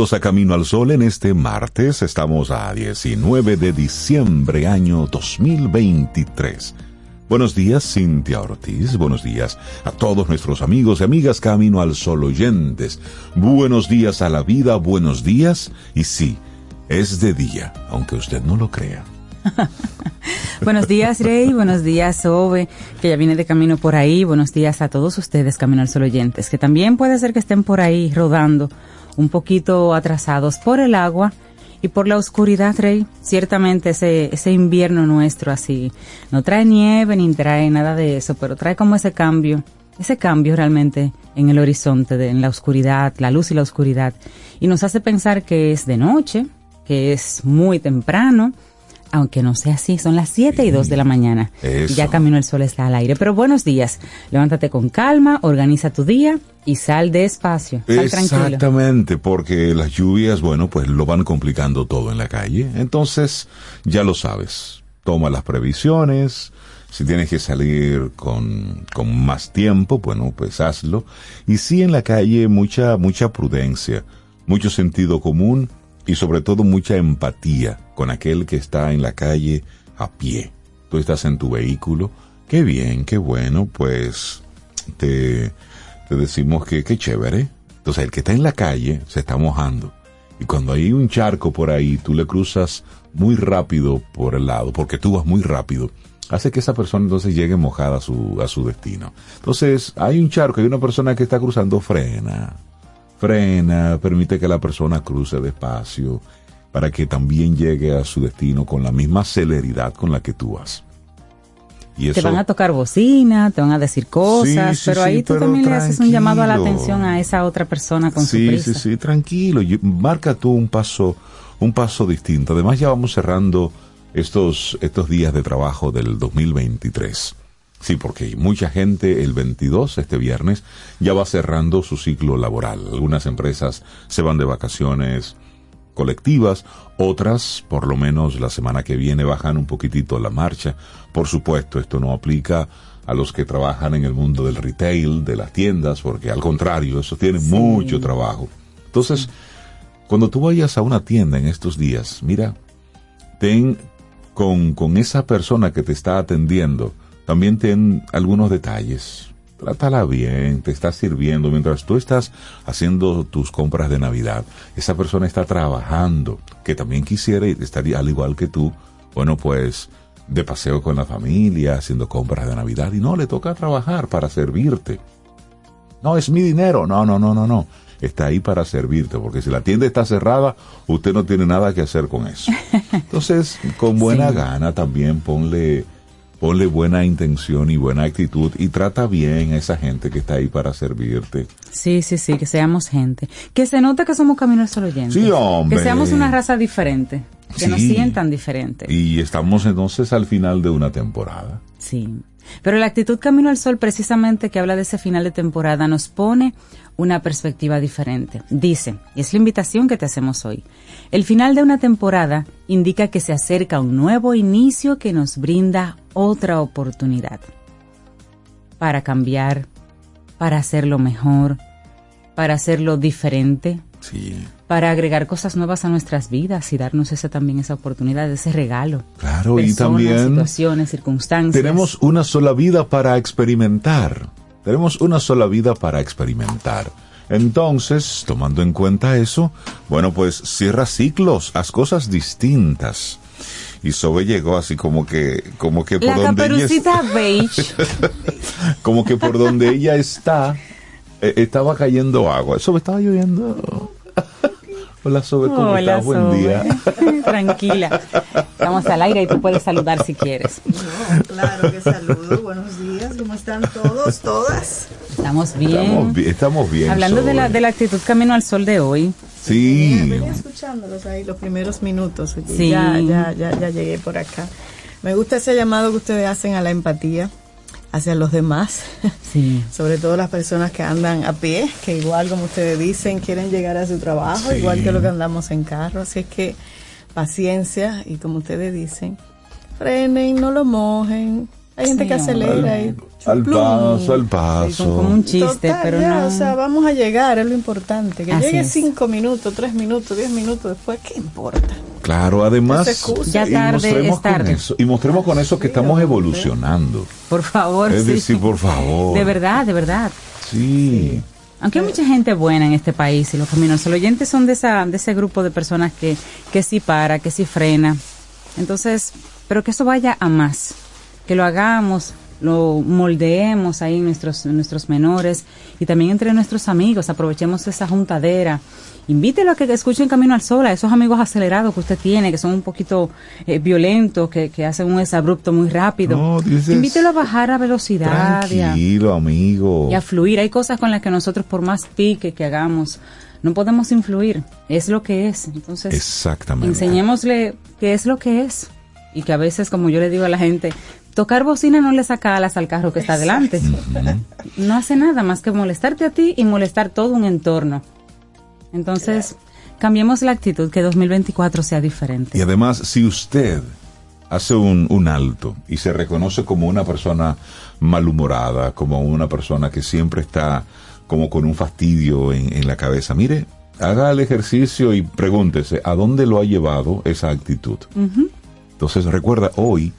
Bienvenidos a Camino al Sol en este martes. Estamos a 19 de diciembre año 2023. Buenos días, Cintia Ortiz. Buenos días a todos nuestros amigos y amigas Camino al Sol oyentes. Buenos días a la vida, buenos días. Y sí, es de día, aunque usted no lo crea. Buenos días, Rey. Buenos días, Ove, que ya viene de camino por ahí. Buenos días a todos ustedes, Camino al Sol oyentes, que también puede ser que estén por ahí rodando un poquito atrasados por el agua y por la oscuridad, Rey. Ciertamente ese, ese invierno nuestro así no trae nieve ni trae nada de eso, pero trae como ese cambio, ese cambio realmente en el horizonte, en la oscuridad, la luz y la oscuridad. Y nos hace pensar que es de noche, que es muy temprano aunque no sea así, son las 7 y 2 de la mañana. Eso. Ya Camino el Sol está al aire. Pero buenos días. Levántate con calma, organiza tu día y sal despacio. Sal tranquilo. Exactamente, porque las lluvias, bueno, pues lo van complicando todo en la calle. Entonces, ya lo sabes. Toma las previsiones. Si tienes que salir con, con más tiempo, bueno, pues hazlo. Y sí en la calle mucha, mucha prudencia, mucho sentido común y sobre todo mucha empatía con aquel que está en la calle a pie. Tú estás en tu vehículo, qué bien, qué bueno, pues te, te decimos que qué chévere. Entonces el que está en la calle se está mojando. Y cuando hay un charco por ahí, tú le cruzas muy rápido por el lado, porque tú vas muy rápido, hace que esa persona entonces llegue mojada a su, a su destino. Entonces hay un charco, hay una persona que está cruzando, frena, frena, permite que la persona cruce despacio para que también llegue a su destino con la misma celeridad con la que tú vas. Y Te van a tocar bocina, te van a decir cosas, Sí, sí, pero sí, ahí tú pero también le haces un llamado a la tranquilo. atención a esa otra persona con sí, su prisa. Sí, sí, tranquilo. y- Marca tú un paso, un paso distinto. Además ya vamos cerrando estos, estos días de trabajo del 2023. Sí, porque mucha gente el 22, este viernes, ya va cerrando su ciclo laboral. Algunas empresas se van de vacaciones colectivas, otras, por lo menos la semana que viene, bajan un poquitito la marcha. Por supuesto, esto no aplica a los que trabajan en el mundo del retail, de las tiendas, porque al contrario, eso tiene mucho trabajo. Entonces, cuando tú vayas a una tienda en estos días, mira, ten con, con esa persona que te está atendiendo, también ten algunos detalles. Trátala bien, te está sirviendo. Mientras tú estás haciendo tus compras de Navidad, esa persona está trabajando, que también quisiera y estaría al igual que tú, bueno, pues de paseo con la familia, haciendo compras de Navidad, y no, le toca trabajar para servirte. No, es mi dinero. No, no, no, no, no. Está ahí para servirte, porque si la tienda está cerrada, usted no tiene nada que hacer con eso. Entonces, con buena Sí. gana también ponle, ponle buena intención y buena actitud y trata bien a esa gente que está ahí para servirte. Sí, sí, sí, que seamos gente. Que se note que somos caminos solo oyentes. Sí, hombre. Que seamos una raza diferente. Que nos sientan diferente. Y estamos entonces al final de una temporada. Sí. Pero la actitud Camino al Sol, precisamente que habla de ese final de temporada, nos pone una perspectiva diferente. Dice, y es la invitación que te hacemos hoy, el final de una temporada indica que se acerca un nuevo inicio que nos brinda otra oportunidad para cambiar, para hacerlo mejor, para hacerlo diferente, Sí. para agregar cosas nuevas a nuestras vidas y darnos esa también esa oportunidad, ese regalo. Claro, y también situaciones, circunstancias. tenemos una sola vida para experimentar. Tenemos una sola vida para experimentar. Entonces, tomando en cuenta eso, bueno, pues cierra ciclos, haz cosas distintas. Y Sobe llegó así como que, como que por la donde ella beige. como que por donde ella está, eh, estaba cayendo agua. Sobe, estaba lloviendo. Hola, Sobe, ¿cómo Hola, estás? Buen día. Tranquila. Estamos al aire y tú puedes saludar si quieres. No, claro que saludo. Buenos días. ¿Cómo están todos, todas? Estamos bien. Estamos, bi- estamos bien. Hablando de la, de la actitud Camino al Sol de hoy, Sí. Venía escuchándolos ahí los primeros minutos. Sí. Ya, ya, ya, ya llegué por acá. Me gusta ese llamado que ustedes hacen a la empatía hacia los demás. sí. Sobre todo las personas que andan a pie, que igual como ustedes dicen, quieren llegar a su trabajo, Sí. igual que los que andamos en carro. Así es que paciencia y como ustedes dicen, frenen, no lo mojen. Hay gente Sí, que acelera Al, y al paso, al Sí, paso. con- como un chiste, Total, pero ya, no. O sea, vamos a llegar, es lo importante. Que Así llegue es. cinco minutos, tres minutos, diez minutos después, ¿qué importa? Claro, además, No. Ya y tarde mostremos es tarde. Con eso, y mostremos con eso que estamos evolucionando. Por favor, Es sí. decir, por favor. De verdad, de verdad. Sí. Aunque hay mucha gente buena en este país y los caminos, los oyentes son de esa de ese grupo de personas que que sí para, que sí frena. Entonces, pero que eso vaya a más, que lo hagamos, lo moldeemos ahí en nuestros en nuestros menores y también entre nuestros amigos, aprovechemos esa juntadera. Invítelo a que escuchen Camino al Sol, a esos amigos acelerados que usted tiene, que son un poquito eh, violentos, que, que hacen un desabrupto muy rápido. No, dices, Invítelo a bajar a velocidad y a- Tranquilo, amigo. y a fluir. Hay cosas con las que nosotros, por más pique que hagamos, no podemos influir. Es lo que es. Entonces, Exactamente. enseñémosle qué es lo que es. Y que a veces, como yo le digo a la gente, tocar bocina no le saca alas al carro que está delante. No hace nada más que molestarte a ti y molestar todo un entorno. Entonces, cambiemos la actitud, que 2024 sea diferente. Y además, si usted hace un, un alto y se reconoce como una persona malhumorada, como una persona que siempre está como con un fastidio en, en la cabeza, mire, haga el ejercicio y pregúntese, ¿a dónde lo ha llevado esa actitud? Entonces recuerda, hoy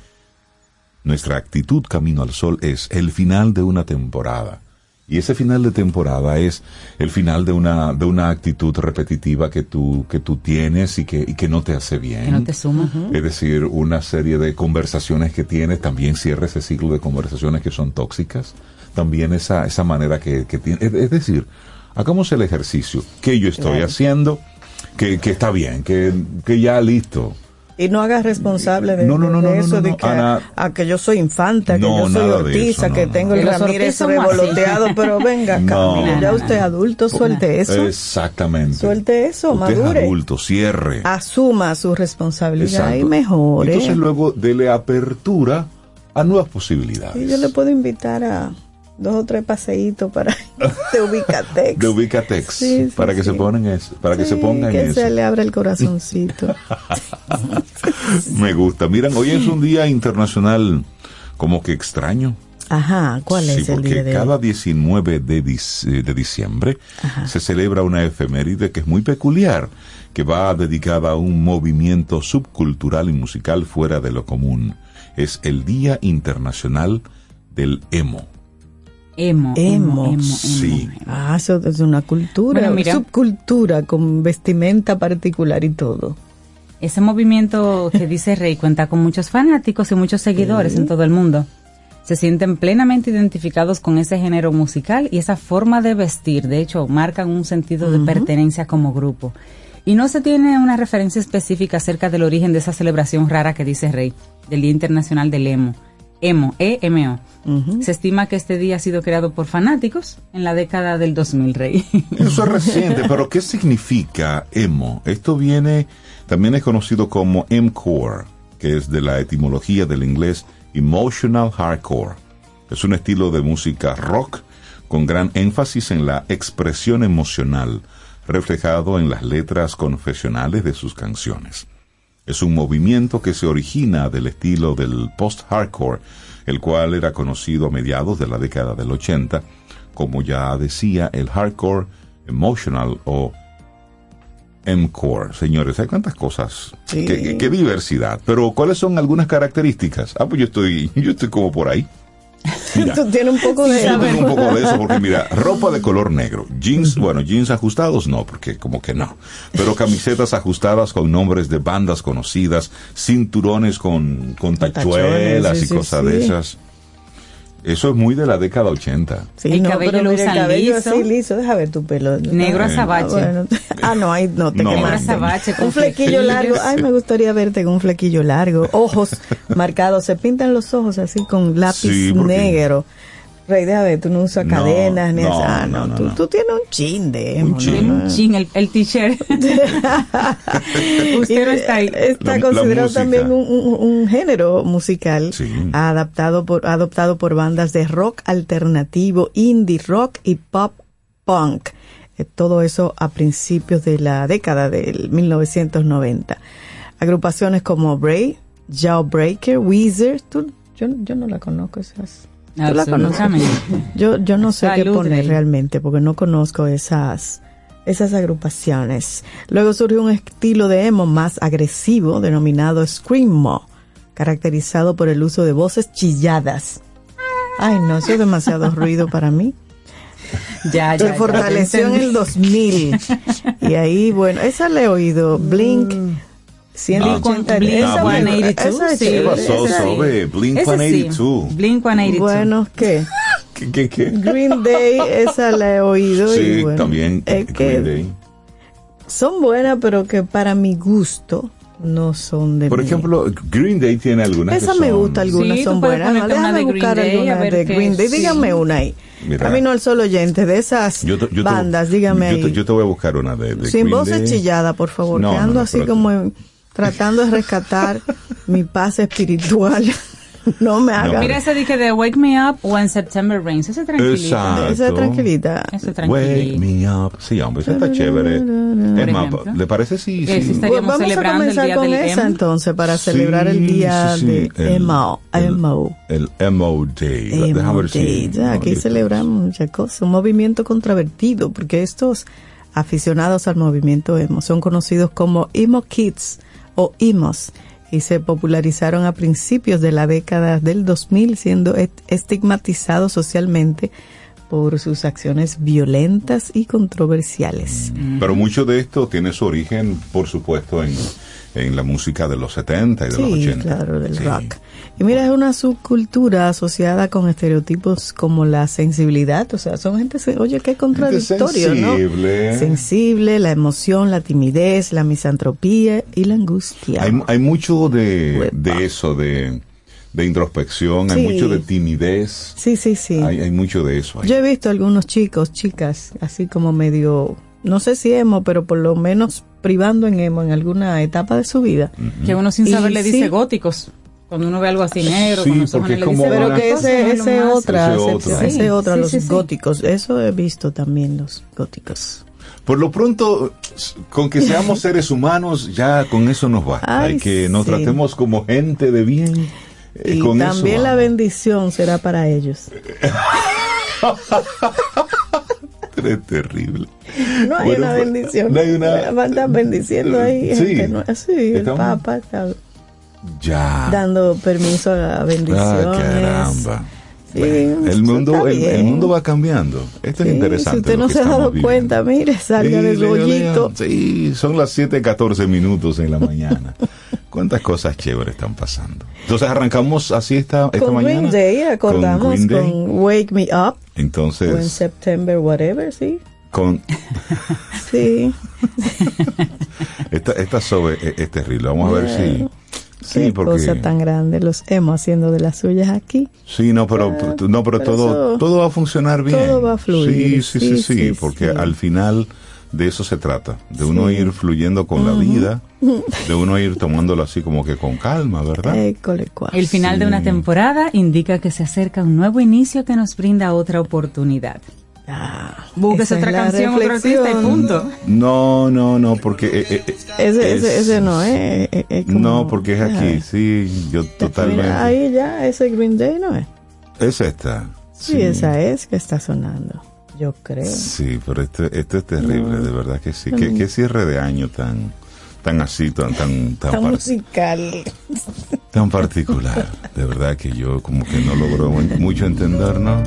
nuestra actitud camino al sol es el final de una temporada. Y ese final de temporada es el final de una, de una actitud repetitiva que tú, que tú tienes y que, y que no te hace bien. Que no te suma. Es decir, una serie de conversaciones que tienes, también cierra ese ciclo de conversaciones que son tóxicas, también esa, esa manera que, que tiene. Es, es decir, hagamos el ejercicio que yo estoy Claro. haciendo, que, que está bien, que, que ya listo. Y no hagas responsable de, No, no, no, de no, no, eso, no, de que, Ana- a que yo soy infanta, que No, yo soy Ortiza, eso, que tengo el Ramírez revoloteado, pero venga, ya usted es adulto, suelte eso, Exactamente. Suelte eso, Usted madure. es adulto, cierre. asuma su responsabilidad y mejore. Entonces luego dele apertura a nuevas posibilidades. Y yo le puedo invitar a dos o tres paseitos para de Ubicatex. de Ubicatex Sí, sí, para que se ponen eso, para que se pongan que eso. se le abra el corazoncito. Me gusta. Miran, hoy es un día internacional como que extraño. Ajá, ¿cuál Sí, es el porque día de cada hoy? 19 de, dic- eh, de diciembre se celebra una efeméride que es muy peculiar, que va dedicada a un movimiento subcultural y musical fuera de lo común. Es el Día Internacional del Emo. Emo, emo, Emo. emo, Sí. emo. Ah, eso es una cultura, Bueno, mira. subcultura con vestimenta particular y todo. Ese movimiento que dice Rey cuenta con muchos fanáticos y muchos seguidores en todo el mundo. Se sienten plenamente identificados con ese género musical y esa forma de vestir. De hecho, marcan un sentido de pertenencia como grupo. Y no se tiene una referencia específica acerca del origen de esa celebración rara que dice Rey, del Día Internacional del Emo. Emo, E-M-O. Se estima que este día ha sido creado por fanáticos en la década del 2000, Rey. Eso es reciente, pero ¿qué significa emo? Esto viene, también es conocido como M-core, que es de la etimología del inglés emotional hardcore. Es un estilo de música rock con gran énfasis en la expresión emocional, reflejado en las letras confesionales de sus canciones. Es un movimiento que se origina del estilo del post-hardcore, el cual era conocido a mediados de la década del 80, como ya decía el hardcore emotional o M-core. Señores, hay cuántas cosas. Sí. Qué, qué- qué diversidad. Pero, ¿cuáles son algunas características? Ah, pues yo estoy, yo estoy como por ahí. Mira, Tú tienes un poco de... tengo un poco de eso porque mira, ropa de color negro, jeans, bueno, jeans ajustados no, porque como que no, pero camisetas ajustadas con nombres de bandas conocidas, cinturones con, con tachuelas tachones, y sí, cosas sí. de esas. Eso es muy de la década 80. Sí, El no, cabello pero lo mira, el usan cabello liso. así liso. Deja ver tu pelo. Negro Ah, azabache. bueno. Ah, no, ahí no te No, Negro azabache con Un flequillo largo. Ay, me gustaría verte con un flequillo largo. Ojos marcados. Se pintan los ojos así con lápiz Sí, porque- negro. Rey, deja ver, tú no usas No, cadenas ni no. Ah, no, no, no, tú, no. tú tienes un chin de Un chin. ¿no? Un chin, el, el t-shirt. Usted no está ahí. Está La- la considerado también un, un- un género musical Sí. adaptado por, adoptado por bandas de rock alternativo, indie rock y pop punk. Eh, todo eso a principios de la década del 1990. Agrupaciones como Bray, Jawbreaker, Weezer. tú- yo, yo no la conozco esas. ¿Tú la conoces? Absolutamente. Yo, yo no sé qué poner realmente porque no conozco esas, esas agrupaciones. Luego surge un estilo de emo más agresivo denominado Screamo, caracterizado por el uso de voces chilladas. Ay, no, eso es demasiado ruido para mí. Ya, ya, Se ya, fortaleció en el 2000. Y ahí, bueno, esa le he oído. Blink. 180. Blink esa buena, 182, esa es sí. ¿Qué chévere, pasó, esa- Sobe? Blink Ese sí, 182. Blink 182. Bueno, ¿qué? ¿Qué, qué, qué? Green Day, esa la he oído. y Sí, bueno, también es que Green Day. son buenas, pero que para mi gusto no son de Por mi- ejemplo, Green Day tiene algunas que Esa me son- gusta, algunas Sí, son buenas. una Déjame buscar Day, a algunas de Green Day. sí. Dígame una ahí. Mira. Camino al solo oyente de esas Yo te- yo te- bandas, dígame yo ahí. te, yo te voy a buscar una de, de Sin Green voces Day. chilladas, por favor, No, que no, ando no, así como en- tratando de rescatar mi paz espiritual. no me haga. Mira ese dije de Wake Me Up When September Rains. Ese es tranquilita. Ese Wake me up. Sí, hombre, eso está chévere. Es más. ¿le parece si... Sí estaríamos Pues vamos a celebrando el comenzar día con esa entonces para Sí, celebrar el día sí, sí, de el- emo. el- emo. El Emo Day. Déjame ver si- aquí celebramos muchas cosas. Un movimiento controvertido, porque estos aficionados al movimiento emo son conocidos como emo kids o emos y se popularizaron a principios de la década del 2000, siendo estigmatizados socialmente por sus acciones violentas y controversiales. Pero mucho de esto tiene su origen, por supuesto, en, en la música de los 70 y de los Sí, 80. claro, del Sí. rock. Y mira, es una subcultura asociada con estereotipos como la sensibilidad, o sea, son gente, oye, qué contradictorio, sensible. ¿no? Sensible, la emoción, la timidez, la misantropía y la angustia. Hay, hay mucho de, de eso, de, de introspección, hay mucho de timidez, sí, sí, sí. hay, hay mucho de eso. ahí. Yo he visto algunos chicos, chicas, así como medio, no sé si emo, pero por lo menos privando en emo en alguna etapa de su vida. Que uno sin Y saber le dice sí. góticos. Cuando uno ve algo así negro, Sí, porque es como Pero que ese, otra, Ese otro. ese Sí, sí, los góticos. Eso he visto también, los góticos. Por lo pronto, con que seamos seres humanos, ya con eso nos basta. Ay, Hay que nos sí. tratemos como gente de bien. eh, Y con también eso la bendición será para ellos. Es terrible. No hay Bueno, una pues, bendición. no hay una- estar bendiciendo ahí. Sí. gente, ¿no? Sí, el Papa está Ya. dando permiso a bendiciones. Ah, caramba. Sí, Bueno, el mundo el, mundo va cambiando. Esto es interesante. Si usted no se ha dado viviendo. cuenta, mire, salga Sí, de su lea, lea. hoyito. Sí, son las 7:14 minutos en la mañana. ¿Cuántas cosas chéveres están pasando? Entonces arrancamos así esta, esta Con mañana. Green Day, acordamos, Green con. Wake Me Up, o en Entonces, September, whatever, sí. con Sí. esta, esta sobre es, es terrible. Vamos a ver si. Sí, Qué porque. cosa tan grande. Los hemos haciendo de las suyas aquí. Sí, no, pero, Ah, no, pero, pero todo, eso- todo va a funcionar bien. todo va a fluir. Sí, sí, sí, sí, Sí, sí, porque al final de eso se trata, de uno ir fluyendo con la vida, de uno ir tomándolo así como que con calma, ¿verdad? École. El final de una temporada indica que se acerca un nuevo inicio que nos brinda otra oportunidad. Ah, Busques esa otra es la canción, otro artista y reflexión. punto. No, no, no, porque... eh, eh, eh, Ese, ese, es- ese no es. es- es como- No, porque es aquí, Ah, sí, yo totalmente... Mira, ahí ya, ese Green Day no es. Es esta. Sí, esa es que está sonando. Yo creo. Sí, pero este, este es terrible, de verdad que sí. ¿Qué, qué cierre de año tan, tan así, tan, tan, tan, musical. tan particular? De verdad que yo como que no logro mu- mucho entender, ¿no?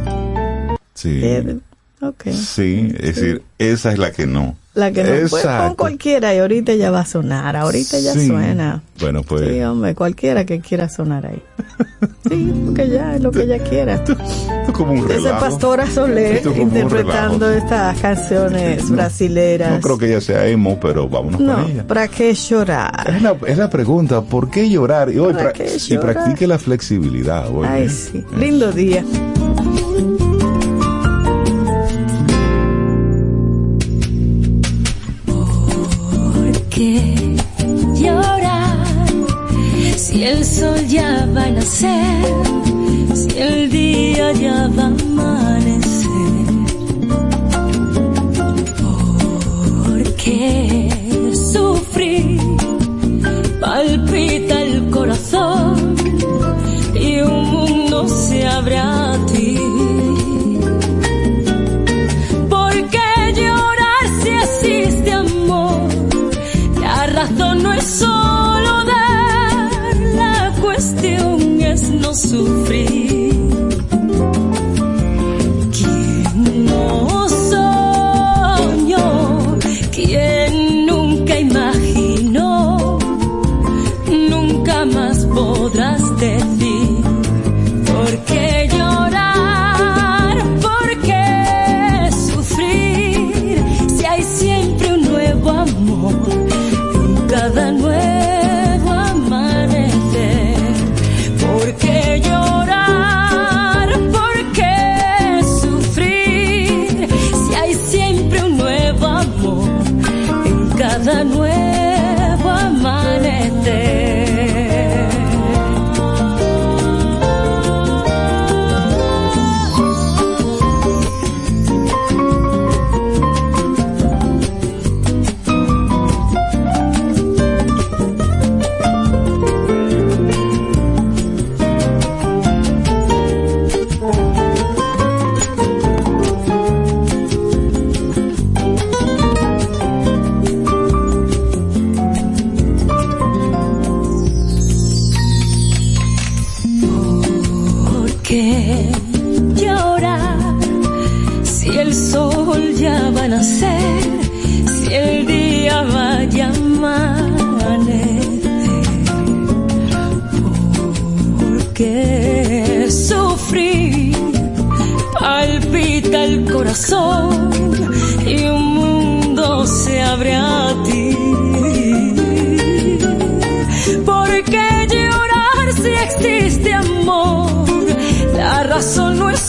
Sí. Eh, ok. Sí, es decir, esa es la que no. La que no pon Exacto. cualquiera y ahorita ya va a sonar. Ahorita ya Sí. suena. Bueno, pues Sí, hombre, cualquiera que quiera sonar ahí. Sí, porque ya es lo que ella quiera. esto como un Esa relajo. pastora Soler interpretando estas canciones brasileras. No creo que ella sea emo, pero vámonos No, con ella. ¿para qué llorar? Es la, es la pregunta, ¿por qué llorar? Y, hoy ¿Para pra- qué y llorar? practique la flexibilidad. oye. Ay, sí. Lindo día. Sol ya va a nacer? Si el día ya va a amanecer. ¿Por qué sufrir? Palpita el corazón y un mundo se abre sufrir.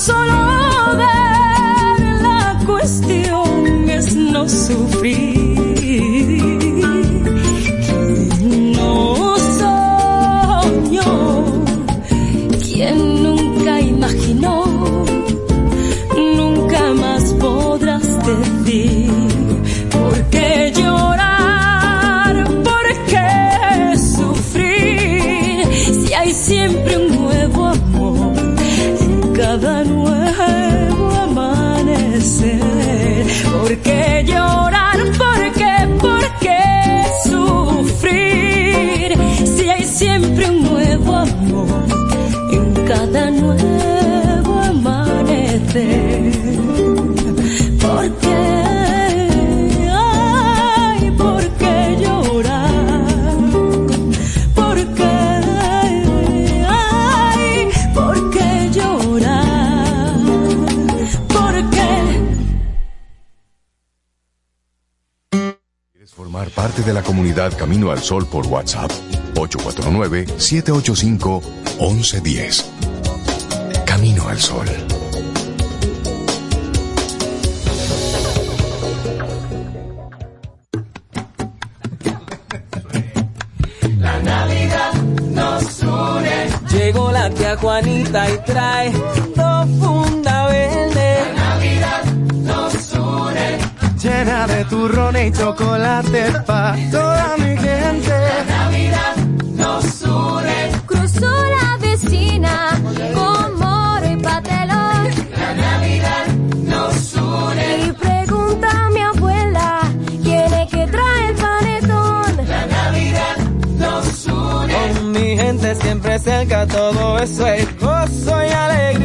Solo dar, la cuestión es no sufrir. Formar parte de la comunidad Camino al Sol por WhatsApp? 849-785-1110. Camino al Sol. La Navidad nos une. Llegó la tía Juanita y trae Llena de turrones y chocolate pa' toda mi gente. La Navidad nos une. Cruzó la vecina con moro y patelón. La Navidad nos une. Y pregunta a mi abuela quién es que trae el panetón. La Navidad nos une. Con mi gente siempre cerca, todo eso es gozo y alegría.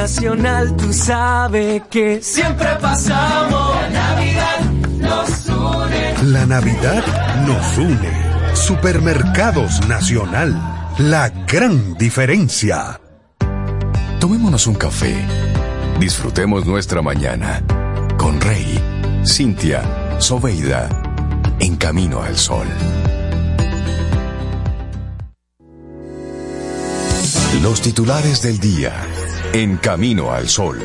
nacional tú sabes que siempre pasamos. La Navidad nos une. La Navidad nos une. Supermercados Nacional. La gran diferencia. Tomémonos un café. Disfrutemos nuestra mañana con Rey, Cintia, Soveida, en camino al sol. Los titulares del día, en camino al sol.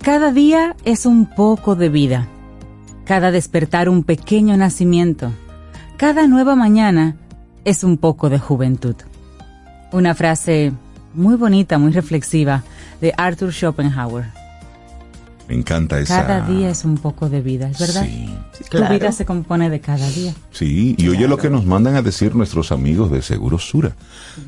Cada día es un poco de vida. Cada despertar un pequeño nacimiento. Cada nueva mañana es un poco de juventud. Una frase muy bonita, muy reflexiva de Arthur Schopenhauer. Me encanta esa. Cada día es un poco de vida, ¿es verdad? Sí, Tu vida se compone de cada día. sí. Y oye lo que nos mandan a decir nuestros amigos de Seguros Sura,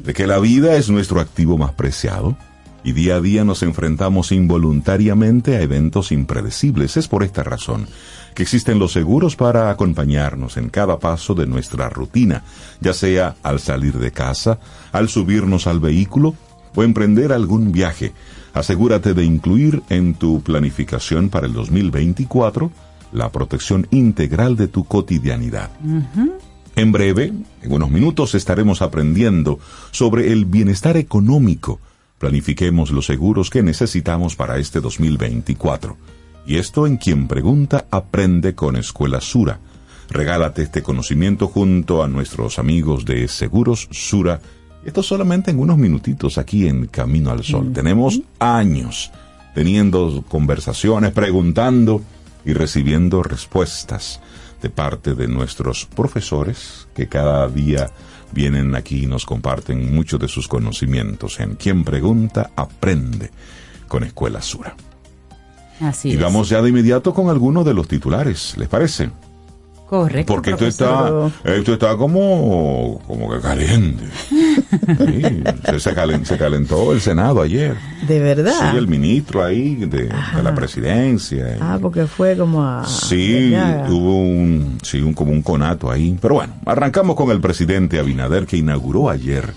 de que la vida es nuestro activo más preciado y día a día nos enfrentamos involuntariamente a eventos impredecibles. Es por esta razón que existen los seguros para acompañarnos en cada paso de nuestra rutina, ya sea al salir de casa, al subirnos al vehículo o emprender algún viaje. Asegúrate de incluir en tu planificación para el 2024 la protección integral de tu cotidianidad. En breve, en unos minutos, estaremos aprendiendo sobre el bienestar económico. Planifiquemos los seguros que necesitamos para este 2024. Y esto en quien pregunta aprende con Escuela Sura. Regálate este conocimiento junto a nuestros amigos de Seguros Sura. Esto solamente en unos minutitos aquí en Camino al Sol. Tenemos años teniendo conversaciones, preguntando y recibiendo respuestas de parte de nuestros profesores que cada día vienen aquí y nos comparten muchos de sus conocimientos. En quien pregunta aprende con Escuela Sura. Así Y es. vamos ya de inmediato con algunos de los titulares, ¿les parece? Correcto. Porque esto profesor. está, esto está como, como que caliente. Sí, se, se calen- se calentó el Senado ayer. De verdad. Sí, el ministro ahí de, de la presidencia. Ah, porque fue como a. Sí, hubo un, sí, un, como un conato ahí. Pero bueno, arrancamos con el presidente Abinader que inauguró ayer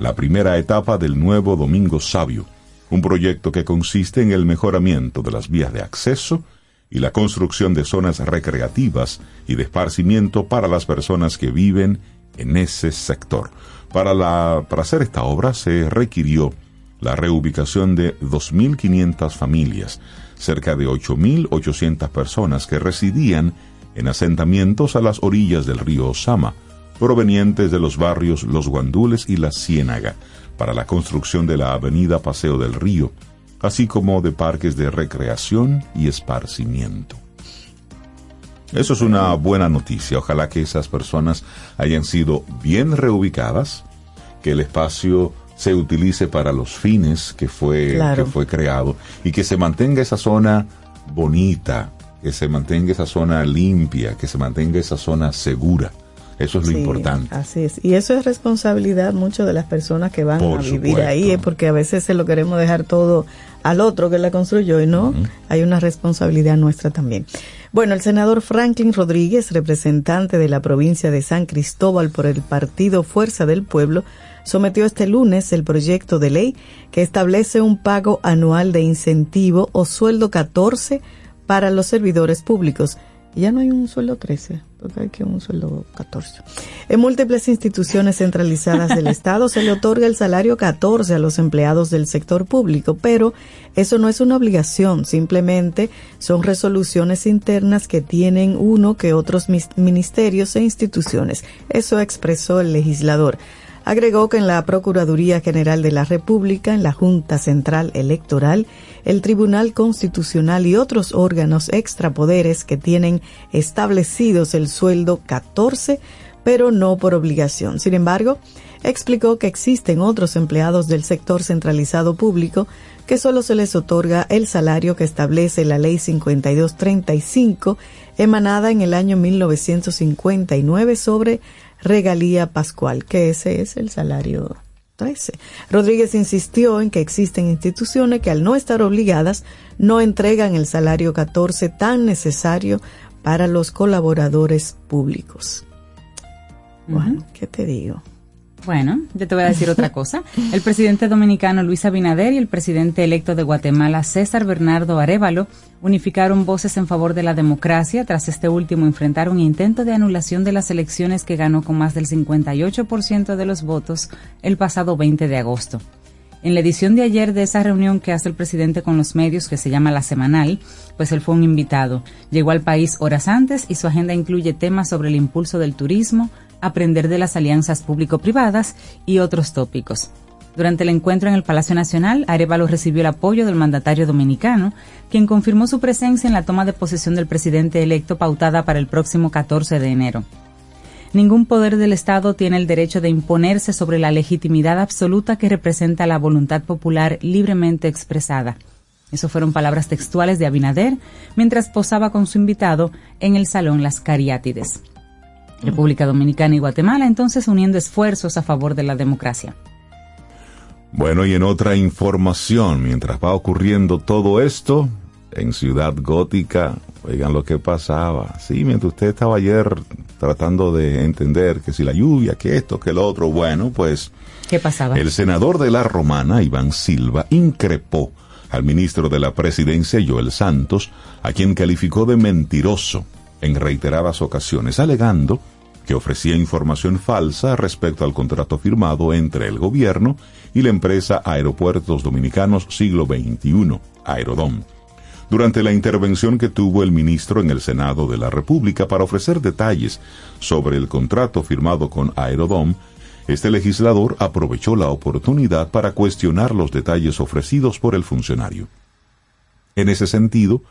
la primera etapa del nuevo Domingo Sabio, un proyecto que consiste en el mejoramiento de las vías de acceso y la construcción de zonas recreativas y de esparcimiento para las personas que viven en ese sector. Para, hacer esta obra se requirió la reubicación de 2.500 familias, cerca de 8.800 personas que residían en asentamientos a las orillas del río Osama, provenientes de los barrios Los Guandules y La Ciénaga, para la construcción de la avenida Paseo del Río, así como de parques de recreación y esparcimiento. Eso es una buena noticia. Ojalá que esas personas hayan sido bien reubicadas, que el espacio se utilice para los fines que fue, Claro. que fue creado y que se mantenga esa zona bonita, que se mantenga esa zona limpia, que se mantenga esa zona segura. Eso es lo Sí, importante. Así es. Y eso es responsabilidad mucho de las personas que van Por a vivir supuesto. ahí, eh, porque a veces se lo queremos dejar todo al otro que la construyó y no, hay una responsabilidad nuestra también. Bueno, el senador Franklin Rodríguez, representante de la provincia de San Cristóbal por el partido Fuerza del Pueblo, sometió este lunes el proyecto de ley que establece un pago anual de incentivo o sueldo 14 para los servidores públicos ya no hay un sueldo 13, que un sueldo 14. En múltiples instituciones centralizadas del Estado se le otorga el salario 14 a los empleados del sector público, pero eso no es una obligación, simplemente son resoluciones internas que tienen uno que otros ministerios e instituciones. Eso expresó el legislador. Agregó que en la Procuraduría General de la República, en la Junta Central Electoral, el Tribunal Constitucional y otros órganos extrapoderes que tienen establecidos el sueldo 14, pero no por obligación. Sin embargo, explicó que existen otros empleados del sector centralizado público que solo se les otorga el salario que establece la Ley 5235 emanada en el año 1959 sobre regalía pascual, que ese es el salario 13. Rodríguez insistió en que existen instituciones que al no estar obligadas no entregan el salario 14 tan necesario para los colaboradores públicos. Bueno, ¿qué te digo? Bueno, yo te voy a decir otra cosa. El presidente dominicano Luis Abinader y el presidente electo de Guatemala César Bernardo Arevalo unificaron voces en favor de la democracia tras este último enfrentar un intento de anulación de las elecciones que ganó con más del 58% de los votos el pasado 20 de agosto. En la edición de ayer de esa reunión que hace el presidente con los medios, que se llama La Semanal, pues él fue un invitado. Llegó al país horas antes y su agenda incluye temas sobre el impulso del turismo, aprender de las alianzas público-privadas y otros tópicos. Durante el encuentro en el Palacio Nacional, Arevalo recibió el apoyo del mandatario dominicano, quien confirmó su presencia en la toma de posesión del presidente electo pautada para el próximo 14 de enero. Ningún poder del Estado tiene el derecho de imponerse sobre la legitimidad absoluta que representa la voluntad popular libremente expresada. Eso fueron palabras textuales de Abinader mientras posaba con su invitado en el Salón Las Cariátides. República Dominicana y Guatemala, entonces uniendo esfuerzos a favor de la democracia. Bueno, y en otra información, mientras va ocurriendo todo esto, en Ciudad Gótica, oigan lo que pasaba. Sí, mientras usted estaba ayer tratando de entender que si la lluvia, que esto, que lo otro, bueno, pues... ¿Qué pasaba? El senador de la Romana, Iván Silva, increpó al ministro de la Presidencia, Joel Santos, a quien calificó de mentiroso en reiteradas ocasiones, alegando que ofrecía información falsa respecto al contrato firmado entre el gobierno y la empresa Aeropuertos Dominicanos Siglo XXI, Aerodom. Durante la intervención que tuvo el ministro en el Senado de la República para ofrecer detalles sobre el contrato firmado con Aerodom, este legislador aprovechó la oportunidad para cuestionar los detalles ofrecidos por el funcionario. En ese sentido,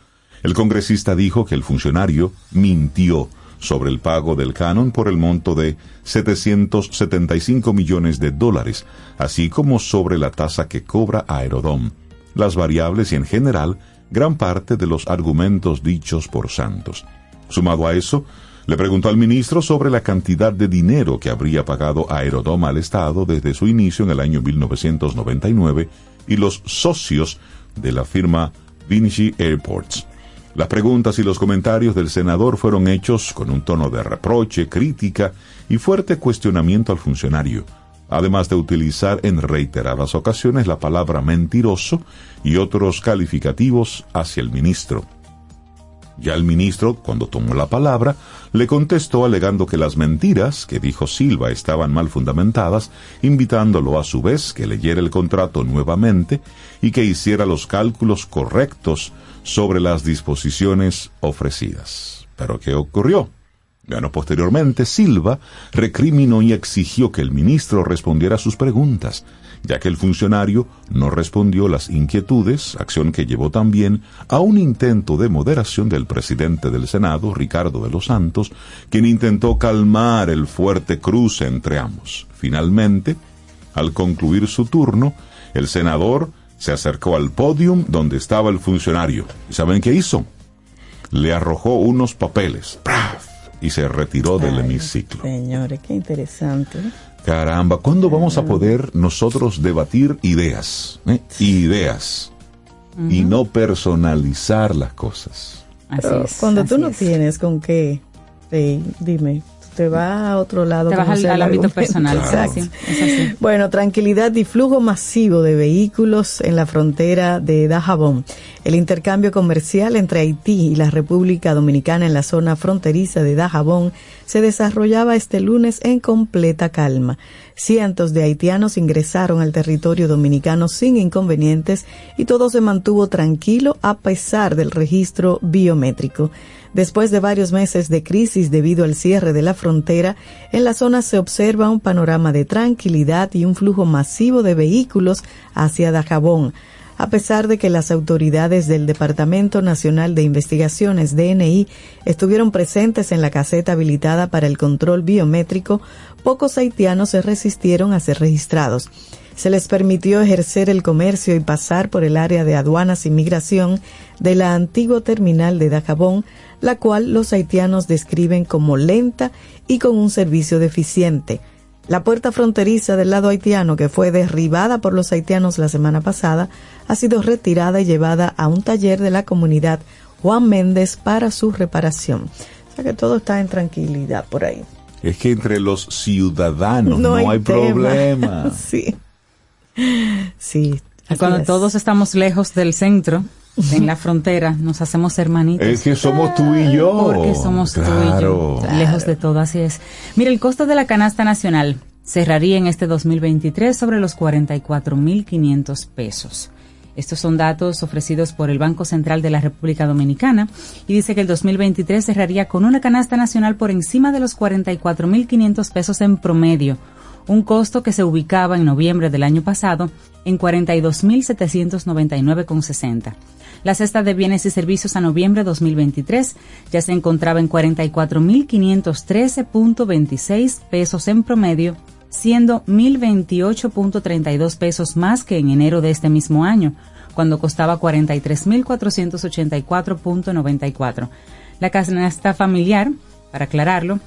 el congresista dijo que el funcionario mintió sobre el pago del canon por el monto de 775 millones de dólares, así como sobre la tasa que cobra Aerodom, las variables y en general gran parte de los argumentos dichos por Santos. Sumado a eso, le preguntó al ministro sobre la cantidad de dinero que habría pagado Aerodom al Estado desde su inicio en el año 1999 y los socios de la firma Vinci Airports. Las preguntas y los comentarios del senador fueron hechos con un tono de reproche, crítica y fuerte cuestionamiento al funcionario, además de utilizar en reiteradas ocasiones la palabra mentiroso y otros calificativos hacia el ministro. Ya el ministro, cuando tomó la palabra, le contestó alegando que las mentiras que dijo Silva estaban mal fundamentadas, invitándolo a su vez que leyera el contrato nuevamente y que hiciera los cálculos correctos sobre las disposiciones ofrecidas. Pero ¿qué ocurrió? Bueno, posteriormente Silva recriminó y exigió que el ministro respondiera a sus preguntas, ya que el funcionario no respondió las inquietudes, acción que llevó también a un intento de moderación del presidente del Senado, Ricardo de los Santos, quien intentó calmar el fuerte cruce entre ambos. Finalmente, al concluir su turno, el senador se acercó al podium donde estaba el funcionario. ¿Y saben qué hizo? Le arrojó unos papeles y se retiró del hemiciclo. Señores, qué interesante. Caramba, ¿cuándo vamos a poder nosotros debatir ideas? eh? Ideas. Y no personalizar las cosas. Así Pero es, cuando tú no es. tienes con qué, eh, dime, te va a otro lado. Te vas al, ámbito personal. Exacto. Es así, es así. Bueno, tranquilidad y flujo masivo de vehículos en la frontera de Dajabón. El intercambio comercial entre Haití y la República Dominicana en la zona fronteriza de Dajabón se desarrollaba este lunes en completa calma. Cientos de haitianos ingresaron al territorio dominicano sin inconvenientes y todo se mantuvo tranquilo a pesar del registro biométrico. Después de varios meses de crisis debido al cierre de la frontera, en la zona se observa un panorama de tranquilidad y un flujo masivo de vehículos hacia Dajabón. A pesar de que las autoridades del Departamento Nacional de Investigaciones DNI estuvieron presentes en la caseta habilitada para el control biométrico, pocos haitianos se resistieron a ser registrados. Se les permitió ejercer el comercio y pasar por el área de aduanas y migración de la antigua terminal de Dajabón, la cual los haitianos describen como lenta y con un servicio deficiente. La puerta fronteriza del lado haitiano, que fue derribada por los haitianos la semana pasada, ha sido retirada y llevada a un taller de la comunidad Juan Méndez para su reparación. O sea que todo está en tranquilidad por ahí. Es que entre los ciudadanos no, hay, problema. sí. Sí. Cuando es. todos estamos lejos del centro, en la frontera, nos hacemos hermanitos. Es que somos tú y yo. Porque somos tú y Claro. yo. Lejos de todo, así es. Mira, el costo de la canasta nacional cerraría en este 2023 sobre los 44.500 pesos. Estos son datos ofrecidos por el Banco Central de la República Dominicana y dice que el 2023 cerraría con una canasta nacional por encima de los 44.500 pesos en promedio, un costo que se ubicaba en noviembre del año pasado en 42.799,60. La cesta de bienes y servicios a noviembre 2023 ya se encontraba en 44.513.26 pesos en promedio, siendo 1.028.32 pesos más que en enero de este mismo año, cuando costaba 43.484.94. La canasta familiar, para aclararlo,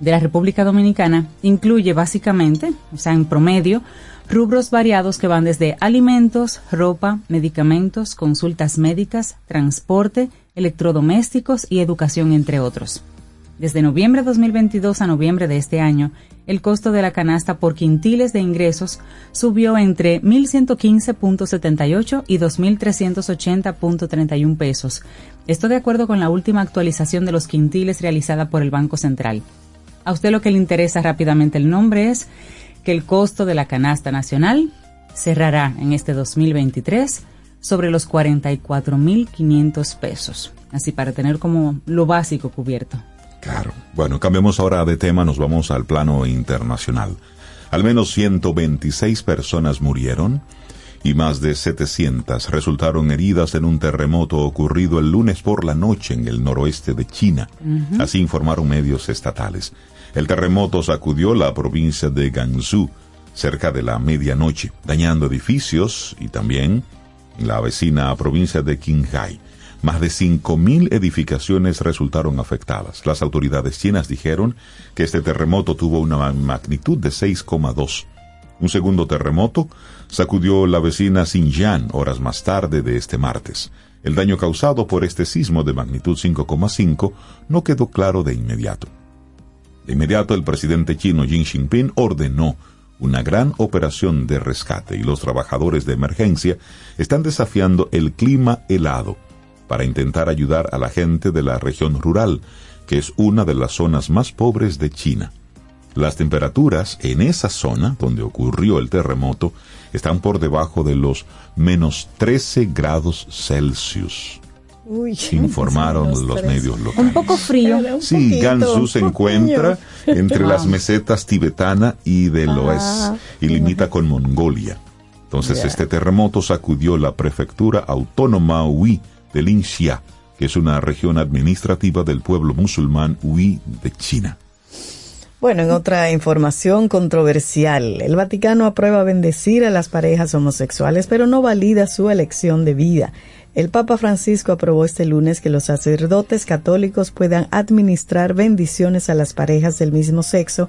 de la República Dominicana incluye básicamente, o sea, en promedio, rubros variados que van desde alimentos, ropa, medicamentos, consultas médicas, transporte, electrodomésticos y educación, entre otros. Desde noviembre de 2022 a noviembre de este año, el costo de la canasta por quintiles de ingresos subió entre 1.115.78 y 2.380.31 pesos. Esto de acuerdo con la última actualización de los quintiles realizada por el Banco Central. A usted lo que le interesa rápidamente el nombre es que el costo de la canasta nacional cerrará en este 2023 sobre los 44.500 pesos. Así para tener como lo básico cubierto. Claro. Bueno, cambiamos ahora de tema, nos vamos al plano internacional. Al menos 126 personas murieron y más de 700 resultaron heridas en un terremoto ocurrido el lunes por la noche en el noroeste de China. Así informaron medios estatales. El terremoto sacudió la provincia de Gansu cerca de la medianoche, dañando edificios y también la vecina provincia de Qinghai. Más de 5.000 edificaciones resultaron afectadas. Las autoridades chinas dijeron que este terremoto tuvo una ma- magnitud de 6,2. Un segundo terremoto sacudió la vecina Xinjiang horas más tarde de este martes. El daño causado por este sismo de magnitud 5,5 no quedó claro de inmediato. De inmediato el presidente chino Xi Jinping ordenó una gran operación de rescate y los trabajadores de emergencia están desafiando el clima helado para intentar ayudar a la gente de la región rural, que es una de las zonas más pobres de China. Las temperaturas en esa zona donde ocurrió el terremoto están por debajo de los menos 13 grados Celsius, Uy, informaron los medios locales. Un poco frío. Un Sí, poquito, Gansu se encuentra entre las mesetas tibetana y del Ah, oeste y limita con Mongolia. Entonces este terremoto sacudió la prefectura autónoma Hui de Linxia, que es una región administrativa del pueblo musulmán Hui de China. Bueno, en otra información controversial, el Vaticano aprueba bendecir a las parejas homosexuales, pero no valida su elección de vida. El Papa Francisco aprobó este lunes que los sacerdotes católicos puedan administrar bendiciones a las parejas del mismo sexo,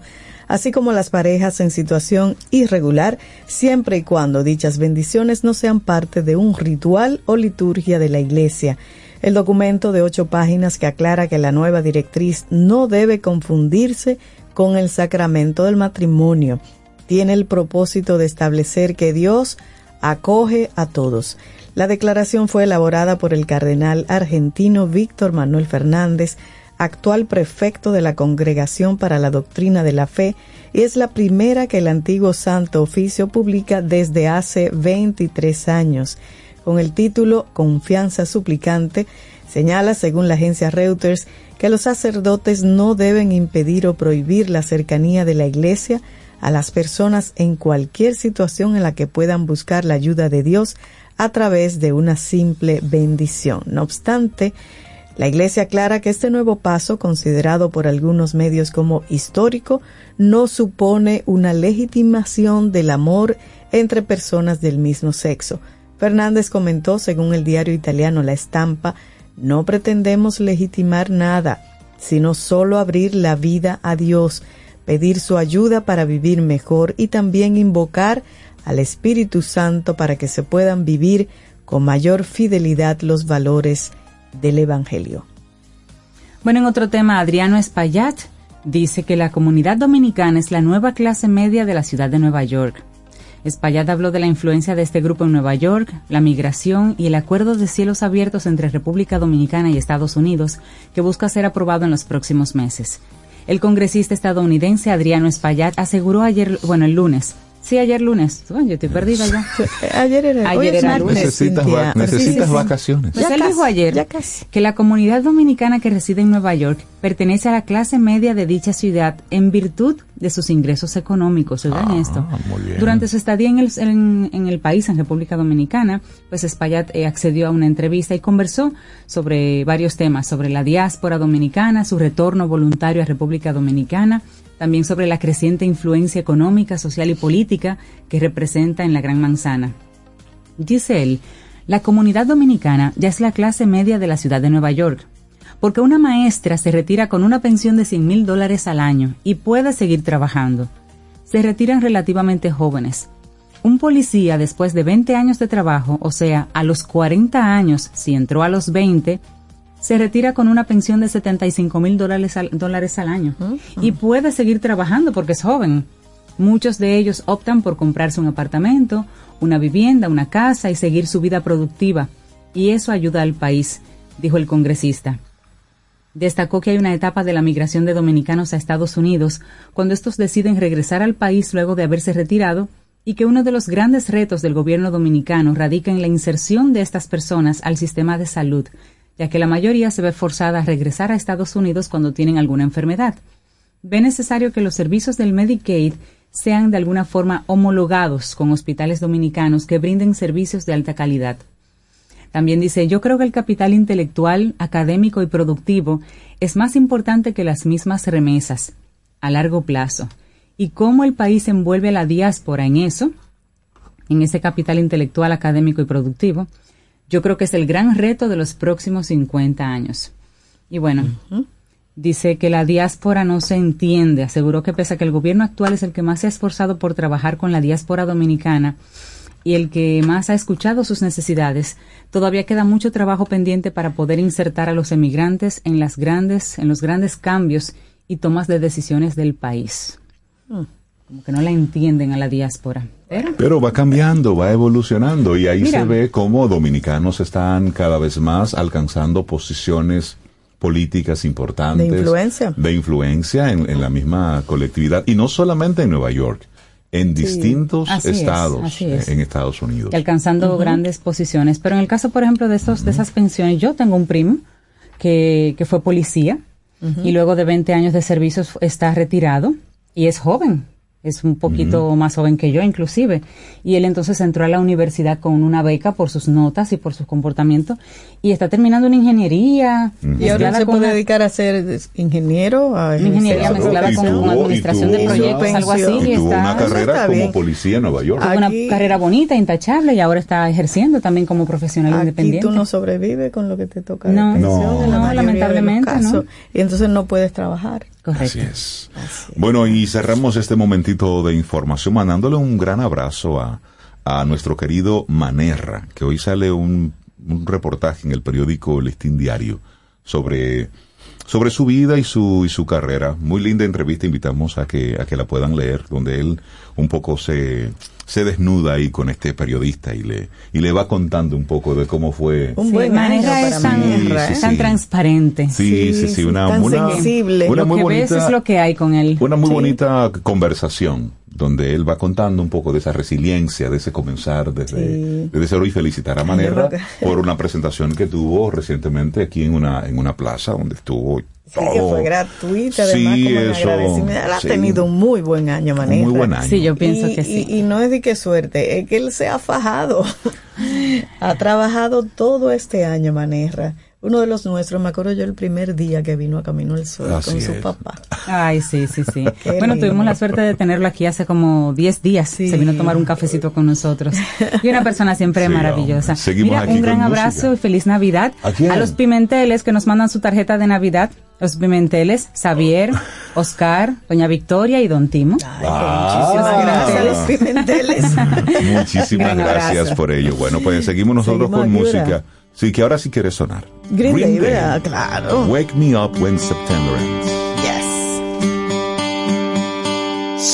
así como las parejas en situación irregular, siempre y cuando dichas bendiciones no sean parte de un ritual o liturgia de la Iglesia. El documento de ocho páginas que aclara que la nueva directriz no debe confundirse con el sacramento del matrimonio. Tiene el propósito de establecer que Dios acoge a todos. La declaración fue elaborada por el cardenal argentino Víctor Manuel Fernández, actual prefecto de la Congregación para la Doctrina de la Fe, y es la primera que el antiguo Santo Oficio publica desde hace 23 años. Con el título Confianza Suplicante, señala, según la agencia Reuters, que los sacerdotes no deben impedir o prohibir la cercanía de la Iglesia a las personas en cualquier situación en la que puedan buscar la ayuda de Dios a través de una simple bendición. No obstante, la Iglesia aclara que este nuevo paso, considerado por algunos medios como histórico, no supone una legitimación del amor entre personas del mismo sexo. Fernández comentó, según el diario italiano La Estampa, no pretendemos legitimar nada, sino solo abrir la vida a Dios, pedir su ayuda para vivir mejor y también invocar al Espíritu Santo para que se puedan vivir con mayor fidelidad los valores del Evangelio. Bueno, en otro tema, Adriano Espaillat dice que la comunidad dominicana es la nueva clase media de la ciudad de Nueva York. Espaillat habló de la influencia de este grupo en Nueva York, la migración y el acuerdo de cielos abiertos entre República Dominicana y Estados Unidos, que busca ser aprobado en los próximos meses. El congresista estadounidense Adriano Espaillat aseguró ayer, bueno, el lunes, Sí, ayer lunes. Bueno, yo estoy perdida ya. Ayer era, Ayer era martes, Necesitas, va- necesitas Sí, sí, sí. vacaciones. Pues Ya él casi, dijo ayer ya casi. que la comunidad dominicana que reside en Nueva York pertenece a la clase media de dicha ciudad en virtud de sus ingresos económicos. Oigan Ah, esto. muy bien. Durante su estadía en el, en, en el país, en República Dominicana, pues Espaillat eh, accedió a una entrevista y conversó sobre varios temas, sobre la diáspora dominicana, su retorno voluntario a República Dominicana, también sobre la creciente influencia económica, social y política que representa en la Gran Manzana. Dice él, la comunidad dominicana ya es la clase media de la ciudad de Nueva York, porque una maestra se retira con una pensión de 100 mil dólares al año y puede seguir trabajando. Se retiran relativamente jóvenes. Un policía después de 20 años de trabajo, o sea, a los 40 años, si entró a los 20, se retira con una pensión de 75 mil dólares al, dólares al año y puede seguir trabajando porque es joven. Muchos de ellos optan por comprarse un apartamento, una vivienda, una casa y seguir su vida productiva. Y eso ayuda al país, dijo el congresista. Destacó que hay una etapa de la migración de dominicanos a Estados Unidos cuando estos deciden regresar al país luego de haberse retirado y que uno de los grandes retos del gobierno dominicano radica en la inserción de estas personas al sistema de salud, ya que la mayoría se ve forzada a regresar a Estados Unidos cuando tienen alguna enfermedad. Ve necesario que los servicios del Medicaid sean de alguna forma homologados con hospitales dominicanos que brinden servicios de alta calidad. También dice, yo creo que el capital intelectual, académico y productivo es más importante que las mismas remesas a largo plazo. Y cómo el país envuelve a la diáspora en eso, en ese capital intelectual, académico y productivo, yo creo que es el gran reto de los próximos 50 años. Y bueno, dice que la diáspora no se entiende. Aseguró que pese a que el gobierno actual es el que más se ha esforzado por trabajar con la diáspora dominicana y el que más ha escuchado sus necesidades, todavía queda mucho trabajo pendiente para poder insertar a los emigrantes en las grandes, en los grandes cambios y tomas de decisiones del país. Como que no la entienden a la diáspora. Pero Pero va cambiando, va evolucionando y ahí Mira. se ve cómo dominicanos están cada vez más alcanzando posiciones políticas importantes. De influencia. De influencia en, en la misma colectividad. Y no solamente en Nueva York, en distintos estados es. eh, en Estados Unidos. y alcanzando grandes posiciones. Pero en el caso, por ejemplo, de estos, de esas pensiones, yo tengo un primo que, que fue policía y luego de 20 años de servicios está retirado y es joven. Es un poquito más joven que yo, inclusive. Y él entonces entró a la universidad con una beca por sus notas y por su comportamiento. Y está terminando una ingeniería. Y ahora se puede una- dedicar a ser ingeniero, a ingeniería mezclada con, tuvo- con administración de proyectos, una- algo así. Y Y tuvo está, una carrera está como bien. policía en Nueva York. tuvo una Aquí- carrera bonita, intachable, y ahora está ejerciendo también como profesional Aquí independiente. tú no sobrevives con lo que te toca de No, pensión No. no, lamentablemente, no. Y entonces no puedes trabajar. Correcto. Así es. Bueno, y cerramos este momentito de información mandándole un gran abrazo a, a nuestro querido Manerra, que hoy sale un, un reportaje en el periódico Listín Diario sobre, sobre su vida y su, y su carrera. Muy linda entrevista, invitamos a que, a que la puedan leer, donde él un poco se, se desnuda ahí con este periodista y le, y le va contando un poco de cómo fue. Un Sí, buen Manera para es tan, Manera, Sí, sí, tan sí. transparente. Sí, sí, Sí, sí, sí, una, tan una, sensible. una lo muy que bonita, ves es lo que hay con él. una muy Sí. bonita conversación donde él va contando un poco de esa resiliencia, de ese comenzar desde, Sí. desde cero y felicitar a que- por una presentación que tuvo recientemente aquí en una, en una plaza donde estuvo Sí, que todo. fue gratuita, además, Sí, como eso, agradecimiento. Él ha sí. tenido un muy buen año, Un Manera. muy buen año. Sí, yo pienso y, que sí. y- y no es de qué suerte, es que él se ha fajado. ha trabajado todo este año, Manerra. Uno de los nuestros, me acuerdo yo el primer día que vino a Camino al Sol Así con su es. papá. Ay, sí, sí, sí. Qué bueno, lindo. tuvimos la suerte de tenerlo aquí hace como 10 días. Sí. Se vino a tomar un cafecito con nosotros. Y una persona siempre Sí, maravillosa. Mira, aquí un gran abrazo música. y feliz Navidad ¿A quién? los Pimenteles que nos mandan su tarjeta de Navidad. Los Pimenteles, Xavier, Oscar, Doña Victoria y Don Timo. Ah. Muchísimas gracias a los pimenteles. Muchísimas gracias por ello. Bueno, pues seguimos nosotros Seguimos con música. ¿Verdad? Sí, que ahora sí quiere sonar. Green Day, ¿verdad? Claro. Wake me up when September ends. Yes.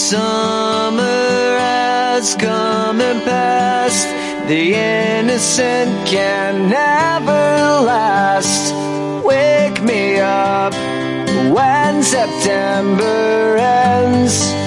Summer has come and passed. The innocent can never last. Wake me up when September ends.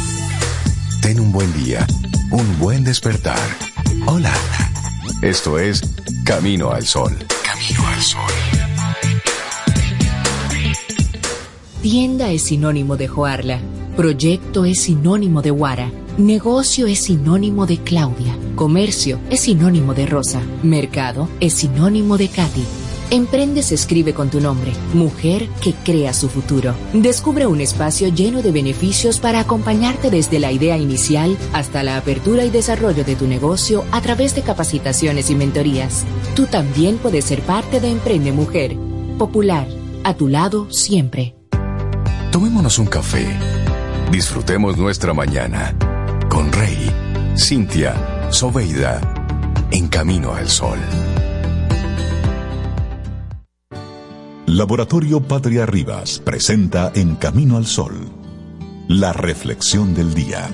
Ten un buen día, un buen despertar. Hola. Esto es Camino al Sol. Camino al Sol. Tienda es sinónimo de Joarla. Proyecto es sinónimo de Guara. Negocio es sinónimo de Claudia. Comercio es sinónimo de Rosa. Mercado es sinónimo de Katy. Emprende se escribe con tu nombre, mujer que crea su futuro. Descubre un espacio lleno de beneficios para acompañarte desde la idea inicial hasta la apertura y desarrollo de tu negocio a través de capacitaciones y mentorías. Tú también puedes ser parte de Emprende Mujer. Popular, a tu lado siempre. Tomémonos un café. Disfrutemos nuestra mañana con Rey, Cintia, Soveida, en camino al sol. Laboratorio Patria Rivas presenta En Camino al Sol, la reflexión del día.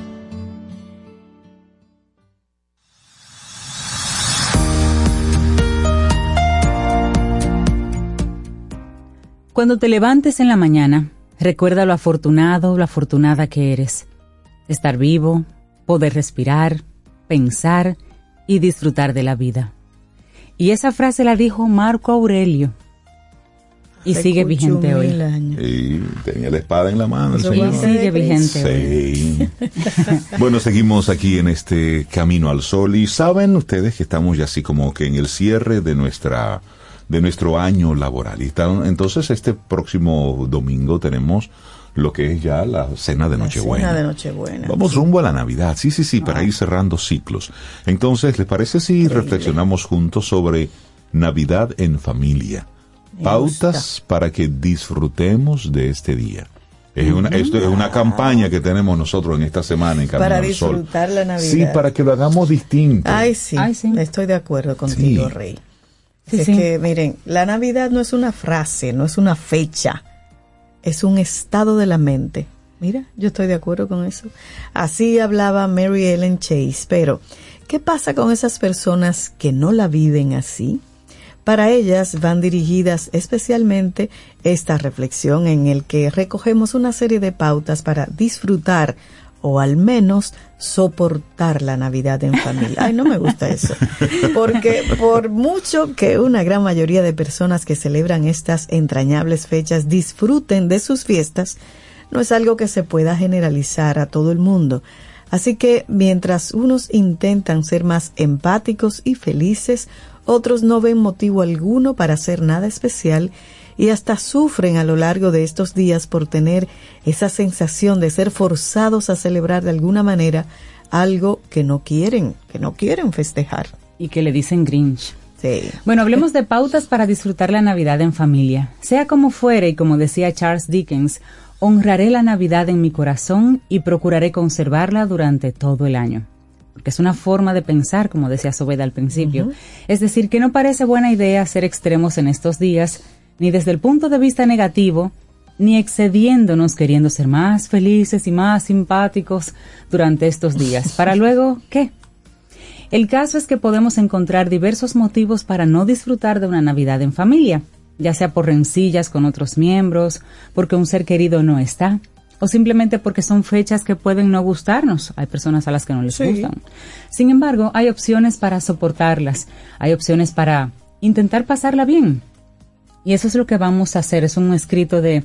Cuando te levantes en la mañana, recuerda lo afortunado, lo afortunada que eres. Estar vivo, poder respirar, pensar y disfrutar de la vida. Y esa frase la dijo Marco Aurelio. Y sigue vigente hoy. Y tenía la espada en la mano. el Y señor. sigue vigente hoy. Sí. bueno, seguimos aquí en este camino al sol y saben ustedes que estamos ya así como que en el cierre de nuestra de nuestro año laboral. Y entonces este próximo domingo tenemos lo que es ya la cena de Nochebuena. Cena de Nochebuena. Vamos rumbo a la Navidad, sí, sí, sí, para ir cerrando ciclos. Entonces, ¿les parece si reflexionamos juntos sobre Navidad en familia? Pautas para que disfrutemos de este día. Es una, esto es una campaña que tenemos nosotros en esta semana en Camino Para al Sol. disfrutar la Navidad. Sí, para que lo hagamos distinto. Ay sí, estoy de acuerdo contigo, Sí. Rey. Sí, es sí. que, miren, la Navidad no es una frase, no es una fecha, es un estado de la mente. Mira, yo estoy de acuerdo con eso. Así hablaba Mary Ellen Chase, pero ¿qué pasa con esas personas que no la viven así? Para ellas van dirigidas especialmente esta reflexión en el que recogemos una serie de pautas para disfrutar o al menos soportar la Navidad en familia. Ay, no me gusta eso. Porque por mucho que una gran mayoría de personas que celebran estas entrañables fechas disfruten de sus fiestas, no es algo que se pueda generalizar a todo el mundo. Así que mientras unos intentan ser más empáticos y felices, otros no ven motivo alguno para hacer nada especial y hasta sufren a lo largo de estos días por tener esa sensación de ser forzados a celebrar de alguna manera algo que no quieren, que no quieren festejar. Y que le dicen Grinch. Sí. Bueno, hablemos de pautas para disfrutar la Navidad en familia. Sea como fuere, y como decía Charles Dickens, honraré la Navidad en mi corazón y procuraré conservarla durante todo el año. Porque es una forma de pensar, como decía Sobeda al principio. Es decir, que no parece buena idea ser extremos en estos días, ni desde el punto de vista negativo, ni excediéndonos queriendo ser más felices y más simpáticos durante estos días. Para luego, ¿qué? El caso es que podemos encontrar diversos motivos para no disfrutar de una Navidad en familia, ya sea por rencillas con otros miembros, porque un ser querido no está, o simplemente porque son fechas que pueden no gustarnos. Hay personas a las que no les Sí. gustan. Sin embargo, hay opciones para soportarlas, hay opciones para intentar pasarla bien. Y eso es lo que vamos a hacer. Es un escrito de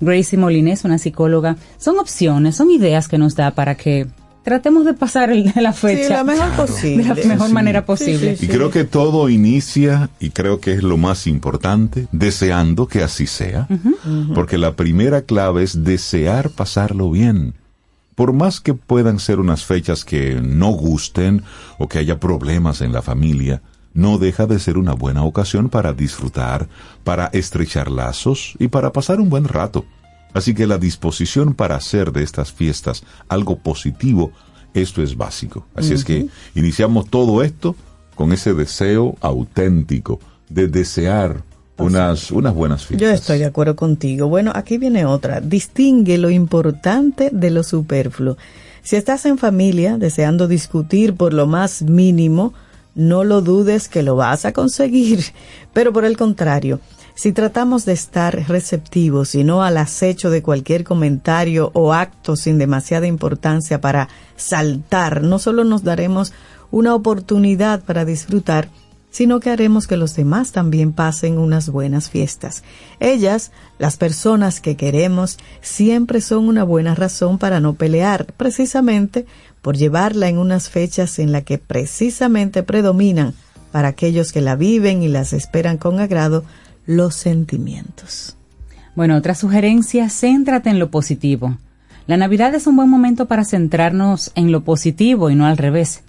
Gracie Molines, una psicóloga. Son opciones, son ideas que nos da para que tratemos de pasar el- la fecha Sí, la mejor posible. de la mejor Sí. manera posible. Y creo que todo inicia, y creo que es lo más importante, deseando que así sea. Porque la primera clave es desear pasarlo bien. Por más que puedan ser unas fechas que no gusten o que haya problemas en la familia, no deja de ser una buena ocasión para disfrutar, para estrechar lazos y para pasar un buen rato. Así que la disposición para hacer de estas fiestas algo positivo, esto es básico. Así es que iniciamos todo esto con ese deseo auténtico de desear unas, unas buenas fiestas. Yo estoy de acuerdo contigo. Bueno, aquí viene otra. Distingue lo importante de lo superfluo. Si estás en familia deseando discutir por lo más mínimo, no lo dudes que lo vas a conseguir. Pero por el contrario, si tratamos de estar receptivos y no al acecho de cualquier comentario o acto sin demasiada importancia para saltar, no solo nos daremos una oportunidad para disfrutar, sino que haremos que los demás también pasen unas buenas fiestas. Ellas, las personas que queremos, siempre son una buena razón para no pelear, precisamente por llevarla en unas fechas en las que precisamente predominan, para aquellos que la viven y las esperan con agrado, los sentimientos. Bueno, otra sugerencia, céntrate en lo positivo. La Navidad es un buen momento para centrarnos en lo positivo y no al revés.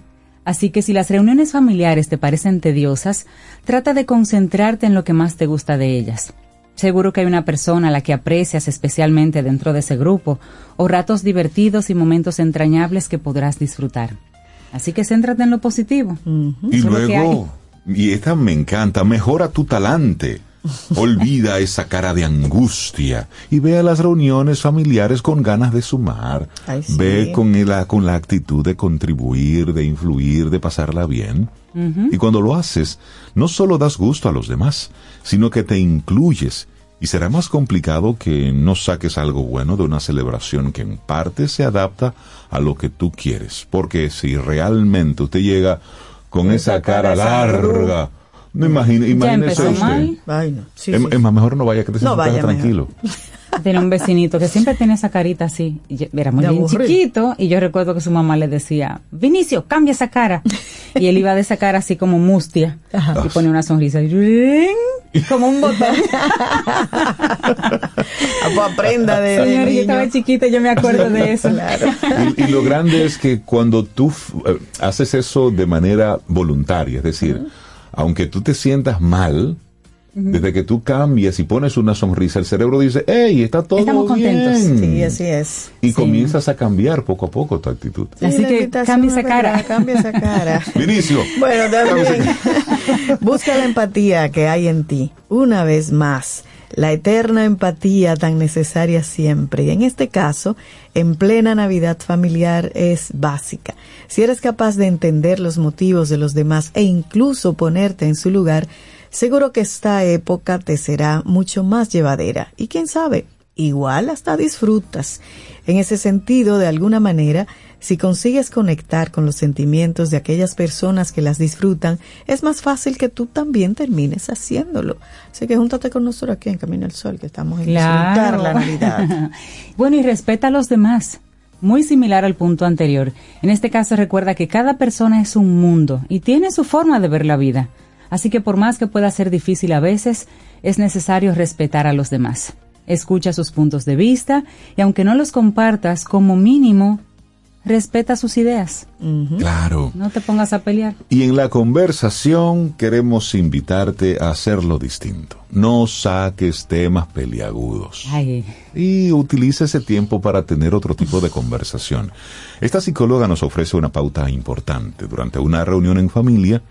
Así que si las reuniones familiares te parecen tediosas, trata de concentrarte en lo que más te gusta de ellas. Seguro que hay una persona a la que aprecias especialmente dentro de ese grupo, o ratos divertidos y momentos entrañables que podrás disfrutar. Así que céntrate en lo positivo. Y luego, y esta me encanta, mejora tu talante. Olvida esa cara de angustia y ve a las reuniones familiares con ganas de sumar. Ay, sí. Ve con la, con la actitud de contribuir, de influir, de pasarla bien. Y cuando lo haces, no solo das gusto a los demás, sino que te incluyes. Y será más complicado que no saques algo bueno de una celebración que en parte se adapta a lo que tú quieres. Porque si realmente usted llega con esa cara larga, no imagine, imagínese usted. mal. Ay, no. Sí, es, sí, es más, mejor no vaya, que No vaya tranquilo. Tiene un vecinito que siempre tiene esa carita así. Y yo- Era muy bien chiquito y yo recuerdo que su mamá le decía, Vinicio, cambia esa cara. Y él iba de esa cara así como mustia y ponía una sonrisa como un botón. Aprenda de, Señor, yo estaba chiquita y yo me acuerdo de eso. Claro. Y, y lo grande es que cuando tú eh, haces eso de manera voluntaria, es decir, aunque tú te sientas mal, desde que tú cambias y pones una sonrisa, el cerebro dice, hey, está todo Estamos contentos". bien. Sí, así es. Y Sí. comienzas a cambiar poco a poco tu actitud. Así que cambia es esa cara. verdad, Cambia esa cara. Vinicio. Bueno, también busca la empatía que hay en ti. Una vez más, la eterna empatía tan necesaria siempre. Y en este caso, en plena Navidad familiar es básica. Si eres capaz de entender los motivos de los demás e incluso ponerte en su lugar, seguro que esta época te será mucho más llevadera. Y quién sabe, igual hasta disfrutas. En ese sentido, de alguna manera, si consigues conectar con los sentimientos de aquellas personas que las disfrutan, es más fácil que tú también termines haciéndolo. Así que júntate con nosotros aquí en Camino al Sol, que estamos en disfrutar la Navidad. bueno, y respeta a los demás. Muy similar al punto anterior. En este caso recuerda que cada persona es un mundo y tiene su forma de ver la vida. Así que por más que pueda ser difícil a veces, es necesario respetar a los demás. Escucha sus puntos de vista y aunque no los compartas, como mínimo, respeta sus ideas. Claro. No te pongas a pelear. Y en la conversación queremos invitarte a hacerlo distinto. No saques temas peliagudos. Ay, y utiliza ese tiempo para tener otro tipo de conversación. Esta psicóloga nos ofrece una pauta importante. Durante una reunión en familia,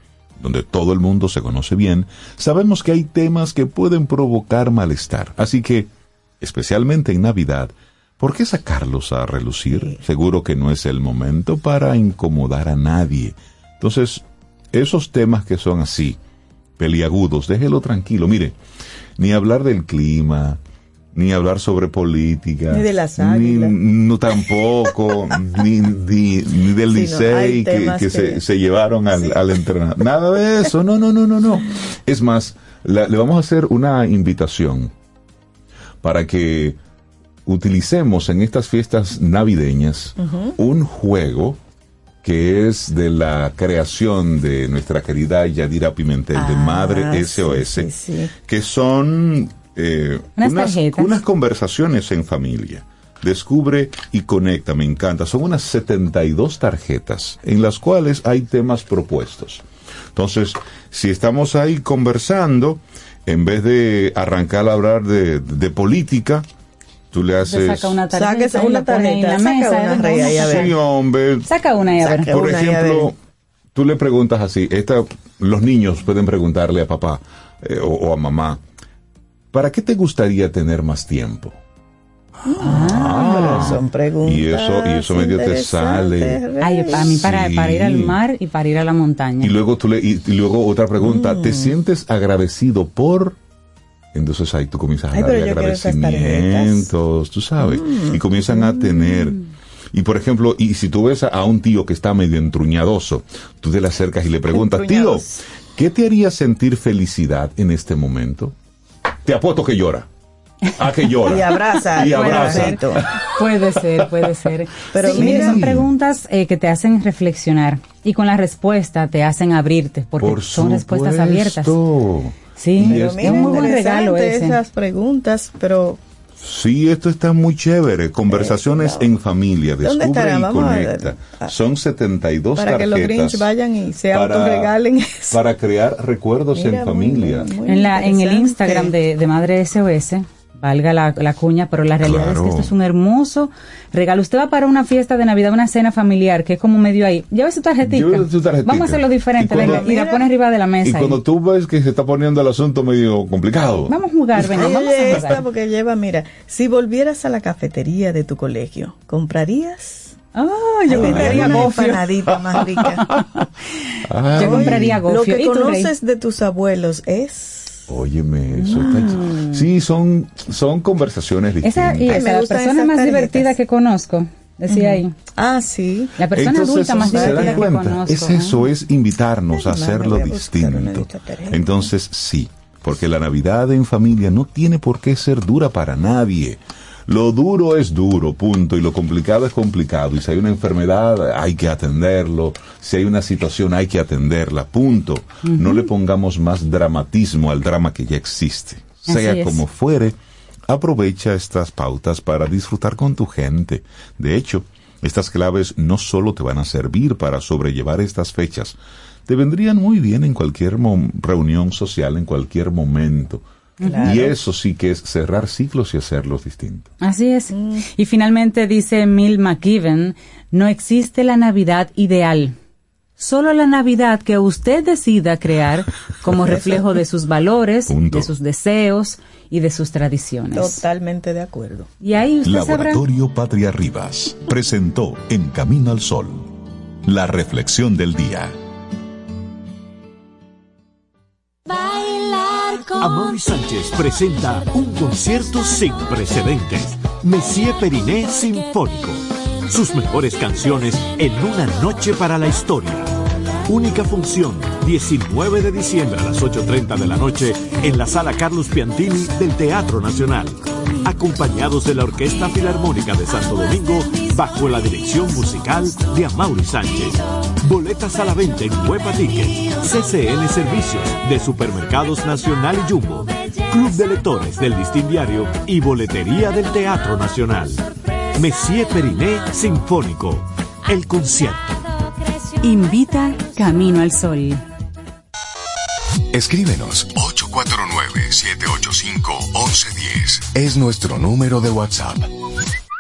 donde todo el mundo se conoce bien, sabemos que hay temas que pueden provocar malestar. Así que, especialmente en Navidad, ¿por qué sacarlos a relucir? Seguro que no es el momento para incomodar a nadie. Entonces, esos temas que son así, peliagudos, déjelo tranquilo. Mire, ni hablar del clima, ni hablar sobre política, Ni de las ni- águilas. no tampoco, ni, ni, ni del Sí, no, Licey hay que, temas que que- se, se llevaron al, al entrenador. Nada de eso, no, no, no, no, no. Es más, la- le vamos a hacer una invitación para que utilicemos en estas fiestas navideñas un juego que es de la creación de nuestra querida Yadira Pimentel de Ah, Madre SOS, sí, sí. que son eh, Unas unas, tarjetas. unas conversaciones en familia. Descubre y conecta, me encanta. Son unas 72 tarjetas en las cuales hay temas propuestos. Entonces, si estamos ahí conversando, en vez de arrancar a hablar de, de política, Tú le haces... saca una tarjeta Sáquese y una tarjeta, saca mesa. una rey ahí, a ver. Sí, hombre. Saca una y a ver. Por y ejemplo, tú le preguntas así, esta, los niños pueden preguntarle a papá eh, o, o a mamá, ¿para qué te gustaría tener más tiempo? Ah, pero son preguntas. Y eso, y eso medio te sale. Ay, Rey. a mí para, Sí. para ir al mar y para ir a la montaña. Y luego tú le, y, y luego otra pregunta, Mm. ¿te sientes agradecido por? Entonces ahí tú comienzas a Ay, darle agradecimientos, tú sabes, Mm. y comienzan a tener. Y por ejemplo, y si tú ves a, un tío que está medio entruñadoso, tú te le acercas y le preguntas, tío. ¿qué te haría sentir felicidad en este momento? Te apuesto que llora. Ah, que llora. Y abraza. Y abraza. Puede ser, puede ser. Pero sí, mira- son preguntas eh, que te hacen reflexionar y con la respuesta te hacen abrirte porque Por son respuestas abiertas. Sí, Pero es es un muy buen regalo ese. esas preguntas, pero Sí, esto está muy chévere. Conversaciones en familia. ¿Dónde Descubre estará? y Vamos conecta. Ah. Son 72 para que los tarjetas Grinch vayan y se para- autorregalen eso. Para crear recuerdos Mira, en muy familia. muy en, la, en el. Instagram de, de Madre SOS, valga la, la cuña, pero la realidad es que esto es un hermoso regalo. Usted va para una fiesta de Navidad, una cena familiar, que es como medio ahí. Lleve su tarjetita. Su tarjetica. Vamos a hacerlo diferente, Y cuando- venga, y la pone arriba de la Y mesa. ahí. cuando tú ves que se está poniendo el asunto medio complicado. Vamos a jugar, venga, vamos a jugar. porque lleva, mira, si volvieras a la cafetería de tu colegio, ¿comprarías? Ah, yo Ay, compraría una gofio. empanadita más rica. Ay, Yo compraría Lo gofio. que ¿Y tú, Rey? conoces de tus abuelos es... Óyeme, eso está ch- Sí, son, son conversaciones distintas. Esa, y esa, la persona más tarjetas. divertida que conozco, decía ahí. Ah, sí. La persona Entonces, adulta más ¿se dan divertida que cuenta? conozco. Es eso, es invitarnos a Ay, hacerlo distinto. Entonces, sí, porque la Navidad en familia no tiene por qué ser dura para nadie. Lo duro es duro, punto, y lo complicado es complicado. Y si hay una enfermedad, hay que atenderlo. Si hay una situación, hay que atenderla, punto. No le pongamos más dramatismo al drama que ya existe. Sea es. como fuere, aprovecha estas pautas para disfrutar con tu gente. De hecho, estas claves no solo te van a servir para sobrellevar estas fechas, te vendrían muy bien en cualquier reunión social, en cualquier momento. Y eso sí que es cerrar ciclos y hacerlos distintos. Así es. Y finalmente dice Mil McKibben, no existe la Navidad ideal. Solo la Navidad que usted decida crear como reflejo de sus valores, Punto. de sus deseos y de sus tradiciones. Totalmente de acuerdo. Y ahí usted sabrá. Laboratorio Patria Rivas presentó En Camino al Sol, la reflexión del día. Amaury Sánchez presenta un concierto sin precedentes. Messier Periné Sinfónico. Sus mejores canciones en una noche para la historia. Única función, 19 de diciembre a las 8.30 de la noche en la sala Carlos Piantini del Teatro Nacional. Acompañados de la Orquesta Filarmónica de Santo Domingo bajo la dirección musical de Amaury Sánchez. Boletas a la venta en Huepa Ticket, CCN Servicios de Supermercados Nacional y Jumbo, Club de Lectores del Listín Diario y Boletería del Teatro Nacional. Messier Periné Sinfónico, el concierto. Invita Camino al Sol. Escríbenos 849-785-1110. Es nuestro número de WhatsApp.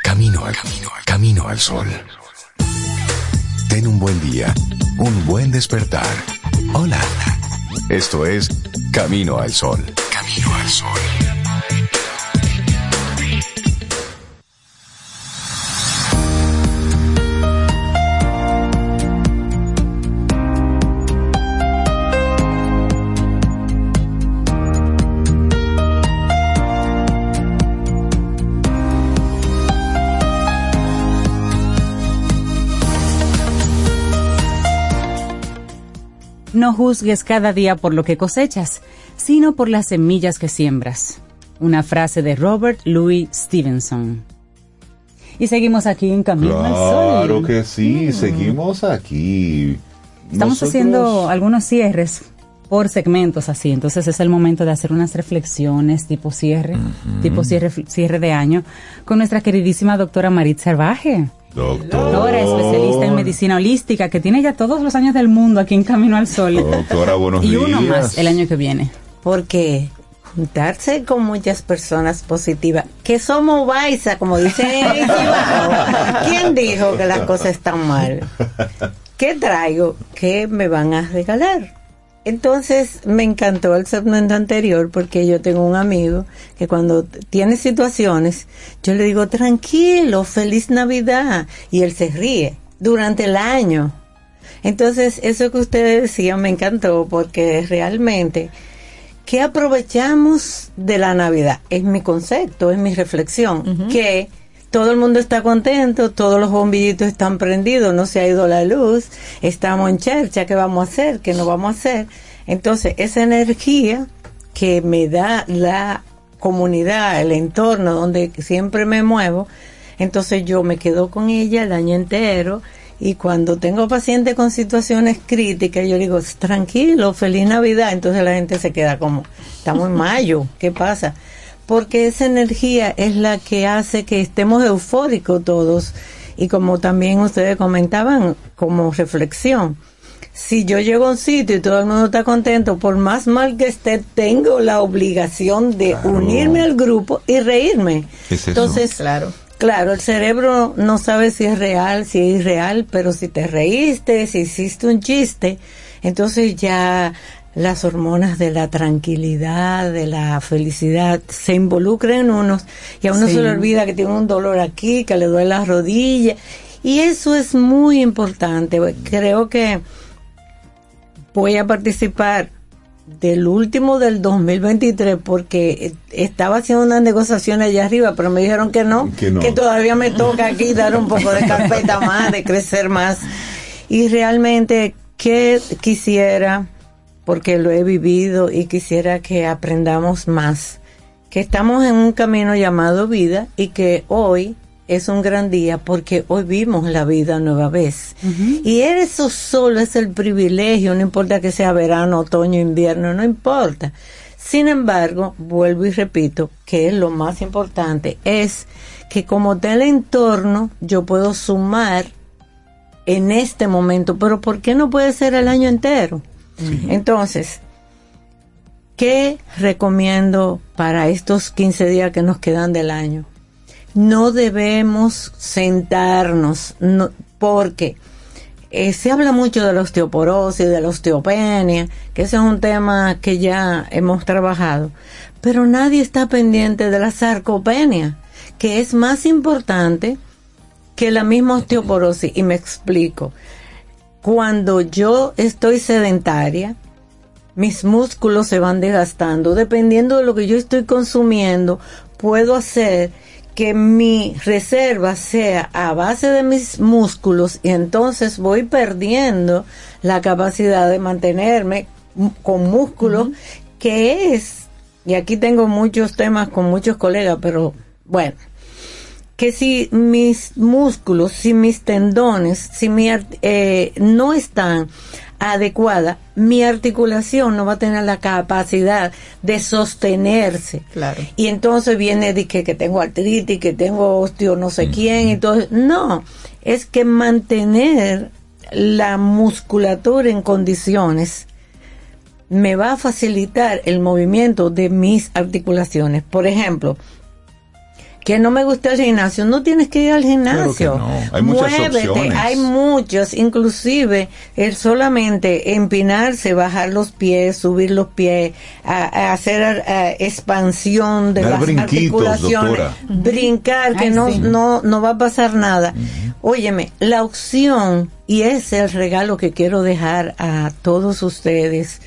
Camino al camino, al camino al sol. Ten un buen día, un buen despertar. Hola. Esto es Camino al Sol. Camino al Sol. No juzgues cada día por lo que cosechas, sino por las semillas que siembras. Una frase de Robert Louis Stevenson. Y seguimos aquí en Camino al Sol. Claro que sí, seguimos aquí. Estamos Nosotros- haciendo algunos cierres por segmentos así, entonces es el momento de hacer unas reflexiones tipo cierre, tipo cierre, cierre de año, con nuestra queridísima doctora Marit Salvaje. Doctora especialista en medicina holística que tiene ya todos los años del mundo aquí en Camino al Sol. Doctora, buenos y días. uno más el año que viene. Porque juntarse con muchas personas positivas, que somos baisa, como dicen en. ¿Quién dijo que las cosas están mal? ¿Qué traigo? ¿Qué me van a regalar? Entonces me encantó el segmento anterior porque yo tengo un amigo que cuando tiene situaciones, yo le digo, tranquilo, feliz Navidad. Y él se ríe durante el año. Entonces, eso que ustedes decían me encantó porque realmente, ¿qué aprovechamos de la Navidad? Es mi concepto, es mi reflexión, que todo el mundo está contento, todos los bombillitos están prendidos, no se ha ido la luz, estamos en chercha, ¿qué vamos a hacer? ¿Qué no vamos a hacer? Entonces, esa energía que me da la comunidad, el entorno donde siempre me muevo, entonces yo me quedo con ella el año entero y cuando tengo pacientes con situaciones críticas, yo digo, tranquilo, feliz Navidad. Entonces la gente se queda como, estamos en mayo, ¿qué pasa? Porque esa energía es la que hace que estemos eufóricos todos. Y como también ustedes comentaban, como reflexión, si yo llego a un sitio y todo el mundo está contento, por más mal que esté, tengo la obligación de unirme al grupo y reírme. Entonces, claro Claro, el cerebro no sabe si es real, si es irreal, pero si te reíste, si hiciste un chiste, entonces ya las hormonas de la tranquilidad, de la felicidad, se involucran en unos y a uno se le olvida que tiene un dolor aquí, que le duele la rodilla. Y eso es muy importante. Creo que voy a participar del último del 2023 porque estaba haciendo una negociación allá arriba, pero me dijeron que no, que, todavía me toca aquí dar un poco de carpeta más, de crecer más. Y realmente que quisiera, porque lo he vivido y quisiera que aprendamos más, que estamos en un camino llamado vida y que hoy es un gran día porque hoy vimos la vida nueva vez. Y eso solo es el privilegio, no importa que sea verano, otoño, invierno, no importa. Sin embargo, vuelvo y repito que es lo más importante, es que como del entorno yo puedo sumar en este momento, pero ¿por qué no puede ser el año entero? Entonces, ¿qué recomiendo para estos 15 días que nos quedan del año? no debemos sentarnos, porque eh, se habla mucho de la osteoporosis, de la osteopenia, que ese es un tema que ya hemos trabajado, pero nadie está pendiente de la sarcopenia, que es más importante que la misma osteoporosis. Y me explico. Cuando yo estoy sedentaria, mis músculos se van desgastando. Dependiendo de lo que yo estoy consumiendo, puedo hacer que mi reserva sea a base de mis músculos y entonces voy perdiendo la capacidad de mantenerme con músculos, que es, y aquí tengo muchos temas con muchos colegas, pero bueno, que si mis músculos, si mis tendones, si mi, eh, no están adecuada, mi articulación no va a tener la capacidad de sostenerse. Claro. Y entonces viene de que, que tengo artritis, que tengo osteo no sé quién, entonces, no, es que mantener la musculatura en condiciones me va a facilitar el movimiento de mis articulaciones. Por ejemplo, que no me gusta el gimnasio, no tienes que ir al gimnasio. Hay muchas Muévete, opciones. hay muchos, inclusive el solamente empinarse, bajar los pies, subir los pies, a, a hacer expansión de Dar las articulaciones, doctora. brincar, que Ay, no, sí. no, no va a pasar nada. Óyeme, la opción, y ese es el regalo que quiero dejar a todos ustedes,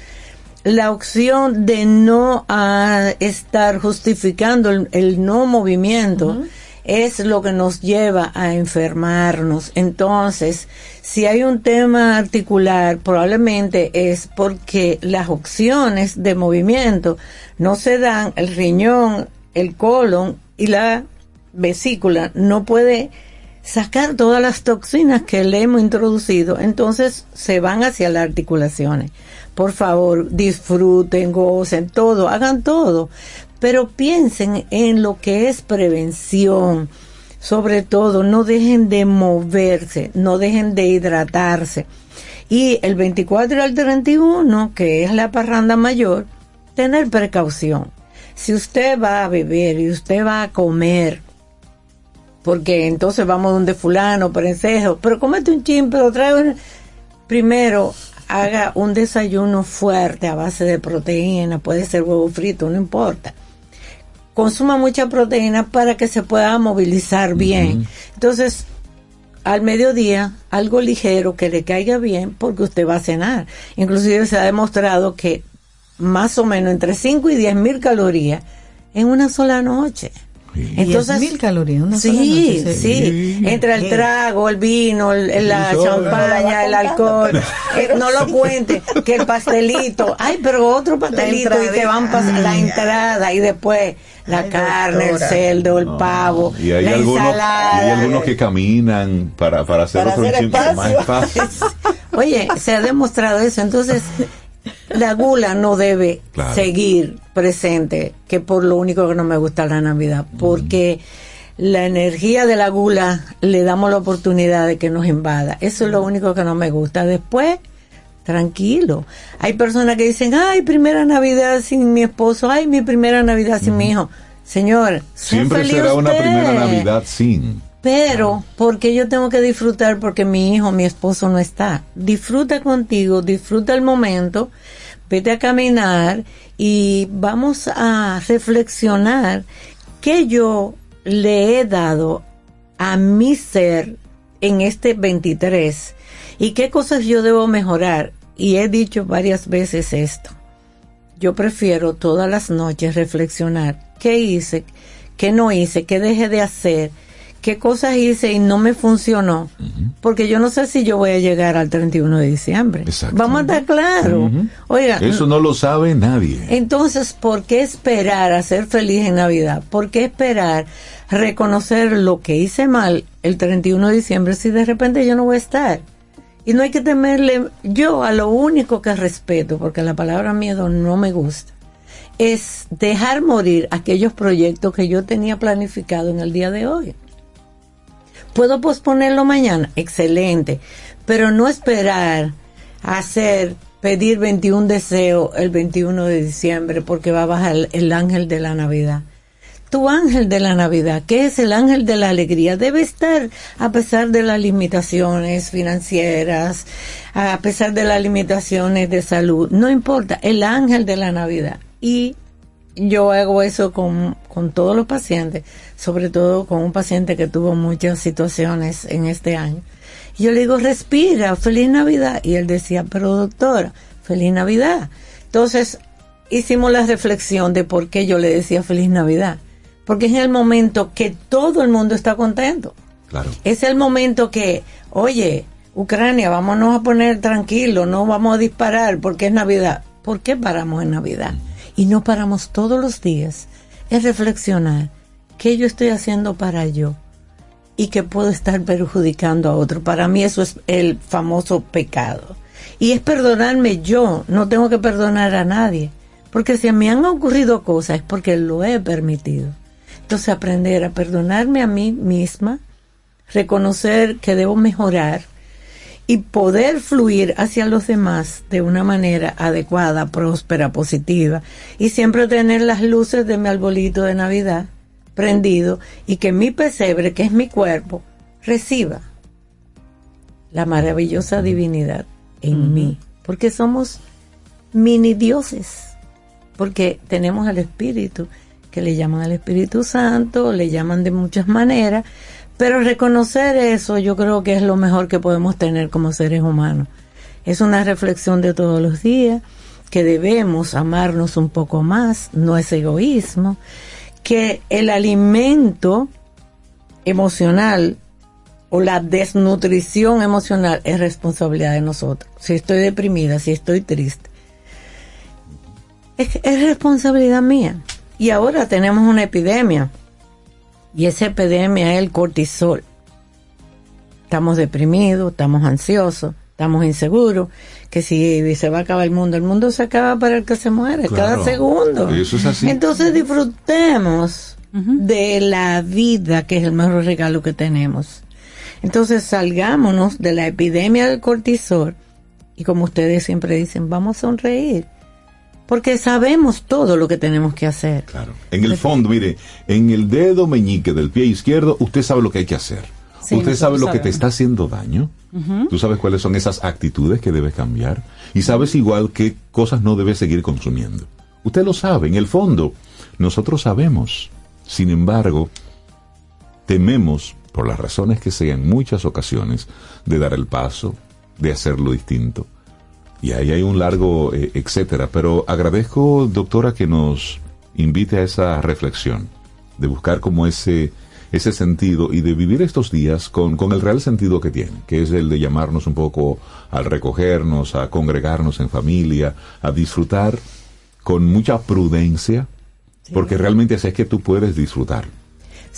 la opción de no ah, estar justificando el, el no movimiento es lo que nos lleva a enfermarnos. Entonces, si hay un tema articular, probablemente es porque las opciones de movimiento no se dan, el riñón, el colon y la vesícula no puede sacar todas las toxinas que le hemos introducido, entonces se van hacia las articulaciones. Por favor, disfruten, gocen todo, hagan todo, pero piensen en lo que es prevención. Sobre todo, no dejen de moverse, no dejen de hidratarse. Y el 24 al 31, que es la parranda mayor, tener precaución. Si usted va a beber y usted va a comer, porque entonces vamos donde fulano, prensejo, pero cómete un chin, pero trae un... Primero, haga un desayuno fuerte a base de proteína, puede ser huevo frito, no importa. Consuma mucha proteína para que se pueda movilizar bien. Entonces, al mediodía, algo ligero que le caiga bien porque usted va a cenar. Inclusive se ha demostrado que más o menos entre 5 y 10 mil calorías en una sola noche. Entonces, mil calorías. Una sí, sola noche, sí, entre el trago, el vino, el- el- la champaña, el alcohol, eh, no lo cuente, que el pastelito, ay, pero otro pastelito y te van pas- la entrada y después la carne, doctora. el cerdo, el pavo, Y hay, la algunos, y hay algunos que caminan para, para hacer Para otro hacer chin- más espacio. espacio. Oye, se ha demostrado eso. Entonces, la gula no debe Claro. seguir presente, que por lo único que no me gusta la Navidad, porque la energía de la gula le damos la oportunidad de que nos invada. Eso es lo único que no me gusta. Después, tranquilo. Hay personas que dicen, ay, primera Navidad sin mi esposo, ay, mi primera Navidad sin mi hijo. Señor, Siempre será una primera Navidad sin. Pero, porque yo tengo que disfrutar porque mi hijo, mi esposo no está. Disfruta contigo, disfruta el momento, vete a caminar y vamos a reflexionar qué yo le he dado a mi ser en este 23 y qué cosas yo debo mejorar. Y he dicho varias veces esto. Yo prefiero todas las noches reflexionar qué hice, qué no hice, qué dejé de hacer, qué cosas hice y no me funcionó, porque yo no sé si yo voy a llegar al 31 de diciembre. Vamos a estar claros. Oiga, Eso no lo sabe nadie. entonces, ¿por qué esperar a ser feliz en Navidad? ¿Por qué esperar reconocer lo que hice mal el 31 de diciembre si de repente yo no voy a estar? Y no hay que temerle, yo a lo único que respeto, porque la palabra miedo no me gusta, es dejar morir aquellos proyectos que yo tenía planificado en el día de hoy. ¿Puedo posponerlo mañana? Excelente. Pero no esperar a hacer, pedir 21 deseos el 21 de diciembre porque va a bajar el, el ángel de la Navidad. Tu ángel de la Navidad, que es el ángel de la alegría, debe estar a pesar de las limitaciones financieras, a pesar de las limitaciones de salud. No importa, el ángel de la Navidad. Y yo hago eso con, con todos los pacientes, sobre todo con un paciente que tuvo muchas situaciones en este año. Y yo le digo, respira, feliz Navidad. Y él decía, pero doctora, feliz Navidad. Entonces hicimos la reflexión de por qué yo le decía feliz Navidad. Porque es el momento que todo el mundo está contento. Claro. Es el momento que, oye, Ucrania, vámonos a poner tranquilo, no vamos a disparar porque es Navidad. ¿Por qué paramos en Navidad? Y no paramos todos los días. Es reflexionar qué yo estoy haciendo para yo y que puedo estar perjudicando a otro. Para mí eso es el famoso pecado. Y es perdonarme yo, no tengo que perdonar a nadie. Porque si me han ocurrido cosas es porque lo he permitido. Entonces aprender a perdonarme a mí misma, reconocer que debo mejorar y poder fluir hacia los demás de una manera adecuada, próspera, positiva y siempre tener las luces de mi arbolito de Navidad prendido y que mi pesebre, que es mi cuerpo, reciba la maravillosa divinidad en mí, porque somos mini dioses, porque tenemos al Espíritu, que le llaman al Espíritu Santo, le llaman de muchas maneras, pero reconocer eso yo creo que es lo mejor que podemos tener como seres humanos. Es una reflexión de todos los días, que debemos amarnos un poco más, no es egoísmo, que el alimento emocional o la desnutrición emocional es responsabilidad de nosotros. Si estoy deprimida, si estoy triste, es, es responsabilidad mía. Y ahora tenemos una epidemia. Y esa epidemia es el cortisol. Estamos deprimidos, estamos ansiosos, estamos inseguros, que si se va a acabar el mundo, el mundo se acaba para el que se muere, cada segundo. Eso es así. Entonces disfrutemos de la vida, que es el mejor regalo que tenemos. Entonces salgámonos de la epidemia del cortisol y como ustedes siempre dicen, vamos a sonreír. Porque sabemos todo lo que tenemos que hacer. En el fondo, mire, en el dedo meñique del pie izquierdo, usted sabe lo que hay que hacer. Sí, usted sabe lo que te está haciendo daño. Ujú. Tú sabes cuáles son esas actitudes que debes cambiar. Y sabes igual qué cosas no debes seguir consumiendo. Usted lo sabe, en el fondo, nosotros sabemos. Sin embargo, tememos, por las razones que sean, muchas ocasiones, de dar el paso, de hacerlo distinto. Y ahí hay un largo eh, etcétera. Pero agradezco, doctora, que nos invite a esa reflexión, de buscar como ese, ese sentido y de vivir estos días con, con el real sentido que tiene, que es el de llamarnos un poco al recogernos, a congregarnos en familia, a disfrutar con mucha prudencia, porque realmente así es que tú puedes disfrutar.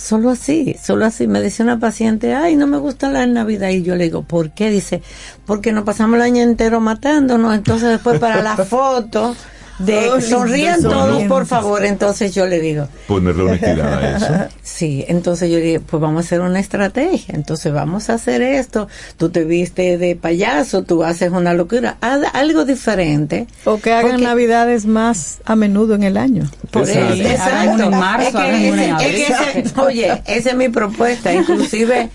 Solo así, solo así. Me decía una paciente, ay, no me gusta la Navidad. Y yo le digo, ¿por qué? Dice, porque nos pasamos el año entero matándonos. Entonces después para la foto, de Todos sonrían sonriendo. todos, por favor. Entonces yo le digo, Ponerle honestidad a eso. Sí, entonces yo dije, pues vamos a hacer una estrategia. Entonces vamos a hacer esto. Tú te viste de payaso, tú haces una locura. Haz algo diferente. O que hagan Porque- navidades más a menudo en el año. Por Exacto. eso, exacto. Hagan uno en marzo, Es que ese- es que ese- oye, esa es mi propuesta. Inclusive,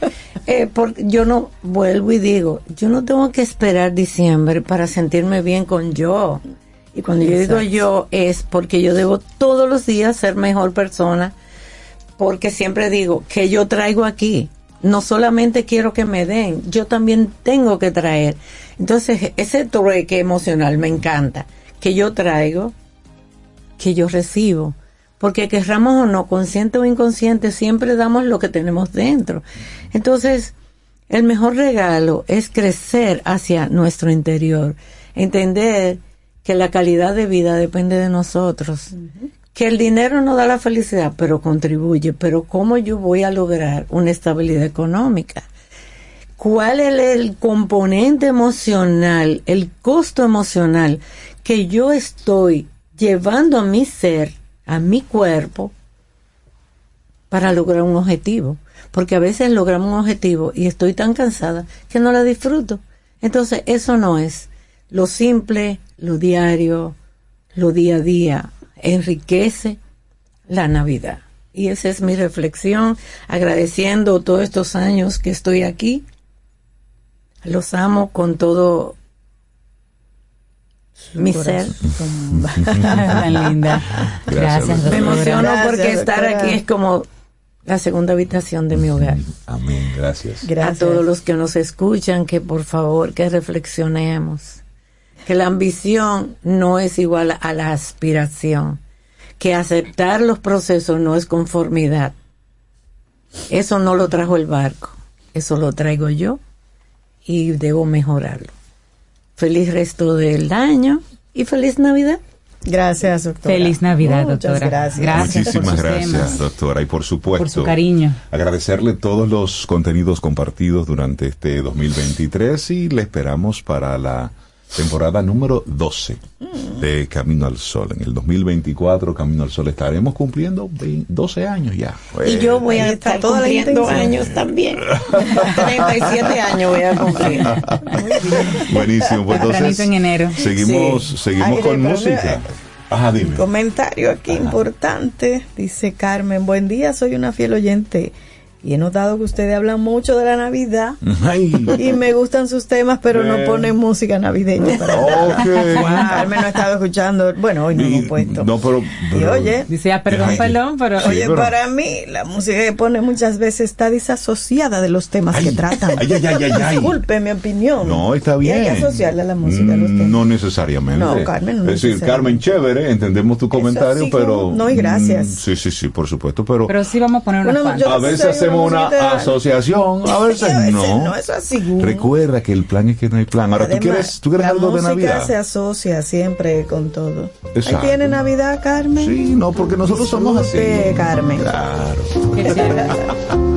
eh, por- yo no vuelvo y digo, yo no tengo que esperar diciembre para sentirme bien con yo. Y cuando yo digo yo es porque yo debo todos los días ser mejor persona, porque siempre digo que yo traigo aquí. No solamente quiero que me den, yo también tengo que traer. Entonces, ese trueque emocional me encanta. Que yo traigo, que yo recibo. Porque querramos o no, consciente o inconsciente, siempre damos lo que tenemos dentro. Entonces, el mejor regalo es crecer hacia nuestro interior, entender que la calidad de vida depende de nosotros, que el dinero no da la felicidad, pero contribuye, pero ¿cómo yo voy a lograr una estabilidad económica? ¿Cuál es el componente emocional, el costo emocional que yo estoy llevando a mi ser, a mi cuerpo, para lograr un objetivo? Porque a veces logramos un objetivo y estoy tan cansada que no la disfruto. Entonces, eso no es lo simple, lo diario, lo día a día. Enriquece la Navidad. Y esa es mi reflexión, agradeciendo todos estos años que estoy aquí. Los amo con todo mi ser. Tan linda. Gracias, Me emociono Gracias, porque estar doctora. aquí es como la segunda habitación de mi hogar. Amén, gracias. Gracias. A todos los que nos escuchan, que por favor, que reflexionemos. Que la ambición no es igual a la aspiración. Que aceptar los procesos no es conformidad. Eso no lo trajo el barco. Eso lo traigo yo y debo mejorarlo. Feliz resto del año y feliz Navidad. Gracias, doctora. Feliz Navidad, Muchas doctora. gracias. Muchísimas gracias, temas. doctora. Y por supuesto, Por su cariño. agradecerle todos los contenidos compartidos durante este 2023 y le esperamos para la temporada número 12 de Camino al Sol. En el 2024, Camino al Sol, estaremos cumpliendo 20 12 años ya. Y yo voy a estar cumpliendo años también. 37 años voy a cumplir. Buenísimo. Pues entonces, en enero. seguimos, Sí. seguimos Aire, con música. Ajá, dime. Comentario aquí importante, dice Carmen, buen día, soy una fiel oyente y he notado que ustedes hablan mucho de la Navidad Ay. y me gustan sus temas, pero no ponen música navideña. Para Ok. Bueno, Carmen no ha estado escuchando, bueno, hoy no lo Y- he puesto. No, pero, Y oye, Dice, ah, perdón, Ay, perdón, pero... Sí, Oye, pero- para mí la música que pone muchas veces está disasociada de los temas Ay, que tratan. ay, ay, ay, ay, ay. Disculpe mi opinión. No, está Y bien. hay que asociarle a la música a los temas. No necesariamente. No, Carmen, no Es decir. Carmen, chévere, entendemos tu comentario, sí, pero. no, y gracias. Mm, Sí, sí, sí, por supuesto, pero. Pero sí vamos a poner una Bueno, a veces soy una asociación, a veces, Y a veces no. no, eso así. Recuerda que el plan es que no hay plan. Ahora, ¿tú Además, quieres, ¿tú quieres la algo de Navidad? se asocia siempre con todo. Exacto. Ahí tiene Navidad, Carmen. Sí, no, porque nosotros somos así. Carmen. Claro.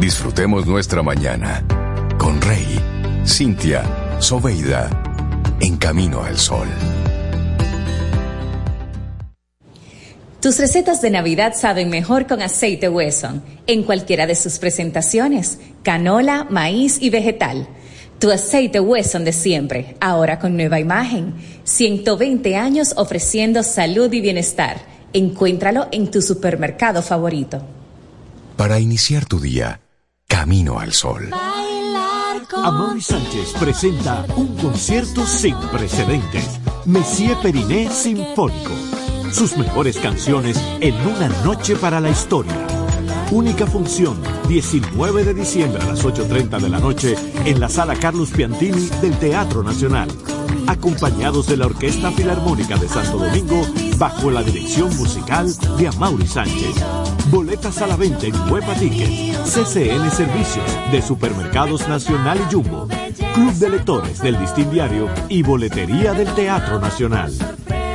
Disfrutemos nuestra mañana con Rey, Cintia, Soveida, en camino al sol. Tus recetas de Navidad saben mejor con aceite Wesson, en cualquiera de sus presentaciones, canola, maíz y vegetal. Tu aceite Wesson de siempre, ahora con nueva imagen. 120 años ofreciendo salud y bienestar. Encuéntralo en tu supermercado favorito. Para iniciar tu día, camino al sol. Amaury Sánchez presenta un concierto sin precedentes. Messier Periné Sinfónico. Sus mejores canciones en una noche para la historia. Única función, 19 de diciembre a las 8.30 de la noche en la sala Carlos Piantini del Teatro Nacional. Acompañados de la Orquesta Filarmónica de Santo Domingo bajo la dirección musical de Amaury Sánchez. Boletas a la venta en Huepa Tickets, CCN Servicios de Supermercados Nacional y Jumbo, Club de Lectores del Distin Diario y Boletería del Teatro Nacional.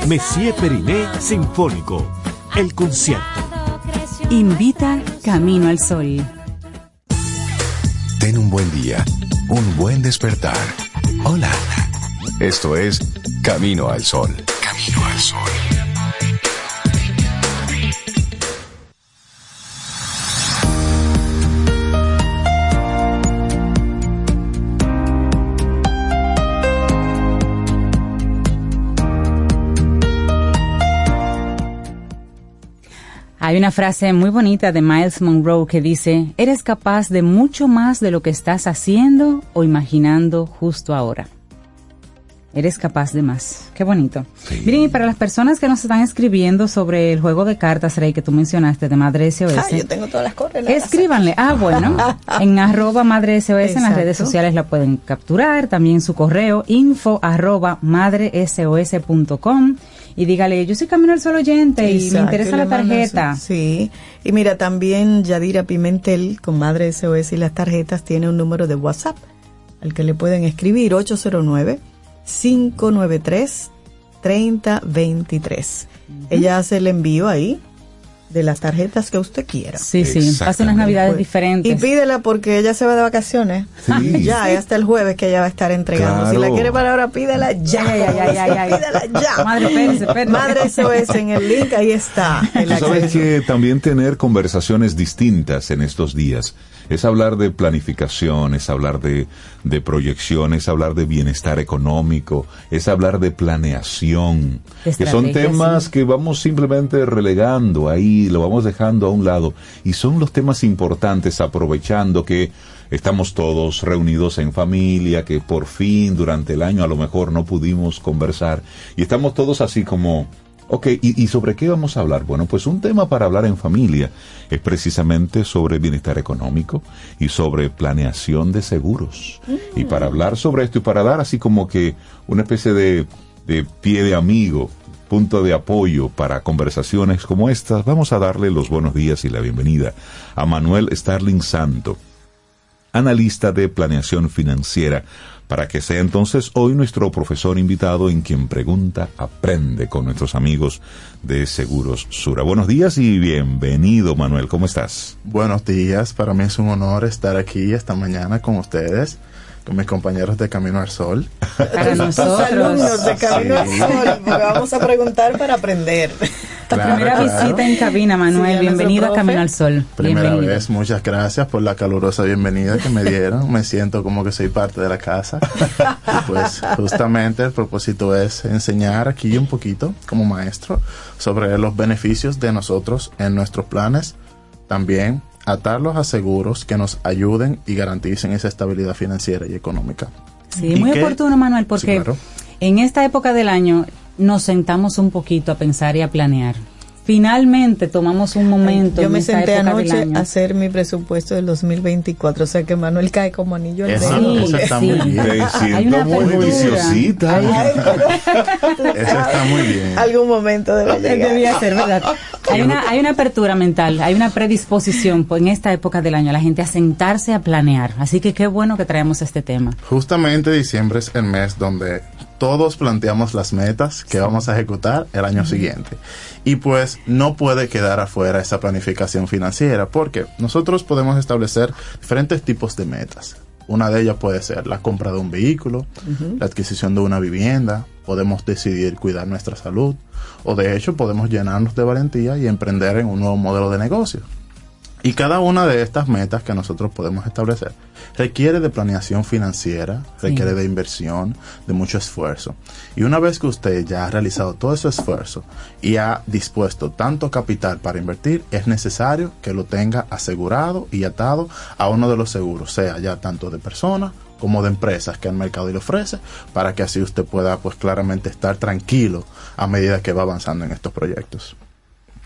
Messier Periné Sinfónico. El concierto. Invita Camino al Sol. Ten un buen día, un buen despertar. Hola. Esto es Camino al Sol. Camino al Sol. Hay una frase muy bonita de Miles Monroe que dice, eres capaz de mucho más de lo que estás haciendo o imaginando justo ahora. Eres capaz de más. Qué bonito. Miren, y para las personas que nos están escribiendo sobre el juego de cartas, Rey, que tú mencionaste, de Madre SOS. Ah, yo tengo todas las coordenadas. Escríbanle. Ah, bueno. en arroba Madre SOS en las redes sociales la pueden capturar. También su correo, info arroba madresos.com. Y dígale, yo soy Camino al Sol oyente y me interesa la tarjeta. Sí, y mira, también Yadira Pimentel, con Madre SOS y las tarjetas, tiene un número de WhatsApp al que le pueden escribir 809-593-3023. Ella hace el envío ahí de las tarjetas que usted quiera. Sí, sí, pasa unas navidades Pues, diferentes. Y pídela porque ella se va de vacaciones. Sí. Ya, es hasta el jueves que ella va a estar entregando. Si la Claro. quiere para ahora, pídela ya. Ay, ay, ay, ay. Pídela ya. Madre, espérese, espérese. Madre SOS en el link, ahí está. el Tú sabes que también tener conversaciones distintas en estos días es hablar de planificación, es hablar de, de proyección, es hablar de bienestar económico, es hablar de planeación, que son temas sí. que vamos simplemente relegando ahí, lo vamos dejando a un lado, y son los temas importantes aprovechando que estamos todos reunidos en familia, que por fin durante el año a lo mejor no pudimos conversar, y estamos todos así como Ok, ¿y, y sobre qué vamos a hablar? Bueno, pues un tema para hablar en familia es precisamente sobre bienestar económico y sobre planeación de seguros. Y para hablar sobre esto y para dar así como que una especie de, de pie de amigo, punto de apoyo para conversaciones como estas, vamos a darle los buenos días y la bienvenida a Manuel Starling Santo, analista de planeación financiera, para que sea entonces hoy nuestro profesor invitado en quien pregunta, aprende con nuestros amigos de Seguros Sura. Buenos días y bienvenido, Manuel, ¿cómo estás? Buenos días, para mí es un honor estar aquí esta mañana con ustedes, con mis compañeros de Camino al Sol. Para Los alumnos de Camino al Sí. Sol, porque vamos a preguntar para aprender. Tu primera visita en cabina, Manuel. Sí, Bienvenido a Camino al Sol. Primera Bienvenido. vez, muchas gracias por la calurosa bienvenida que me dieron. Me siento como que soy parte de la casa. Y pues justamente el propósito es enseñar aquí un poquito como maestro sobre los beneficios de nosotros en nuestros planes. También atarlos a seguros que nos ayuden y garanticen esa estabilidad financiera y económica. Sí, ¿Y muy qué? oportuno, Manuel, porque Sí, claro. en esta época del año nos sentamos un poquito a pensar y a planear. Finalmente tomamos un momento Yo me senté anoche a hacer mi presupuesto del 2024, o sea que Manuel cae como anillo al dedo. eso está muy bien. Hay una muy juiciosita. Eso está muy bien. Algún momento debe llegar. Debía ser, ¿verdad? Hay una, hay una apertura mental, hay una predisposición pues, en esta época del año a la gente a sentarse a planear. Así que qué bueno que traemos este tema. Justamente diciembre es el mes donde todos planteamos las metas que vamos a ejecutar el año siguiente. Y pues no puede quedar afuera esa planificación financiera porque nosotros podemos establecer diferentes tipos de metas. Una de ellas puede ser la compra de un vehículo, la adquisición de una vivienda, podemos decidir cuidar nuestra salud o de hecho podemos llenarnos de valentía y emprender en un nuevo modelo de negocio. Y cada una de estas metas que nosotros podemos establecer requiere de planeación financiera, requiere de inversión, de mucho esfuerzo. Y una vez que usted ya ha realizado todo ese esfuerzo y ha dispuesto tanto capital para invertir, es necesario que lo tenga asegurado y atado a uno de los seguros, sea ya tanto de personas como de empresas que el mercado le ofrece, para que así usted pueda pues claramente estar tranquilo a medida que va avanzando en estos proyectos.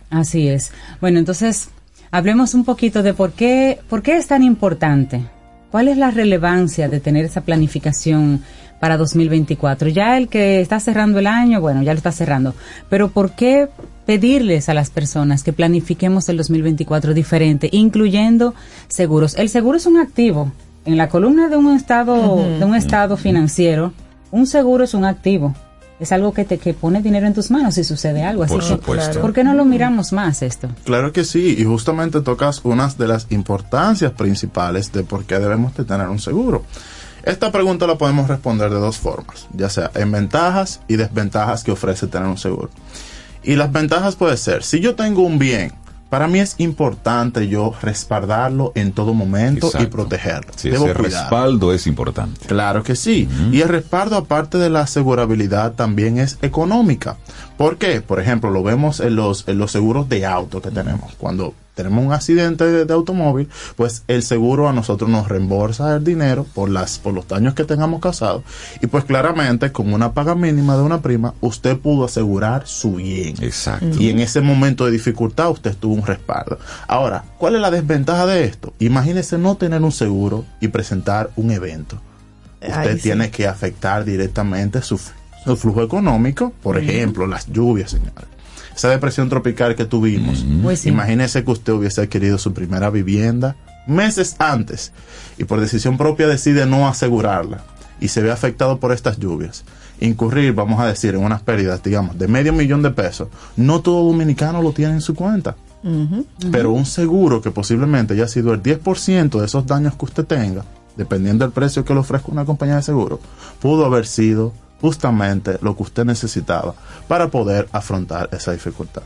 Así es. Bueno, entonces hablemos un poquito de por qué, por qué es tan importante. ¿Cuál es la relevancia de tener esa planificación para 2024? Ya el que está cerrando el año, bueno, ya lo está cerrando. Pero ¿por qué pedirles a las personas que planifiquemos el 2024 diferente, incluyendo seguros? El seguro es un activo. En la columna de un estado, de un estado financiero, un seguro es un activo. Es algo que te que pone dinero en tus manos si sucede algo. Así Por que, supuesto. ¿por qué no lo miramos más esto? Claro que sí, y justamente tocas unas de las importancias principales de por qué debemos de tener un seguro. Esta pregunta la podemos responder de dos formas, ya sea en ventajas y desventajas que ofrece tener un seguro. Y las ventajas puede ser, si yo tengo un bien, para mí es importante yo respaldarlo en todo momento y protegerlo. Sí, Debo ese cuidarlo. respaldo es importante. Claro que sí. Y el respaldo, aparte de la asegurabilidad, también es económica. ¿Por qué? Por ejemplo, lo vemos en los, en los seguros de auto que tenemos. Cuando tenemos un accidente de, de automóvil, pues el seguro a nosotros nos reembolsa el dinero por, las, por los daños que tengamos causado. Y pues claramente, con una paga mínima de una prima, usted pudo asegurar su bien. Exacto. Y en ese momento de dificultad usted tuvo un respaldo. Ahora, ¿cuál es la desventaja de esto? Imagínese no tener un seguro y presentar un evento. Usted Ay, sí. tiene que afectar directamente su, su flujo económico, por ejemplo, las lluvias, señores. Esa depresión tropical que tuvimos. Pues sí. Imagínese que usted hubiese adquirido su primera vivienda meses antes y por decisión propia decide no asegurarla y se ve afectado por estas lluvias. Incurrir, vamos a decir, en unas pérdidas, digamos, de medio millón de pesos. No todo dominicano lo tiene en su cuenta. Pero un seguro que posiblemente haya sido el 10% de esos daños que usted tenga, dependiendo del precio que le ofrezca una compañía de seguro, pudo haber sido justamente lo que usted necesitaba para poder afrontar esa dificultad.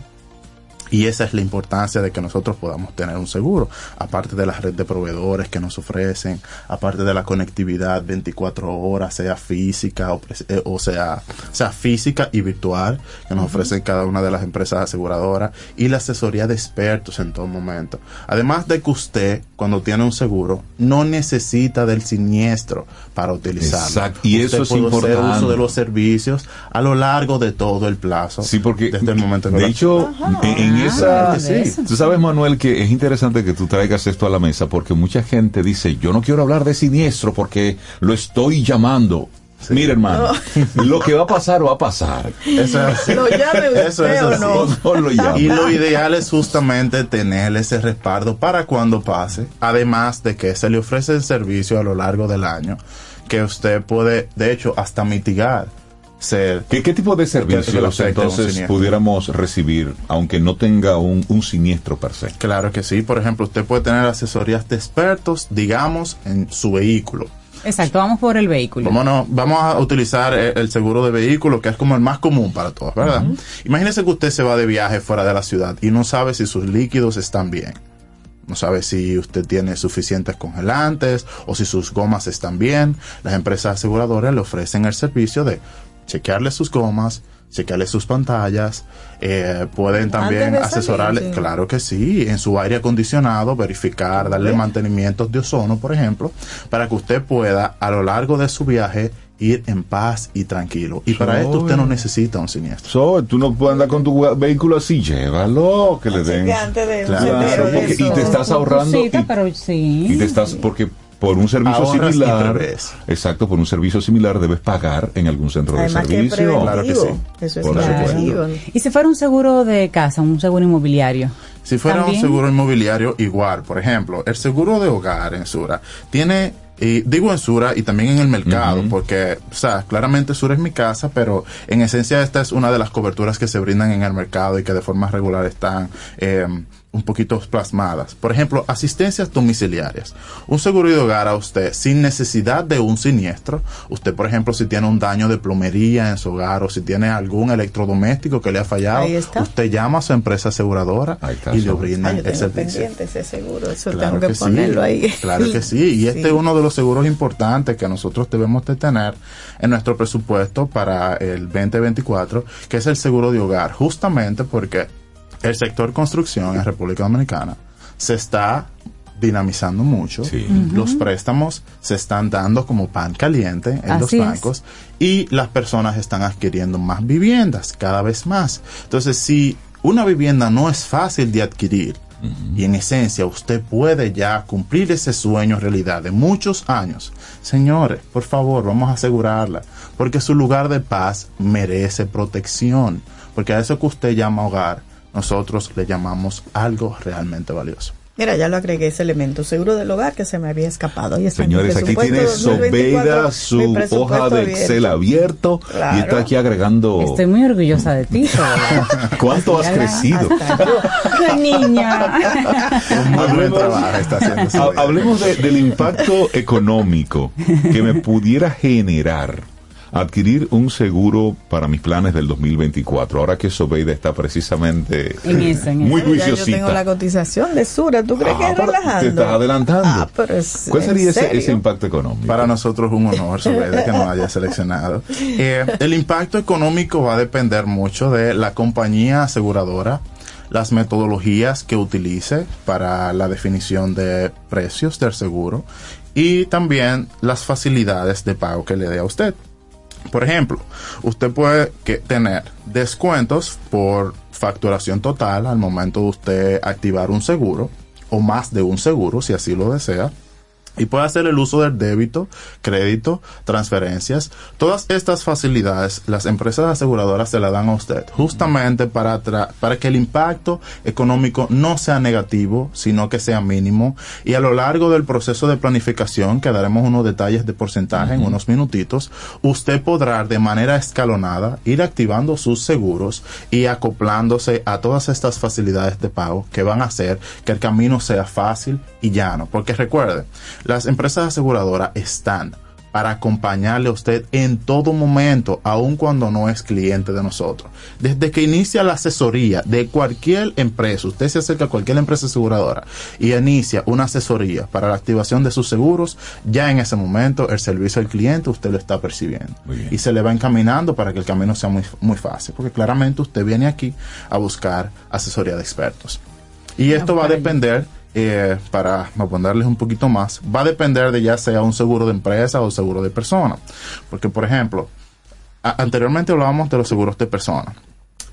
Y esa es la importancia de que nosotros podamos tener un seguro, aparte de la red de proveedores que nos ofrecen, aparte de la conectividad 24 horas, sea física o, eh, o sea, sea física y virtual, que nos ofrecen cada una de las empresas aseguradoras, y la asesoría de expertos en todo momento. Además de que usted, cuando tiene un seguro, no necesita del siniestro para utilizarlo. Exacto, y Usted eso es puede hacer importante. uso de los servicios a lo largo de todo el plazo. Sí, porque desde el momento de hecho, en, en esa, sí. tú sabes, Manuel, que es interesante que tú traigas esto a la mesa porque mucha gente dice, yo no quiero hablar de siniestro porque lo estoy llamando. Mira, hermano, lo que va a pasar va a pasar. Eso es así. Lo llame usted Eso es o así. no. No lo llame. Y lo ideal es justamente tener ese respaldo para cuando pase, además de que se le ofrece el servicio a lo largo del año, que usted puede, de hecho, hasta mitigar ser... ¿Qué, qué tipo de servicios entonces pudiéramos recibir, aunque no tenga un, un siniestro per se? Claro que sí, por ejemplo, usted puede tener asesorías de expertos, digamos, en su vehículo. Exacto, vamos por el vehículo. Vámonos, vamos a utilizar el, el seguro de vehículo, que es como el más común para todos, ¿verdad? Imagínese que usted se va de viaje fuera de la ciudad y no sabe si sus líquidos están bien. No sabe si usted tiene suficientes congelantes o si sus gomas están bien. Las empresas aseguradoras le ofrecen el servicio de chequearle sus gomas, chequearle sus pantallas, eh, pueden también asesorarle, salir, sí. claro que sí, en su aire acondicionado, verificar, darle mantenimientos de ozono, por ejemplo, para que usted pueda a lo largo de su viaje ir en paz y tranquilo. Y para esto usted no necesita un siniestro. So, tú no puedes andar con tu vehículo así, llévalo, que le den. Claro, porque- y te estás ahorrando. Cosita, y- pero sí. Y te estás, porque por un servicio Ahorras similar, exacto, por un servicio similar debes pagar en algún centro Además de servicio. Claro que sí. Eso es Por preventivo. Y si fuera un seguro de casa, un seguro inmobiliario. Si fuera También. un seguro inmobiliario, igual. Por ejemplo, el seguro de hogar en Sura tiene Y digo en Sura y también en el mercado, porque, o sea, claramente Sura es mi casa, pero en esencia esta es una de las coberturas que se brindan en el mercado y que de forma regular están eh, un poquito plasmadas. Por ejemplo, asistencias domiciliarias. Un seguro de hogar a usted sin necesidad de un siniestro. Usted, por ejemplo, si tiene un daño de plomería en su hogar o si tiene algún electrodoméstico que le ha fallado, usted llama a su empresa aseguradora y le Ah, brindan yo el servicio. ese seguro, eso Claro tengo que, sí, ponerlo ahí. Claro que sí. Y este Sí. es uno de los seguros importantes que nosotros debemos de tener en nuestro presupuesto para el 2024, que es el seguro de hogar, justamente porque el sector construcción en República Dominicana se está dinamizando mucho. Los préstamos se están dando como pan caliente en Así los es. bancos y las personas están adquiriendo más viviendas cada vez más. Entonces, si una vivienda no es fácil de adquirir, y en esencia usted puede ya cumplir ese sueño realidad de muchos años. Señores, por favor, vamos a asegurarla, porque su lugar de paz merece protección, porque a eso que usted llama hogar, nosotros le llamamos algo realmente valioso. Mira, ya lo agregué ese elemento, seguro del hogar que se me había escapado. Mi Señores, aquí tiene 2024, Sobeida su hoja de abierto. Excel abierto y está aquí agregando Estoy muy orgullosa de ti. Cuánto has crecido. hasta yo. ¡Qué niña! Muy buen trabajo está haciendo Ha- Sobeida. Hablemos de- del impacto económico que me pudiera generar adquirir un seguro para mis planes del 2024. Ahora que Sobeida está precisamente En eso, en muy. Ya yo tengo la juiciosita. cotización de Sura, ¿tú crees que Ah, es pero relajando? Te estás adelantando. Ah, pero es- ¿Cuál ¿en sería ese, impacto económico? Para nosotros es un honor, Sobeida, que nos haya seleccionado. Eh, el impacto económico va a depender mucho de la compañía aseguradora, las metodologías que utilice para la definición de precios del seguro y también las facilidades de pago que le dé a usted. Por ejemplo, usted puede tener descuentos por facturación total al momento de usted activar un seguro o más de un seguro si así lo desea. Y puede hacer el uso del débito, crédito, transferencias. Todas estas facilidades las empresas aseguradoras se las dan a usted justamente para, para que el impacto económico no sea negativo, sino que sea mínimo. Y a lo largo del proceso de planificación, que daremos unos detalles de porcentaje en unos minutitos, usted podrá de manera escalonada ir activando sus seguros y acoplándose a todas estas facilidades de pago que van a hacer que el camino sea fácil y llano. Porque recuerde, las empresas aseguradoras están para acompañarle a usted en todo momento, aun cuando no es cliente de nosotros. Desde que inicia la asesoría de cualquier empresa, usted se acerca a cualquier empresa aseguradora y inicia una asesoría para la activación de sus seguros, ya en ese momento el servicio al cliente usted lo está percibiendo. Y se le va encaminando para que el camino sea muy, muy fácil, porque claramente usted viene aquí a buscar asesoría de expertos. Y esto va a depender, eh, para ponerles un poquito más, va a depender de ya sea un seguro de empresa o seguro de persona. Porque, por ejemplo, anteriormente hablábamos de los seguros de persona.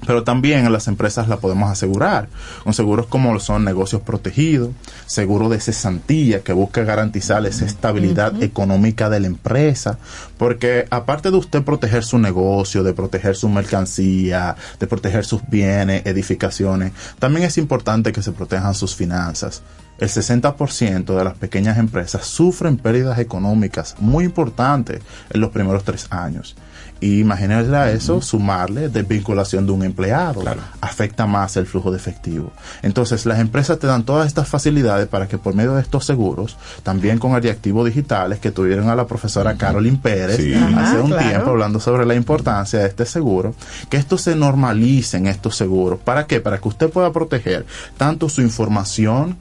Pero también en las empresas la podemos asegurar, con seguros como son negocios protegidos, seguro de cesantía que busca garantizar esa estabilidad económica de la empresa, porque aparte de usted proteger su negocio, de proteger su mercancía, de proteger sus bienes, edificaciones, también es importante que se protejan sus finanzas. El 60% de las pequeñas empresas sufren pérdidas económicas muy importantes en los primeros tres años. Y imagínense a eso, sumarle desvinculación de un empleado. Afecta más el flujo de efectivo. Entonces, las empresas te dan todas estas facilidades para que por medio de estos seguros, también con el reactivo digitales que tuvieron a la profesora Carolyn Pérez Sí. hace un claro. tiempo hablando sobre la importancia de este seguro, que esto se normalice en estos seguros. ¿Para qué? Para que usted pueda proteger tanto su información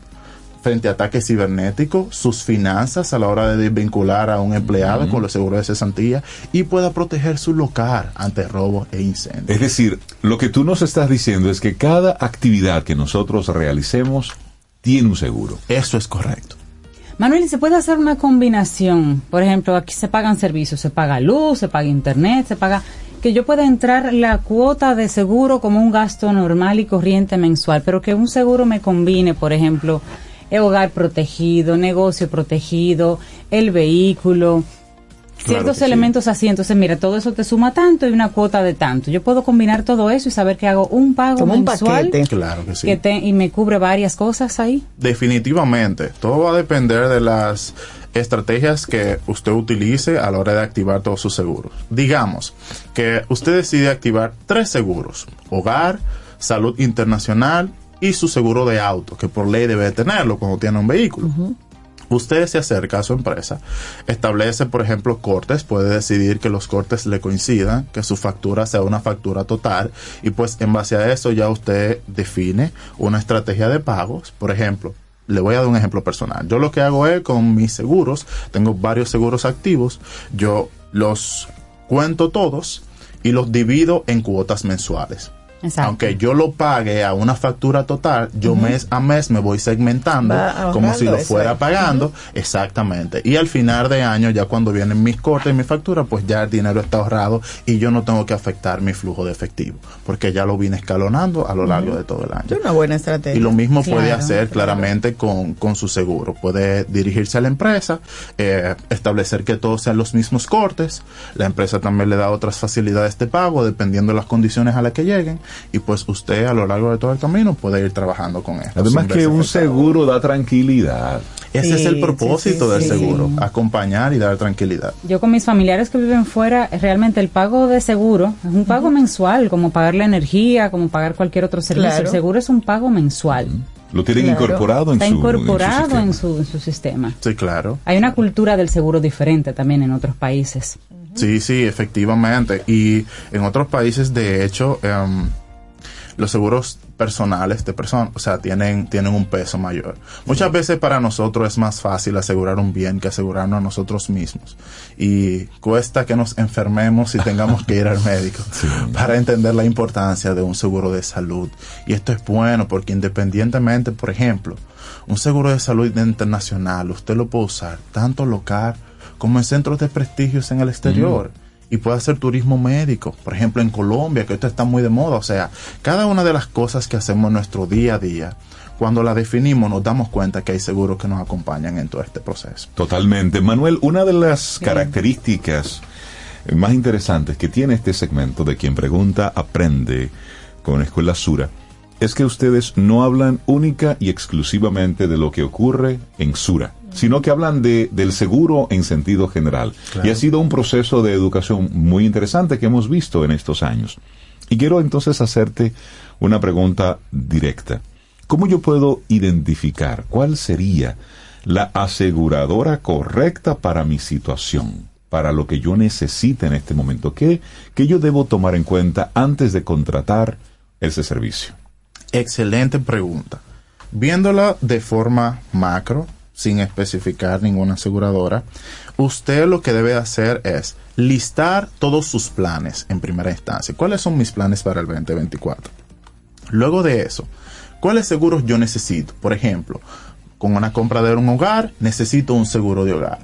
frente a ataques cibernéticos, sus finanzas a la hora de desvincular a un empleado con los seguros de cesantía y pueda proteger su local ante robos e incendios. Es decir, lo que tú nos estás diciendo es que cada actividad que nosotros realicemos tiene un seguro. Eso es correcto. Manuel, ¿y ¿se puede hacer una combinación? Por ejemplo, aquí se pagan servicios, se paga luz, se paga internet, se paga... Que yo pueda entrar la cuota de seguro como un gasto normal y corriente mensual, pero que un seguro me combine, por ejemplo, el hogar protegido, negocio protegido, el vehículo, ciertos sí. elementos así. Entonces, mira, todo eso te suma tanto y una cuota de tanto. Yo puedo combinar todo eso y saber que hago un pago Como un mensual paquete. Claro que sí. que te- y me cubre varias cosas ahí. Definitivamente, todo va a depender de las estrategias que usted utilice a la hora de activar todos sus seguros. Digamos que usted decide activar tres seguros, hogar, salud internacional y su seguro de auto, que por ley debe tenerlo cuando tiene un vehículo. Usted se acerca a su empresa, establece, por ejemplo, cortes, puede decidir que los cortes le coincidan, que su factura sea una factura total y pues en base a eso ya usted define una estrategia de pagos. Por ejemplo, le voy a dar un ejemplo personal. Yo lo que hago es con mis seguros, tengo varios seguros activos, yo los cuento todos y los divido en cuotas mensuales. Exacto. Aunque yo lo pague a una factura total, yo mes a mes me voy segmentando Va como si lo eso fuera pagando. Exactamente. Y al final de año, ya cuando vienen mis cortes y mi factura, pues ya el dinero está ahorrado y yo no tengo que afectar mi flujo de efectivo, porque ya lo vine escalonando a lo largo de todo el año. Es una buena estrategia. Y lo mismo puede hacer claro. claramente con, con su seguro. Puede dirigirse a la empresa, eh, establecer que todos sean los mismos cortes. La empresa también le da otras facilidades de pago dependiendo de las condiciones a las que lleguen. Y pues usted a lo largo de todo el camino puede ir trabajando con esto. Además que un seguro da tranquilidad. Ese es el propósito sí, del sí. seguro, acompañar y dar tranquilidad. Yo con mis familiares que viven fuera, realmente el pago de seguro es un pago mensual, como pagar la energía, como pagar cualquier otro servicio. Claro. El seguro es un pago mensual. Lo tienen Claro. incorporado en Está su incorporado en su en sistema. su, en su sistema. Sí, claro. Hay una cultura del seguro diferente también en otros países. Sí, sí, efectivamente. Y en otros países, de hecho, em, los seguros personales de personas, o sea, tienen, tienen un peso mayor. Muchas veces para nosotros es más fácil asegurar un bien que asegurarnos a nosotros mismos. Y cuesta que nos enfermemos y tengamos que ir al médico para entender la importancia de un seguro de salud. Y esto es bueno porque independientemente, por ejemplo, un seguro de salud internacional, usted lo puede usar tanto local como en centros de prestigios en el exterior. Y puede hacer turismo médico, por ejemplo en Colombia, que esto está muy de moda. O sea, cada una de las cosas que hacemos en nuestro día a día, cuando la definimos nos damos cuenta que hay seguros que nos acompañan en todo este proceso. Totalmente. Manuel, una de las características más interesantes que tiene este segmento de quien pregunta aprende con Escuela Sura es que ustedes no hablan única y exclusivamente de lo que ocurre en Sura, sino que hablan de, del seguro en sentido general. Claro. Y ha sido un proceso de educación muy interesante que hemos visto en estos años. Y quiero entonces hacerte una pregunta directa. ¿Cómo yo puedo identificar cuál sería la aseguradora correcta para mi situación, para lo que yo necesite en este momento? ¿Qué, qué yo debo tomar en cuenta antes de contratar ese servicio? Excelente pregunta. Viéndola de forma macro, sin especificar ninguna aseguradora, usted lo que debe hacer es listar todos sus planes en primera instancia. ¿Cuáles son mis planes para el 2024? Luego de eso, ¿cuáles seguros yo necesito? Por ejemplo, con una compra de un hogar, necesito un seguro de hogar.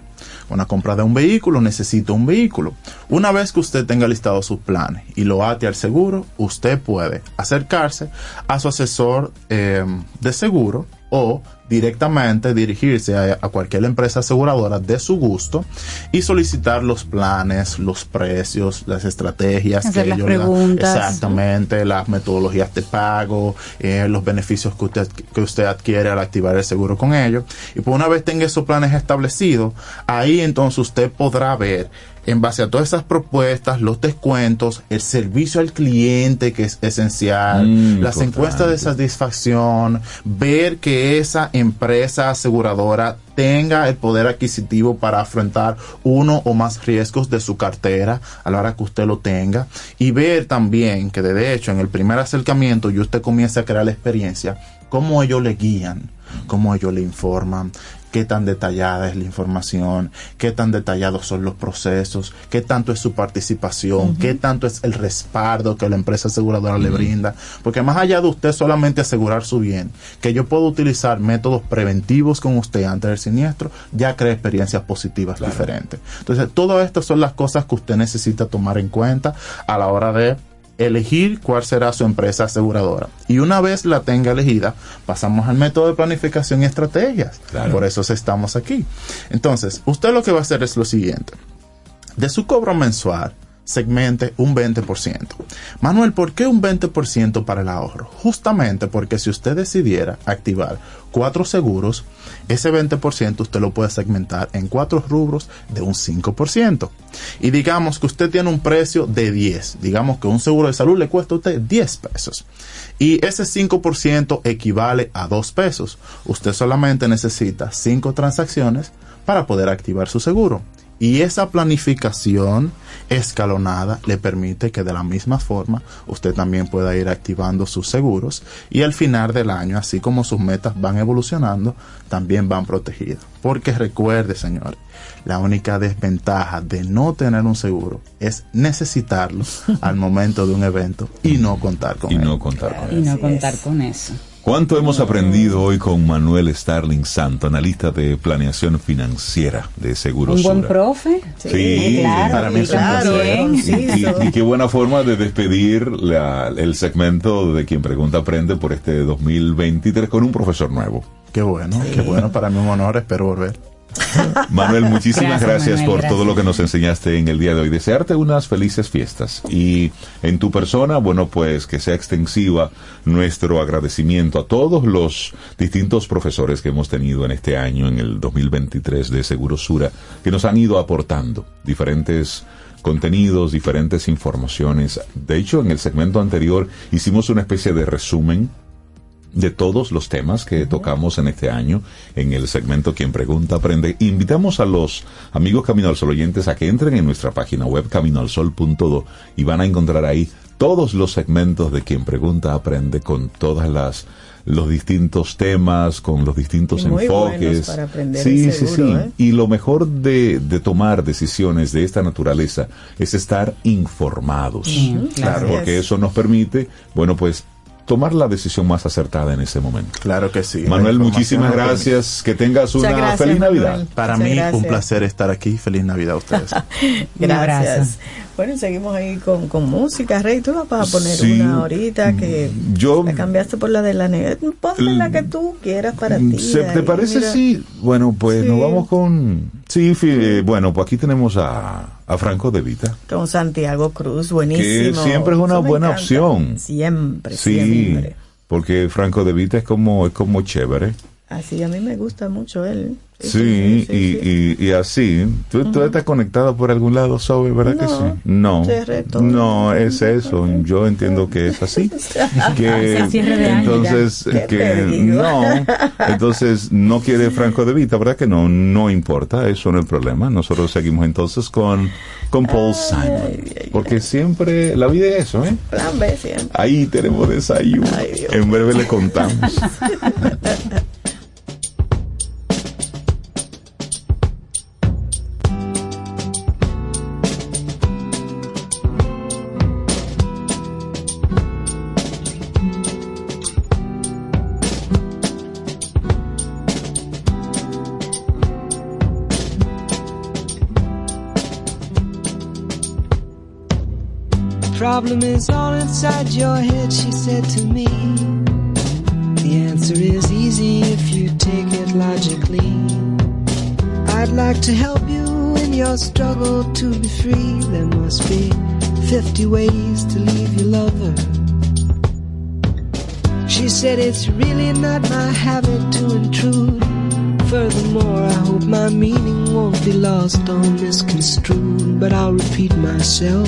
Una compra de un vehículo, necesito un vehículo. Una vez que usted tenga listado sus planes y lo ate al seguro, usted puede acercarse a su asesor eh, de seguro o directamente dirigirse a, a cualquier empresa aseguradora de su gusto y solicitar los planes, los precios, las estrategias Hacer que las ellos preguntas. Exactamente, las metodologías de pago, eh, los beneficios que usted, que usted adquiere al activar el seguro con ellos. Y pues una vez tenga esos planes establecidos, ahí entonces usted podrá ver en base a todas esas propuestas, los descuentos, el servicio al cliente que es esencial, Mm, las importante. encuestas de satisfacción, ver que esa empresa aseguradora tenga el poder adquisitivo para afrontar uno o más riesgos de su cartera a la hora que usted lo tenga y ver también que de hecho en el primer acercamiento y usted comienza a crear la experiencia, cómo ellos le guían, cómo ellos le informan, qué tan detallada es la información, qué tan detallados son los procesos, qué tanto es su participación, qué tanto es el respaldo que la empresa aseguradora le brinda. Porque más allá de usted solamente asegurar su bien, que yo puedo utilizar métodos preventivos con usted antes del siniestro, ya crea experiencias positivas diferentes. Entonces, todas estas son las cosas que usted necesita tomar en cuenta a la hora de elegir cuál será su empresa aseguradora. Y una vez la tenga elegida, pasamos al método de planificación y estrategias. Claro. Por eso estamos aquí. Entonces, usted lo que va a hacer es lo siguiente. de su cobro mensual segmente un 20%. Manuel, ¿por qué un 20% para el ahorro? Justamente porque si usted decidiera activar cuatro seguros, ese 20% usted lo puede segmentar en cuatro rubros de un 5%. Y digamos que usted tiene un precio de 10. Digamos que un seguro de salud le cuesta a usted 10 pesos. Y ese 5% equivale a 2 pesos. Usted solamente necesita 5 transacciones para poder activar su seguro. Y esa planificación escalonada le permite que de la misma forma usted también pueda ir activando sus seguros y al final del año, así como sus metas van evolucionando, también van protegidas. Porque recuerde, señores, la única desventaja de no tener un seguro es necesitarlo al momento de un evento y no contar con y él. no contar con Y no contar con eso. ¿Cuánto hemos aprendido hoy con Manuel Starling Santo, analista de planeación financiera de Seguros Un buen Sura? profe. Sí, claro. para mí es un claro, placer. conciso. Y, y qué buena forma de despedir la- el segmento de Quien Pregunta Aprende por este 2023 con un profesor nuevo. Qué bueno, qué bueno, para mí un honor, espero volver. Manuel, muchísimas Gracias, gracias, Manuel, por gracias. todo lo que nos enseñaste en el día de hoy. Desearte unas felices fiestas y en tu persona, bueno, pues que sea extensiva nuestro agradecimiento a todos los distintos profesores que hemos tenido en este año, en el 2023 de Seguro Sura, que nos han ido aportando diferentes contenidos, diferentes informaciones. De hecho, en el segmento anterior hicimos una especie de resumen de todos los temas que tocamos en este año en el segmento Quien Pregunta Aprende. Invitamos a los amigos Camino al Sol oyentes a que entren en nuestra página web caminoalsol.do y van a encontrar ahí todos los segmentos de Quien Pregunta Aprende con todas las los distintos temas, con los distintos muy enfoques. para aprender, sí, sí, seguro, sí. ¿eh? Y lo mejor de, de tomar decisiones de esta naturaleza es estar informados. Claro. Porque eso nos permite, bueno, pues tomar la decisión más acertada en ese momento. Claro que sí. Manuel, muchísimas gracias. Que tengas una gracias, feliz Manuel. Navidad. Para Muchas mí, gracias. un placer estar aquí. Feliz Navidad a ustedes. Gracias. Bueno, y seguimos ahí con, con música. Rey, tú vas a poner Sí. una ahorita que Yo, la cambiaste por la de la negra. Ponte la que tú quieras para ti. ¿se- ¿te parece mira. si? Bueno, pues Sí. nos vamos con... Sí, eh, bueno, pues aquí tenemos a, a Franco De Vita. Con Santiago Cruz, buenísimo. Que siempre es una buena encanta. opción. Siempre, Sí, siempre. porque Franco De Vita es como, es como chévere. Así, a mí me gusta mucho él. Sí, y, y, y así. ¿Tú, tú estás conectado por algún lado, Sobe, verdad que No, sí? No. No, es eso. Yo entiendo que es así. que entonces ya. ¿Qué que no. Entonces no quiere Franco de Vita, ¿verdad que no? No importa, eso no es el problema. Nosotros seguimos entonces con con Paul Simon, porque siempre la vida es eso, ¿eh? Plan B siempre. Ahí tenemos desayuno. En breve le contamos. inside your head, she said to me. The answer is easy if you take it logically. I'd like to help you in your struggle to be free. There must be 50 ways to leave your lover. She said it's really not my habit to intrude. Furthermore, I hope my meaning won't be lost or misconstrued. But I'll repeat myself.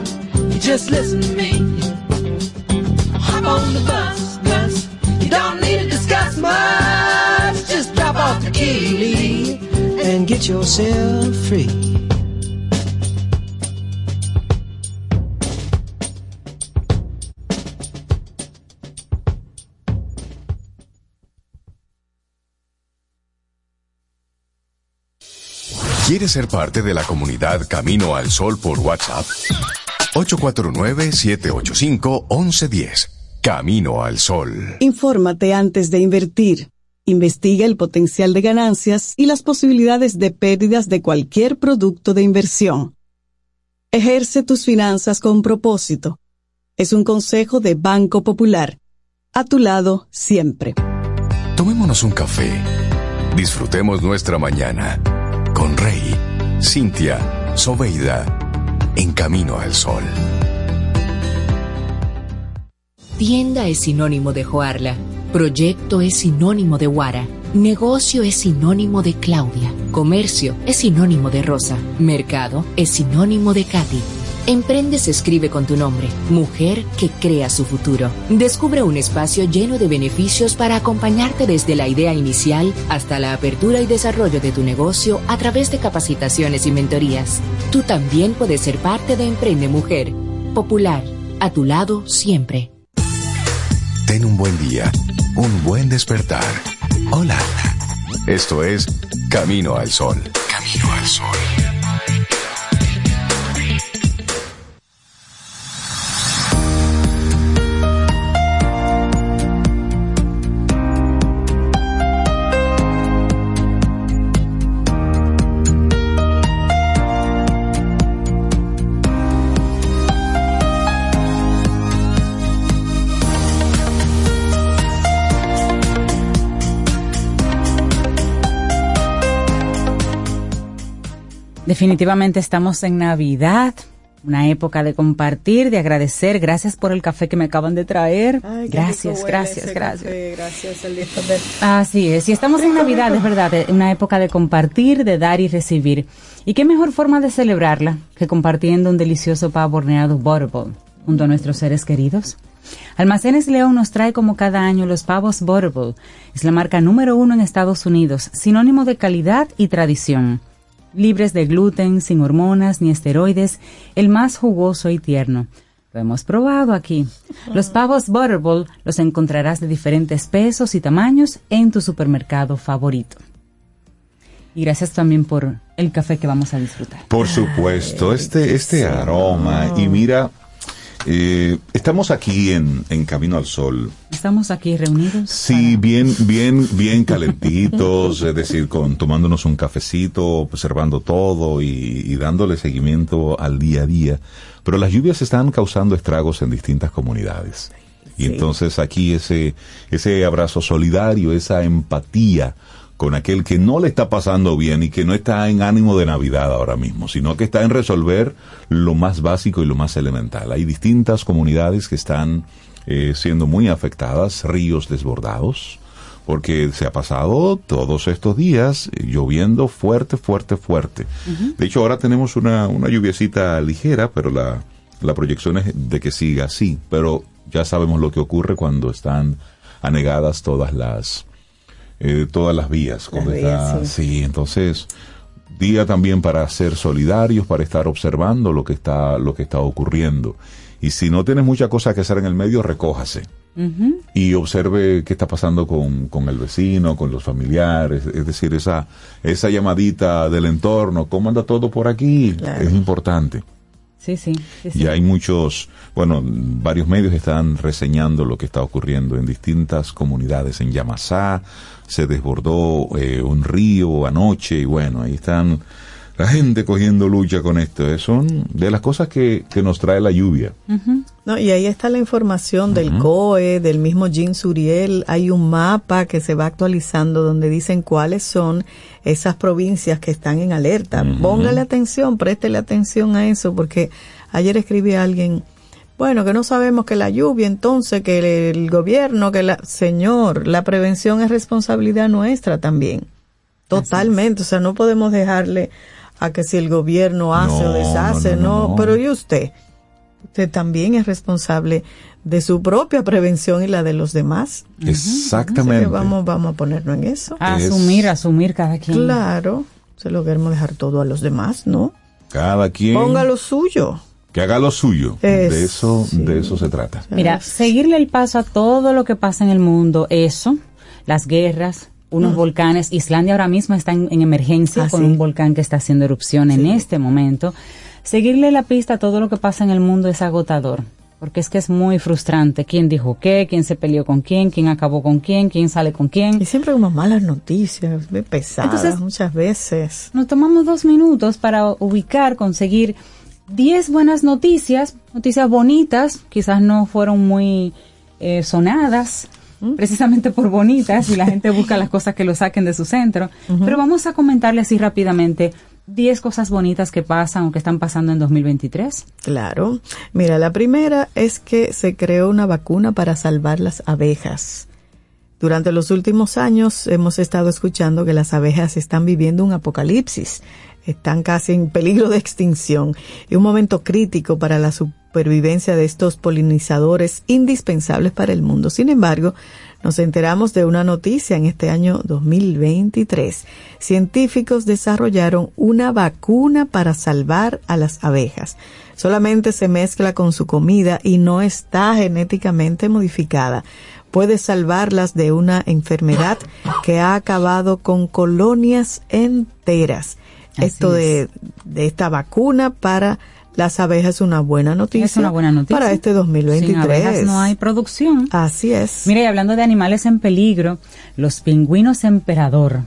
Just listen to me. Hop on the bus, Gus. You don't need to discuss much. Just drop off the key, and get yourself free. ¿Quieres ser parte de la comunidad Camino al Sol por WhatsApp? 849-785-1110. Camino al Sol. Infórmate antes de invertir. Investiga el potencial de ganancias y las posibilidades de pérdidas de cualquier producto de inversión. Ejerce tus finanzas con propósito. Es un consejo de Banco Popular. A tu lado siempre. Tomémonos un café. Disfrutemos nuestra mañana con Rey, Cintia, Soveida, en Camino al Sol. Tienda es sinónimo de Joarla. Proyecto es sinónimo de Guara. Negocio es sinónimo de Claudia. Comercio es sinónimo de Rosa. Mercado es sinónimo de Katy. Emprende se escribe con tu nombre. Mujer que crea su futuro. Descubre un espacio lleno de beneficios para acompañarte desde la idea inicial hasta la apertura y desarrollo de tu negocio a través de capacitaciones y mentorías. Tú también puedes ser parte de Emprende Mujer. Popular. A tu lado siempre. Ten un buen día, un buen despertar. Hola. Esto es Camino al Sol. Camino al Sol. Definitivamente estamos en Navidad, una época de compartir, de agradecer. Gracias por el café que me acaban de traer. Ay, gracias, gracias, gracias. café, gracias, Elizabeth. Así es, y estamos en Navidad, es verdad, una época de compartir, de dar y recibir. ¿Y qué mejor forma de celebrarla que compartiendo un delicioso pavo horneado Butterball junto a nuestros seres queridos? Almacenes León nos trae como cada año los pavos Butterball. Es la marca número uno en Estados Unidos, sinónimo de calidad y tradición. Libres de gluten, sin hormonas ni esteroides, el más jugoso y tierno. Lo hemos probado aquí. Los pavos Butterball los encontrarás de diferentes pesos y tamaños en tu supermercado favorito. Y gracias también por el café que vamos a disfrutar. Por supuesto, este, este aroma. Y mira, eh, estamos aquí en, en Camino al Sol. Estamos aquí reunidos. Sí, bien, bien, bien calentitos, es decir, con tomándonos un cafecito, observando todo y, y dándole seguimiento al día a día. Pero las lluvias están causando estragos en distintas comunidades. Y entonces aquí ese, ese abrazo solidario, esa empatía con aquel que no le está pasando bien y que no está en ánimo de Navidad ahora mismo, sino que está en resolver lo más básico y lo más elemental. Hay distintas comunidades que están eh, siendo muy afectadas, ríos desbordados, porque se ha pasado todos estos días lloviendo fuerte, fuerte, fuerte. De hecho, ahora tenemos una, una lluviecita ligera, pero la, la proyección es de que siga así. Pero ya sabemos lo que ocurre cuando están anegadas todas las eh, todas las vías. cuando vías, está- sí. sí, entonces día también para ser solidarios, para estar observando lo que está lo que está ocurriendo. Y si no tienes mucha cosa que hacer en el medio, recójase y observe qué está pasando con, con el vecino, con los familiares, es decir, esa, esa llamadita del entorno, ¿cómo anda todo por aquí? Es importante. Sí, sí. sí, sí. Y hay muchos, bueno, varios medios están reseñando lo que está ocurriendo en distintas comunidades. En Yamasá se desbordó eh, un río anoche y bueno, ahí están la gente cogiendo lucha con esto. Eh, Son de las cosas que, que nos trae la lluvia. No, y ahí está la información del COE, del mismo Jean Suriel. Hay un mapa que se va actualizando donde dicen cuáles son esas provincias que están en alerta. Póngale atención, préstele atención a eso, porque ayer escribí a alguien, bueno, que no sabemos que la lluvia, entonces que el gobierno, que la... Señor, la prevención es responsabilidad nuestra también. Totalmente, o sea, no podemos dejarle a que si el gobierno hace o deshace, no, no, no, no. pero ¿y usted? Usted también es responsable de su propia prevención y la de los demás. Exactamente. Vamos, vamos a ponernos en eso. A asumir, asumir cada quien. Claro, se lo queremos dejar todo a los demás, ¿no? Cada quien Ponga lo suyo. que haga lo suyo. Es- de eso, de eso se trata. Mira, seguirle el paso a todo lo que pasa en el mundo, eso, las guerras, unos volcanes. Islandia ahora mismo está en, en emergencia Ah, con sí. un volcán que está haciendo erupción en este momento. Seguirle la pista a todo lo que pasa en el mundo es agotador. Porque es que es muy frustrante. ¿Quién dijo qué? ¿Quién se peleó con quién? ¿Quién acabó con quién? ¿Quién sale con quién? Y siempre como malas noticias, ve pesadas Entonces- muchas veces. Nos tomamos dos minutos para ubicar, conseguir 10 buenas noticias, noticias bonitas, quizás no fueron muy eh, sonadas, precisamente por bonitas, y la gente busca las cosas que lo saquen de su centro. Pero vamos a comentarle así rápidamente 10 cosas bonitas que pasan o que están pasando en 2023. Claro. Mira, la primera es que se creó una vacuna para salvar las abejas. Durante los últimos años hemos estado escuchando que las abejas están viviendo un apocalipsis, están casi en peligro de extinción y un momento crítico para la supervivencia de estos polinizadores indispensables para el mundo. Sin embargo, nos enteramos de una noticia en este año 2023. Científicos desarrollaron una vacuna para salvar a las abejas. Solamente se mezcla con su comida y no está genéticamente modificada. Puede salvarlas de una enfermedad que ha acabado con colonias enteras. Así Esto de, de esta vacuna para las abejas es una buena noticia. Es una buena noticia. Para este 2023. Sin abejas no hay producción. Así es. Mira, y hablando de animales en peligro, los pingüinos emperador.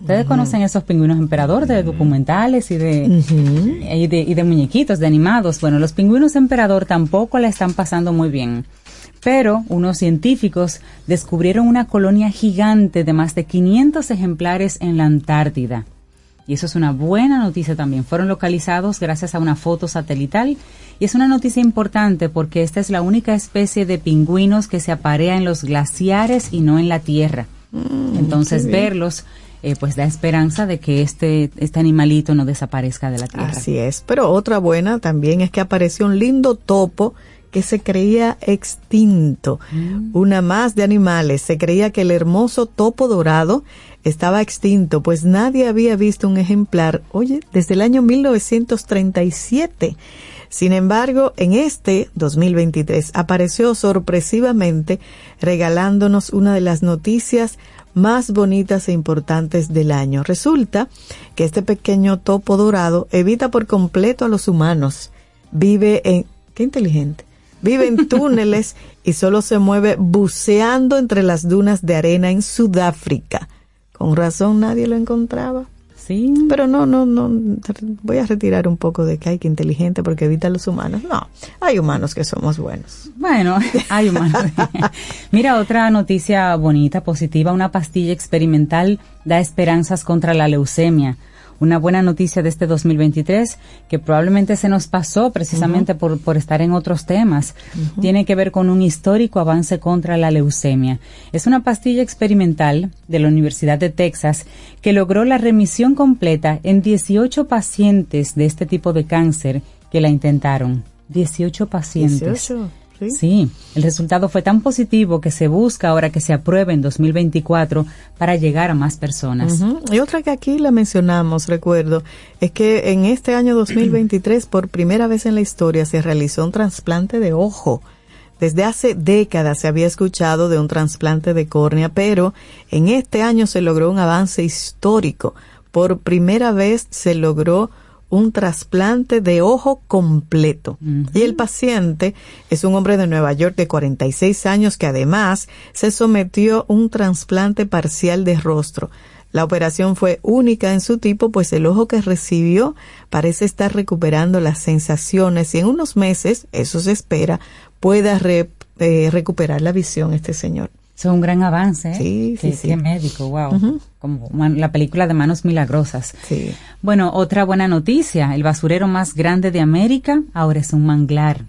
Ustedes conocen esos pingüinos emperador de documentales y de, y de y de muñequitos, de animados. Bueno, los pingüinos emperador tampoco la están pasando muy bien. Pero unos científicos descubrieron una colonia gigante de más de 500 ejemplares en la Antártida. Y eso es una buena noticia también. Fueron localizados gracias a una foto satelital y es una noticia importante porque esta es la única especie de pingüinos que se aparea en los glaciares y no en la tierra. Entonces qué bien. verlos eh, pues da esperanza de que este, este animalito no desaparezca de la tierra. Así es. Pero otra buena también es que apareció un lindo topo que se creía extinto. Una más de animales. Se creía que el hermoso topo dorado estaba extinto, pues nadie había visto un ejemplar, oye, desde el año 1937. Sin embargo, en este 2023 apareció sorpresivamente regalándonos una de las noticias más bonitas e importantes del año. Resulta que este pequeño topo dorado evita por completo a los humanos. Vive en... ¡Qué inteligente! Vive en túneles y solo se mueve buceando entre las dunas de arena en Sudáfrica. Con razón nadie lo encontraba. Sí. Pero no, no, no. Voy a retirar un poco de que hay que inteligente porque evita a los humanos. No, hay humanos que somos buenos. Bueno, hay humanos. Mira, otra noticia bonita, positiva, una pastilla experimental da esperanzas contra la leucemia. Una buena noticia de este 2023 que probablemente se nos pasó precisamente por, por estar en otros temas. Tiene que ver con un histórico avance contra la leucemia. Es una pastilla experimental de la Universidad de Texas que logró la remisión completa en 18 pacientes de este tipo de cáncer que la intentaron. 18 pacientes. 18. Sí, el resultado fue tan positivo que se busca ahora que se apruebe en 2024 para llegar a más personas. Y otra que aquí la mencionamos, recuerdo, es que en este año 2023, por primera vez en la historia, se realizó un trasplante de ojo. Desde hace décadas se había escuchado de un trasplante de córnea, pero en este año se logró un avance histórico. Por primera vez se logró un trasplante de ojo completo. Y el paciente es un hombre de Nueva York de 46 años que además se sometió a un trasplante parcial de rostro. La operación fue única en su tipo, pues el ojo que recibió parece estar recuperando las sensaciones y en unos meses, eso se espera, pueda re- eh, recuperar la visión este señor. Es un gran avance. ¿eh? Sí, sí, Qué- sí. qué médico, wow. Como la película de Manos Milagrosas. Bueno, otra buena noticia. El basurero más grande de América ahora es un manglar.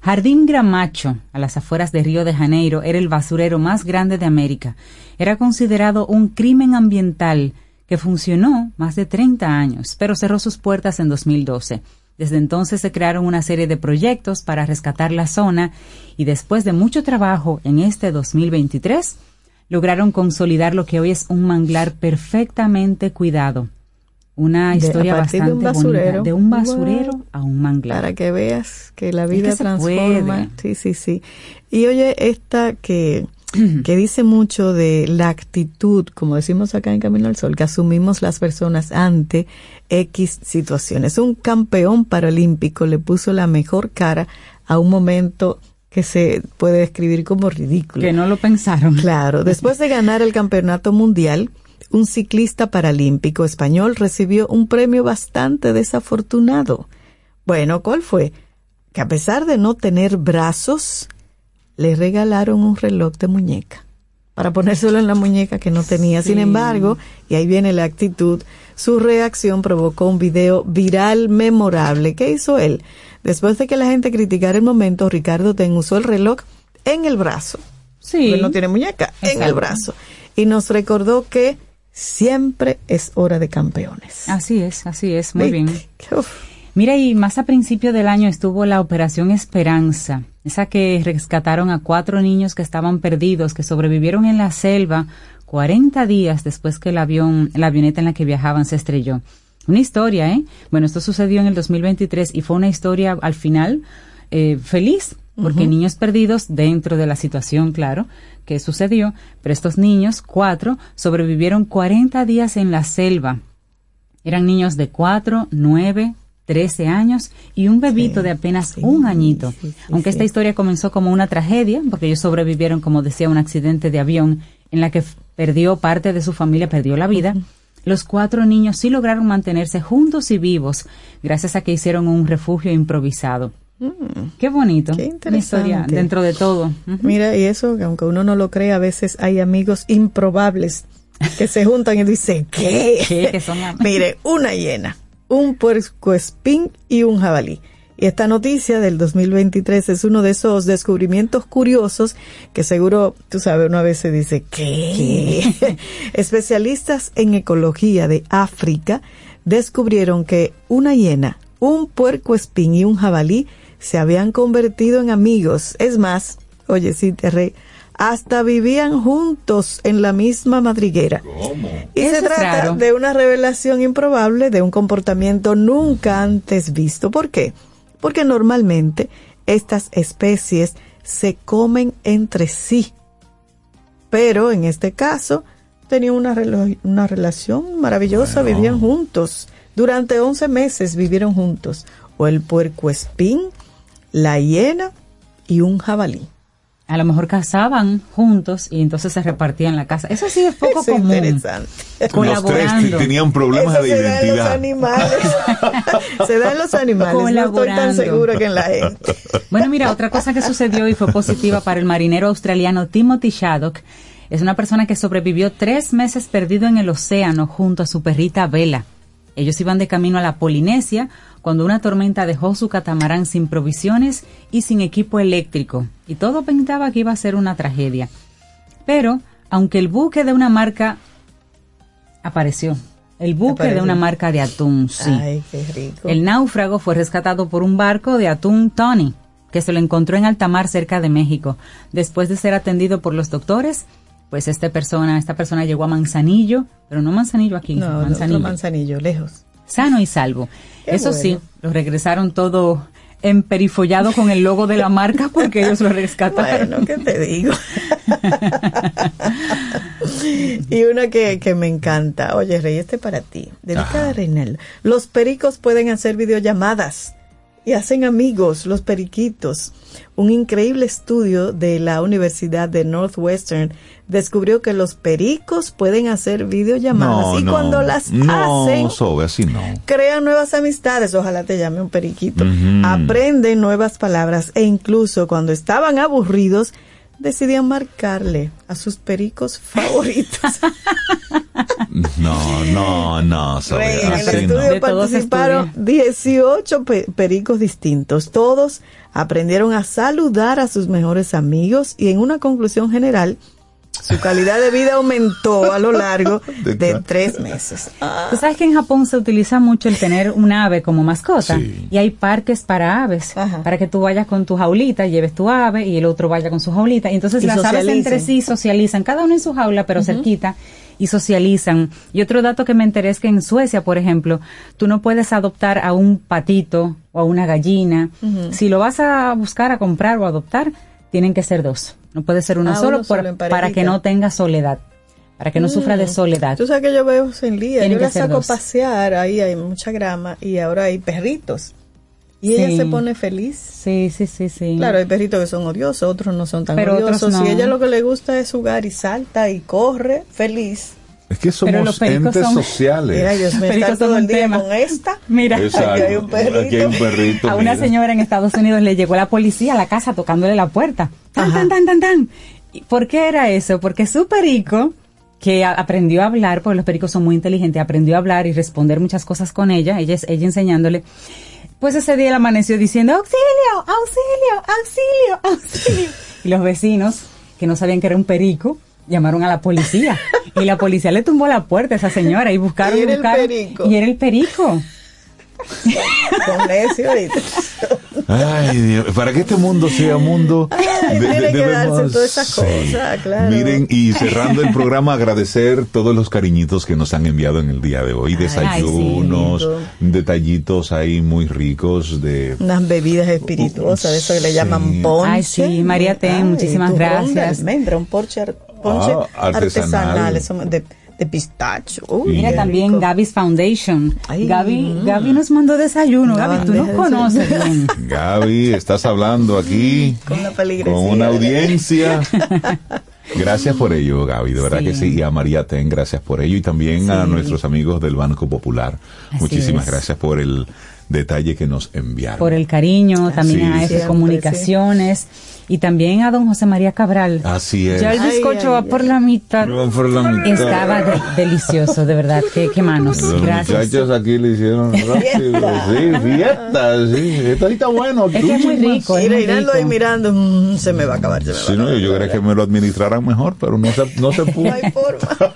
Jardín Gramacho, a las afueras de Río de Janeiro, era el basurero más grande de América. Era considerado un crimen ambiental que funcionó más de 30 años, pero cerró sus puertas en 2012. Desde entonces se crearon una serie de proyectos para rescatar la zona y después de mucho trabajo en este 2023 lograron consolidar lo que hoy es un manglar perfectamente cuidado. Una historia partir de un bastante bonita, basurero. de un basurero Wow. a un manglar. Para que veas que la Es vida que transforma. Sí, sí, sí. Y oye, esta que, que dice mucho de la actitud, como decimos acá en Camino al Sol, que asumimos las personas ante X situaciones. Un campeón paralímpico le puso la mejor cara a un momento que se puede describir como ridículo. Que no lo pensaron. Claro, después de ganar el campeonato mundial, un ciclista paralímpico español recibió un premio bastante desafortunado. Bueno, ¿cuál fue? Que a pesar de no tener brazos, le regalaron un reloj de muñeca para ponérselo en la muñeca que no tenía. Sin embargo, y ahí viene la actitud, su reacción provocó un video viral memorable. ¿Qué hizo él? Después de que la gente criticara el momento, Ricardo Ten usó el reloj en el brazo. Sí. Porque no tiene muñeca, en el brazo. Y nos recordó que siempre es hora de campeones. Así es, así es, muy ¿Viste? bien. Mira, y más a principio del año estuvo la Operación Esperanza, esa que rescataron a cuatro niños que estaban perdidos, que sobrevivieron en la selva 40 días después que el avión, la avioneta en la que viajaban se estrelló. Una historia, ¿eh? Bueno, esto sucedió en el 2023 y fue una historia al final eh, feliz, porque niños perdidos dentro de la situación, claro, que sucedió, pero estos niños, cuatro, sobrevivieron 40 días en la selva. Eran niños de 4, 9, 13 años y un bebito de apenas un añito. Aunque esta historia comenzó como una tragedia, porque ellos sobrevivieron, como decía, un accidente de avión en la que perdió parte de su familia, perdió la vida. Los cuatro niños sí lograron mantenerse juntos y vivos gracias a que hicieron un refugio improvisado. Qué bonito. Qué Una historia interesante. dentro de todo. Mira, y eso, que aunque uno no lo cree, a veces hay amigos improbables que se juntan y dicen, ¿qué? ¿Qué? Que son am- Mire, una hiena, un puercoespín y un jabalí. Y esta noticia del 2023 es uno de esos descubrimientos curiosos que seguro, tú sabes, uno a veces dice, ¿qué? Especialistas en ecología de África descubrieron que una hiena, un puercoespín y un jabalí se habían convertido en amigos. Es más, oye, sí, te re- hasta vivían juntos en la misma madriguera. Y Eso se trata raro. de una revelación improbable de un comportamiento nunca antes visto. ¿Por qué? Porque normalmente estas especies se comen entre sí. Pero en este caso tenían una, una relación maravillosa, vivían juntos. Durante 11 meses vivieron juntos. O el puercoespín, la hiena y un jabalí. A lo mejor cazaban juntos y entonces se repartían la casa. Eso sí es poco Eso es común. interesante. Los Colaborando. tres tenían problemas Eso de se da en los identidad. animales. se da en los animales. No estoy tan Colaborando. segura que en la gente. Bueno, mira, otra cosa que sucedió y fue positiva para el marinero australiano Timothy Shaddock es una persona que sobrevivió tres meses perdido en el océano junto a su perrita Vela. Ellos iban de camino a la Polinesia cuando una tormenta dejó su catamarán sin provisiones y sin equipo eléctrico, y todo pintaba que iba a ser una tragedia. Pero, aunque el buque de una marca apareció, el buque de una marca de atún, sí. Ay, qué rico. El náufrago fue rescatado por un barco de atún Tony. que se lo encontró en Altamar, cerca de México. Después de ser atendido por los doctores, pues esta persona, esta persona llegó a Manzanillo, pero no Manzanillo aquí, No, no, Manzanillo. otro manzanillo, lejos. Sano y salvo. Qué Eso sí, lo regresaron todo emperifollado con el logo de la marca porque ellos lo rescataron. Bueno, ¿qué te digo? y una que, que me encanta. Oye, Rey, este para ti. Dedicada a Reinaldo. Los pericos pueden hacer videollamadas y hacen amigos, los periquitos. Un increíble estudio de la Universidad de Northwestern descubrió que los pericos pueden hacer videollamadas No, y no, cuando las no, hacen Sobe, así no. crean nuevas amistades, ojalá te llame un periquito, Ujú. aprenden nuevas palabras e incluso cuando estaban aburridos decidían marcarle a sus pericos favoritos. No, no, no, Rey, en el así no. estudio participaron 18 pe- pericos distintos. Todos aprendieron a saludar a sus mejores amigos y en una conclusión general, su calidad de vida aumentó a lo largo de tres meses. Tú sabes que en Japón se utiliza mucho el tener un ave como mascota y hay parques para aves, para que tú vayas con tu jaulita, lleves tu ave y el otro vaya con su jaulita. Y entonces Y las aves entre sí socializan, cada uno en su jaula pero cerquita y socializan. Y otro dato que me enteré es que en Suecia, por ejemplo, tú no puedes adoptar a un patito o a una gallina. Si lo vas a buscar a comprar o adoptar, tienen que ser dos. No puede ser uno Ah, solo, uno solo por- en para que no tenga soledad, para que no sufra de Mm. soledad. Tú sabes que yo veo en día, Tienen yo la saco dos. a pasear, ahí hay mucha grama y ahora hay perritos. Y Sí. ella se pone feliz. Sí, sí, sí, sí. Claro, hay perritos que son odiosos, otros no son tan Pero otros odiosos. no. Y ella lo que le gusta es jugar y salta y corre feliz. Es que somos pericos entes son- sociales. Mira, Dios mío, Pericos todo el día tema. con esta. Mira, Exacto. Aquí hay un perrito. Aquí hay un perrito, a una mira. señora en Estados Unidos le llegó la policía a la casa tocándole la puerta. Tan, tan, tan, tan, tan. ¿Y ¿Por qué era eso? Porque su perico, que aprendió a hablar, porque los pericos son muy inteligentes, aprendió a hablar y responder muchas cosas con ella, ella, es- ella enseñándole, pues ese día él amaneció diciendo, auxilio, auxilio, auxilio, auxilio. Y los vecinos, que no sabían que era un perico, llamaron a la policía. Y la policía le tumbó la puerta a esa señora y buscaron, Y era el perico. Y era el perico. Con necio ahorita. Ay, Dios, para que este mundo sea mundo, Ay, de- tiene que debemos- darse todas esas sí. cosas, claro. Miren, y cerrando el programa, agradecer todos los cariñitos que nos han enviado en el día de hoy. Desayunos, detallitos ahí muy ricos de... Unas bebidas espirituosas, de eso que le llaman ponche. Ay, sí, María Ten, Ay, muchísimas de gracias. almendra, un ponche, ponche Ah, artesanal. artesanal, eso de, de pistacho. Uy, Mira también rico. Gaby's Foundation. Ay, Gaby, mm. Gaby nos mandó desayuno. Una Gaby, tú nos conoces bien. Gaby, estás hablando aquí Con feligresía. con una audiencia. Gracias por ello, Gaby, de verdad Sí. que sí. Y a María Ten, gracias por ello. Y también a Sí. nuestros amigos del Banco Popular. Así Muchísimas es. gracias por el detalle que nos enviaron. Por el cariño, también Sí, a sí. F Comunicaciones y también a don José María Cabral. Así es. Ya el Ay, bizcocho ay, va por la mitad. Va por la mitad. Estaba de- delicioso, de verdad. Qué, qué manos. Los Gracias. muchachos aquí le hicieron rápido. Sí, fiesta, sí. Esto ahí está bueno. Es que es muy rico. muy reinando ahí mirando, mm, se me va a acabar, se me va Sí, a no, acabar. yo, creía que me lo administraran mejor, pero no se, no se pudo. No hay forma.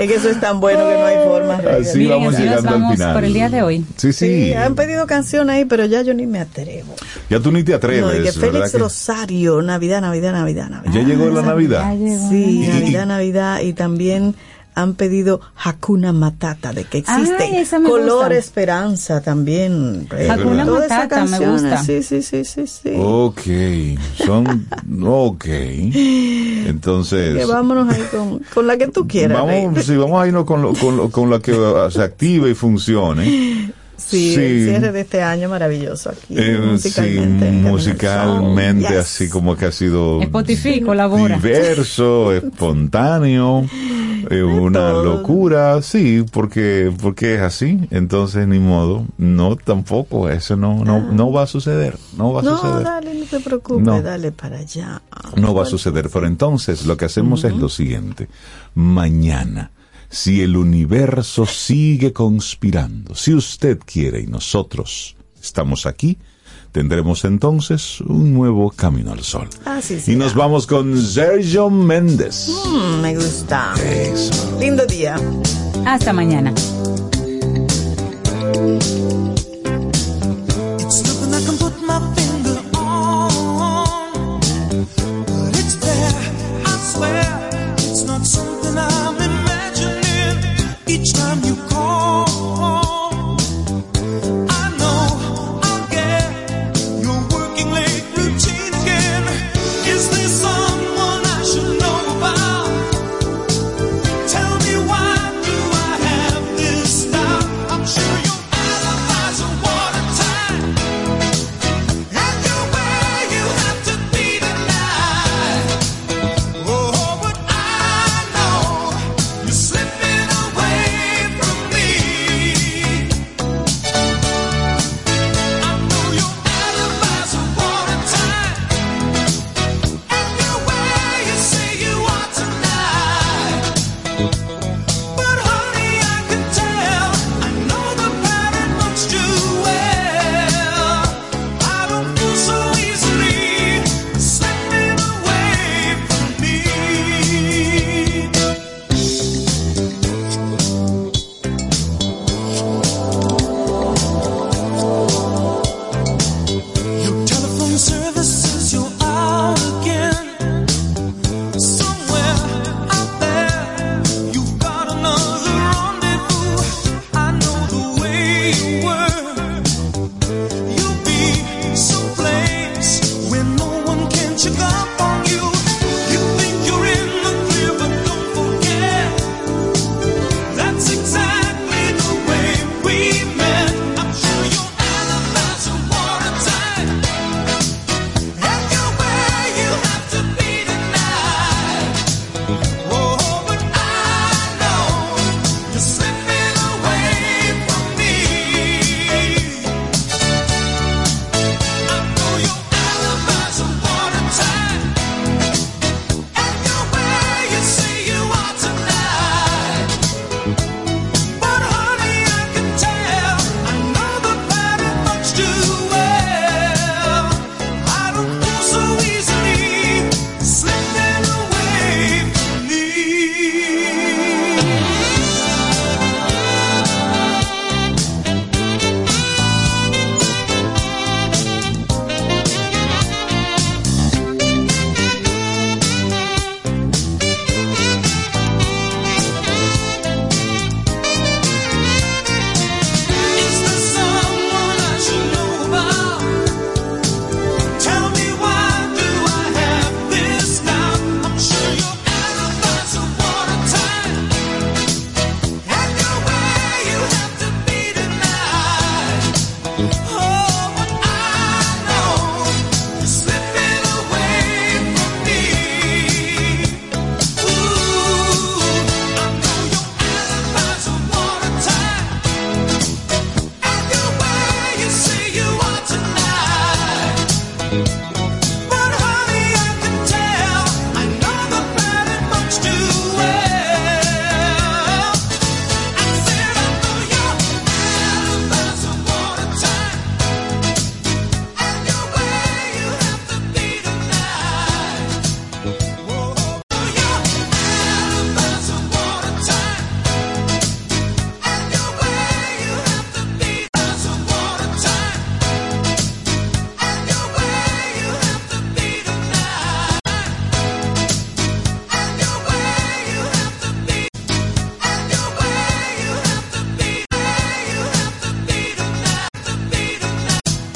es que eso es tan bueno que no hay forma. Así Miren, vamos así nos llegando al vamos final. por el día de hoy. Sí, sí. Sí, han pedido canción ahí, pero ya yo ni me atrevo. Ya tú ni te atreves, no, y que. Félix que- Rosario, Navidad, Navidad, Navidad, Navidad. Ya llegó la Navidad. Llegó. Sí, Navidad, Navidad, y también han pedido Hakuna Matata, de que existe Ay, esa me Color gusta. Esperanza también. Rey. Hakuna Matata, me gusta. Sí, sí, sí, sí, sí. Ok, son. Ok. Entonces. Que vámonos ahí con, con la que tú quieras. Vamos, Rey. sí, vamos a irnos con, lo, con, lo- con la que se active y funcione. Sí, Sí. el cierre de este año maravilloso aquí. Eh, sí, musicalmente. musicalmente. Yes. así como que ha sido Spotify colabora. diverso, espontáneo, eh, una todo. locura, sí, porque porque es así, entonces ni modo, no tampoco, eso no no no va a suceder, no va a No, suceder. dale, no te preocupes, No. dale para allá. No va a suceder, pero entonces lo que hacemos es lo siguiente. Mañana, si el universo sigue conspirando, si usted quiere y nosotros estamos aquí, tendremos entonces un nuevo camino al sol. Así Y será. nos vamos con Sergio Méndez. Mm, me gusta. Eso. Lindo día. Hasta mañana.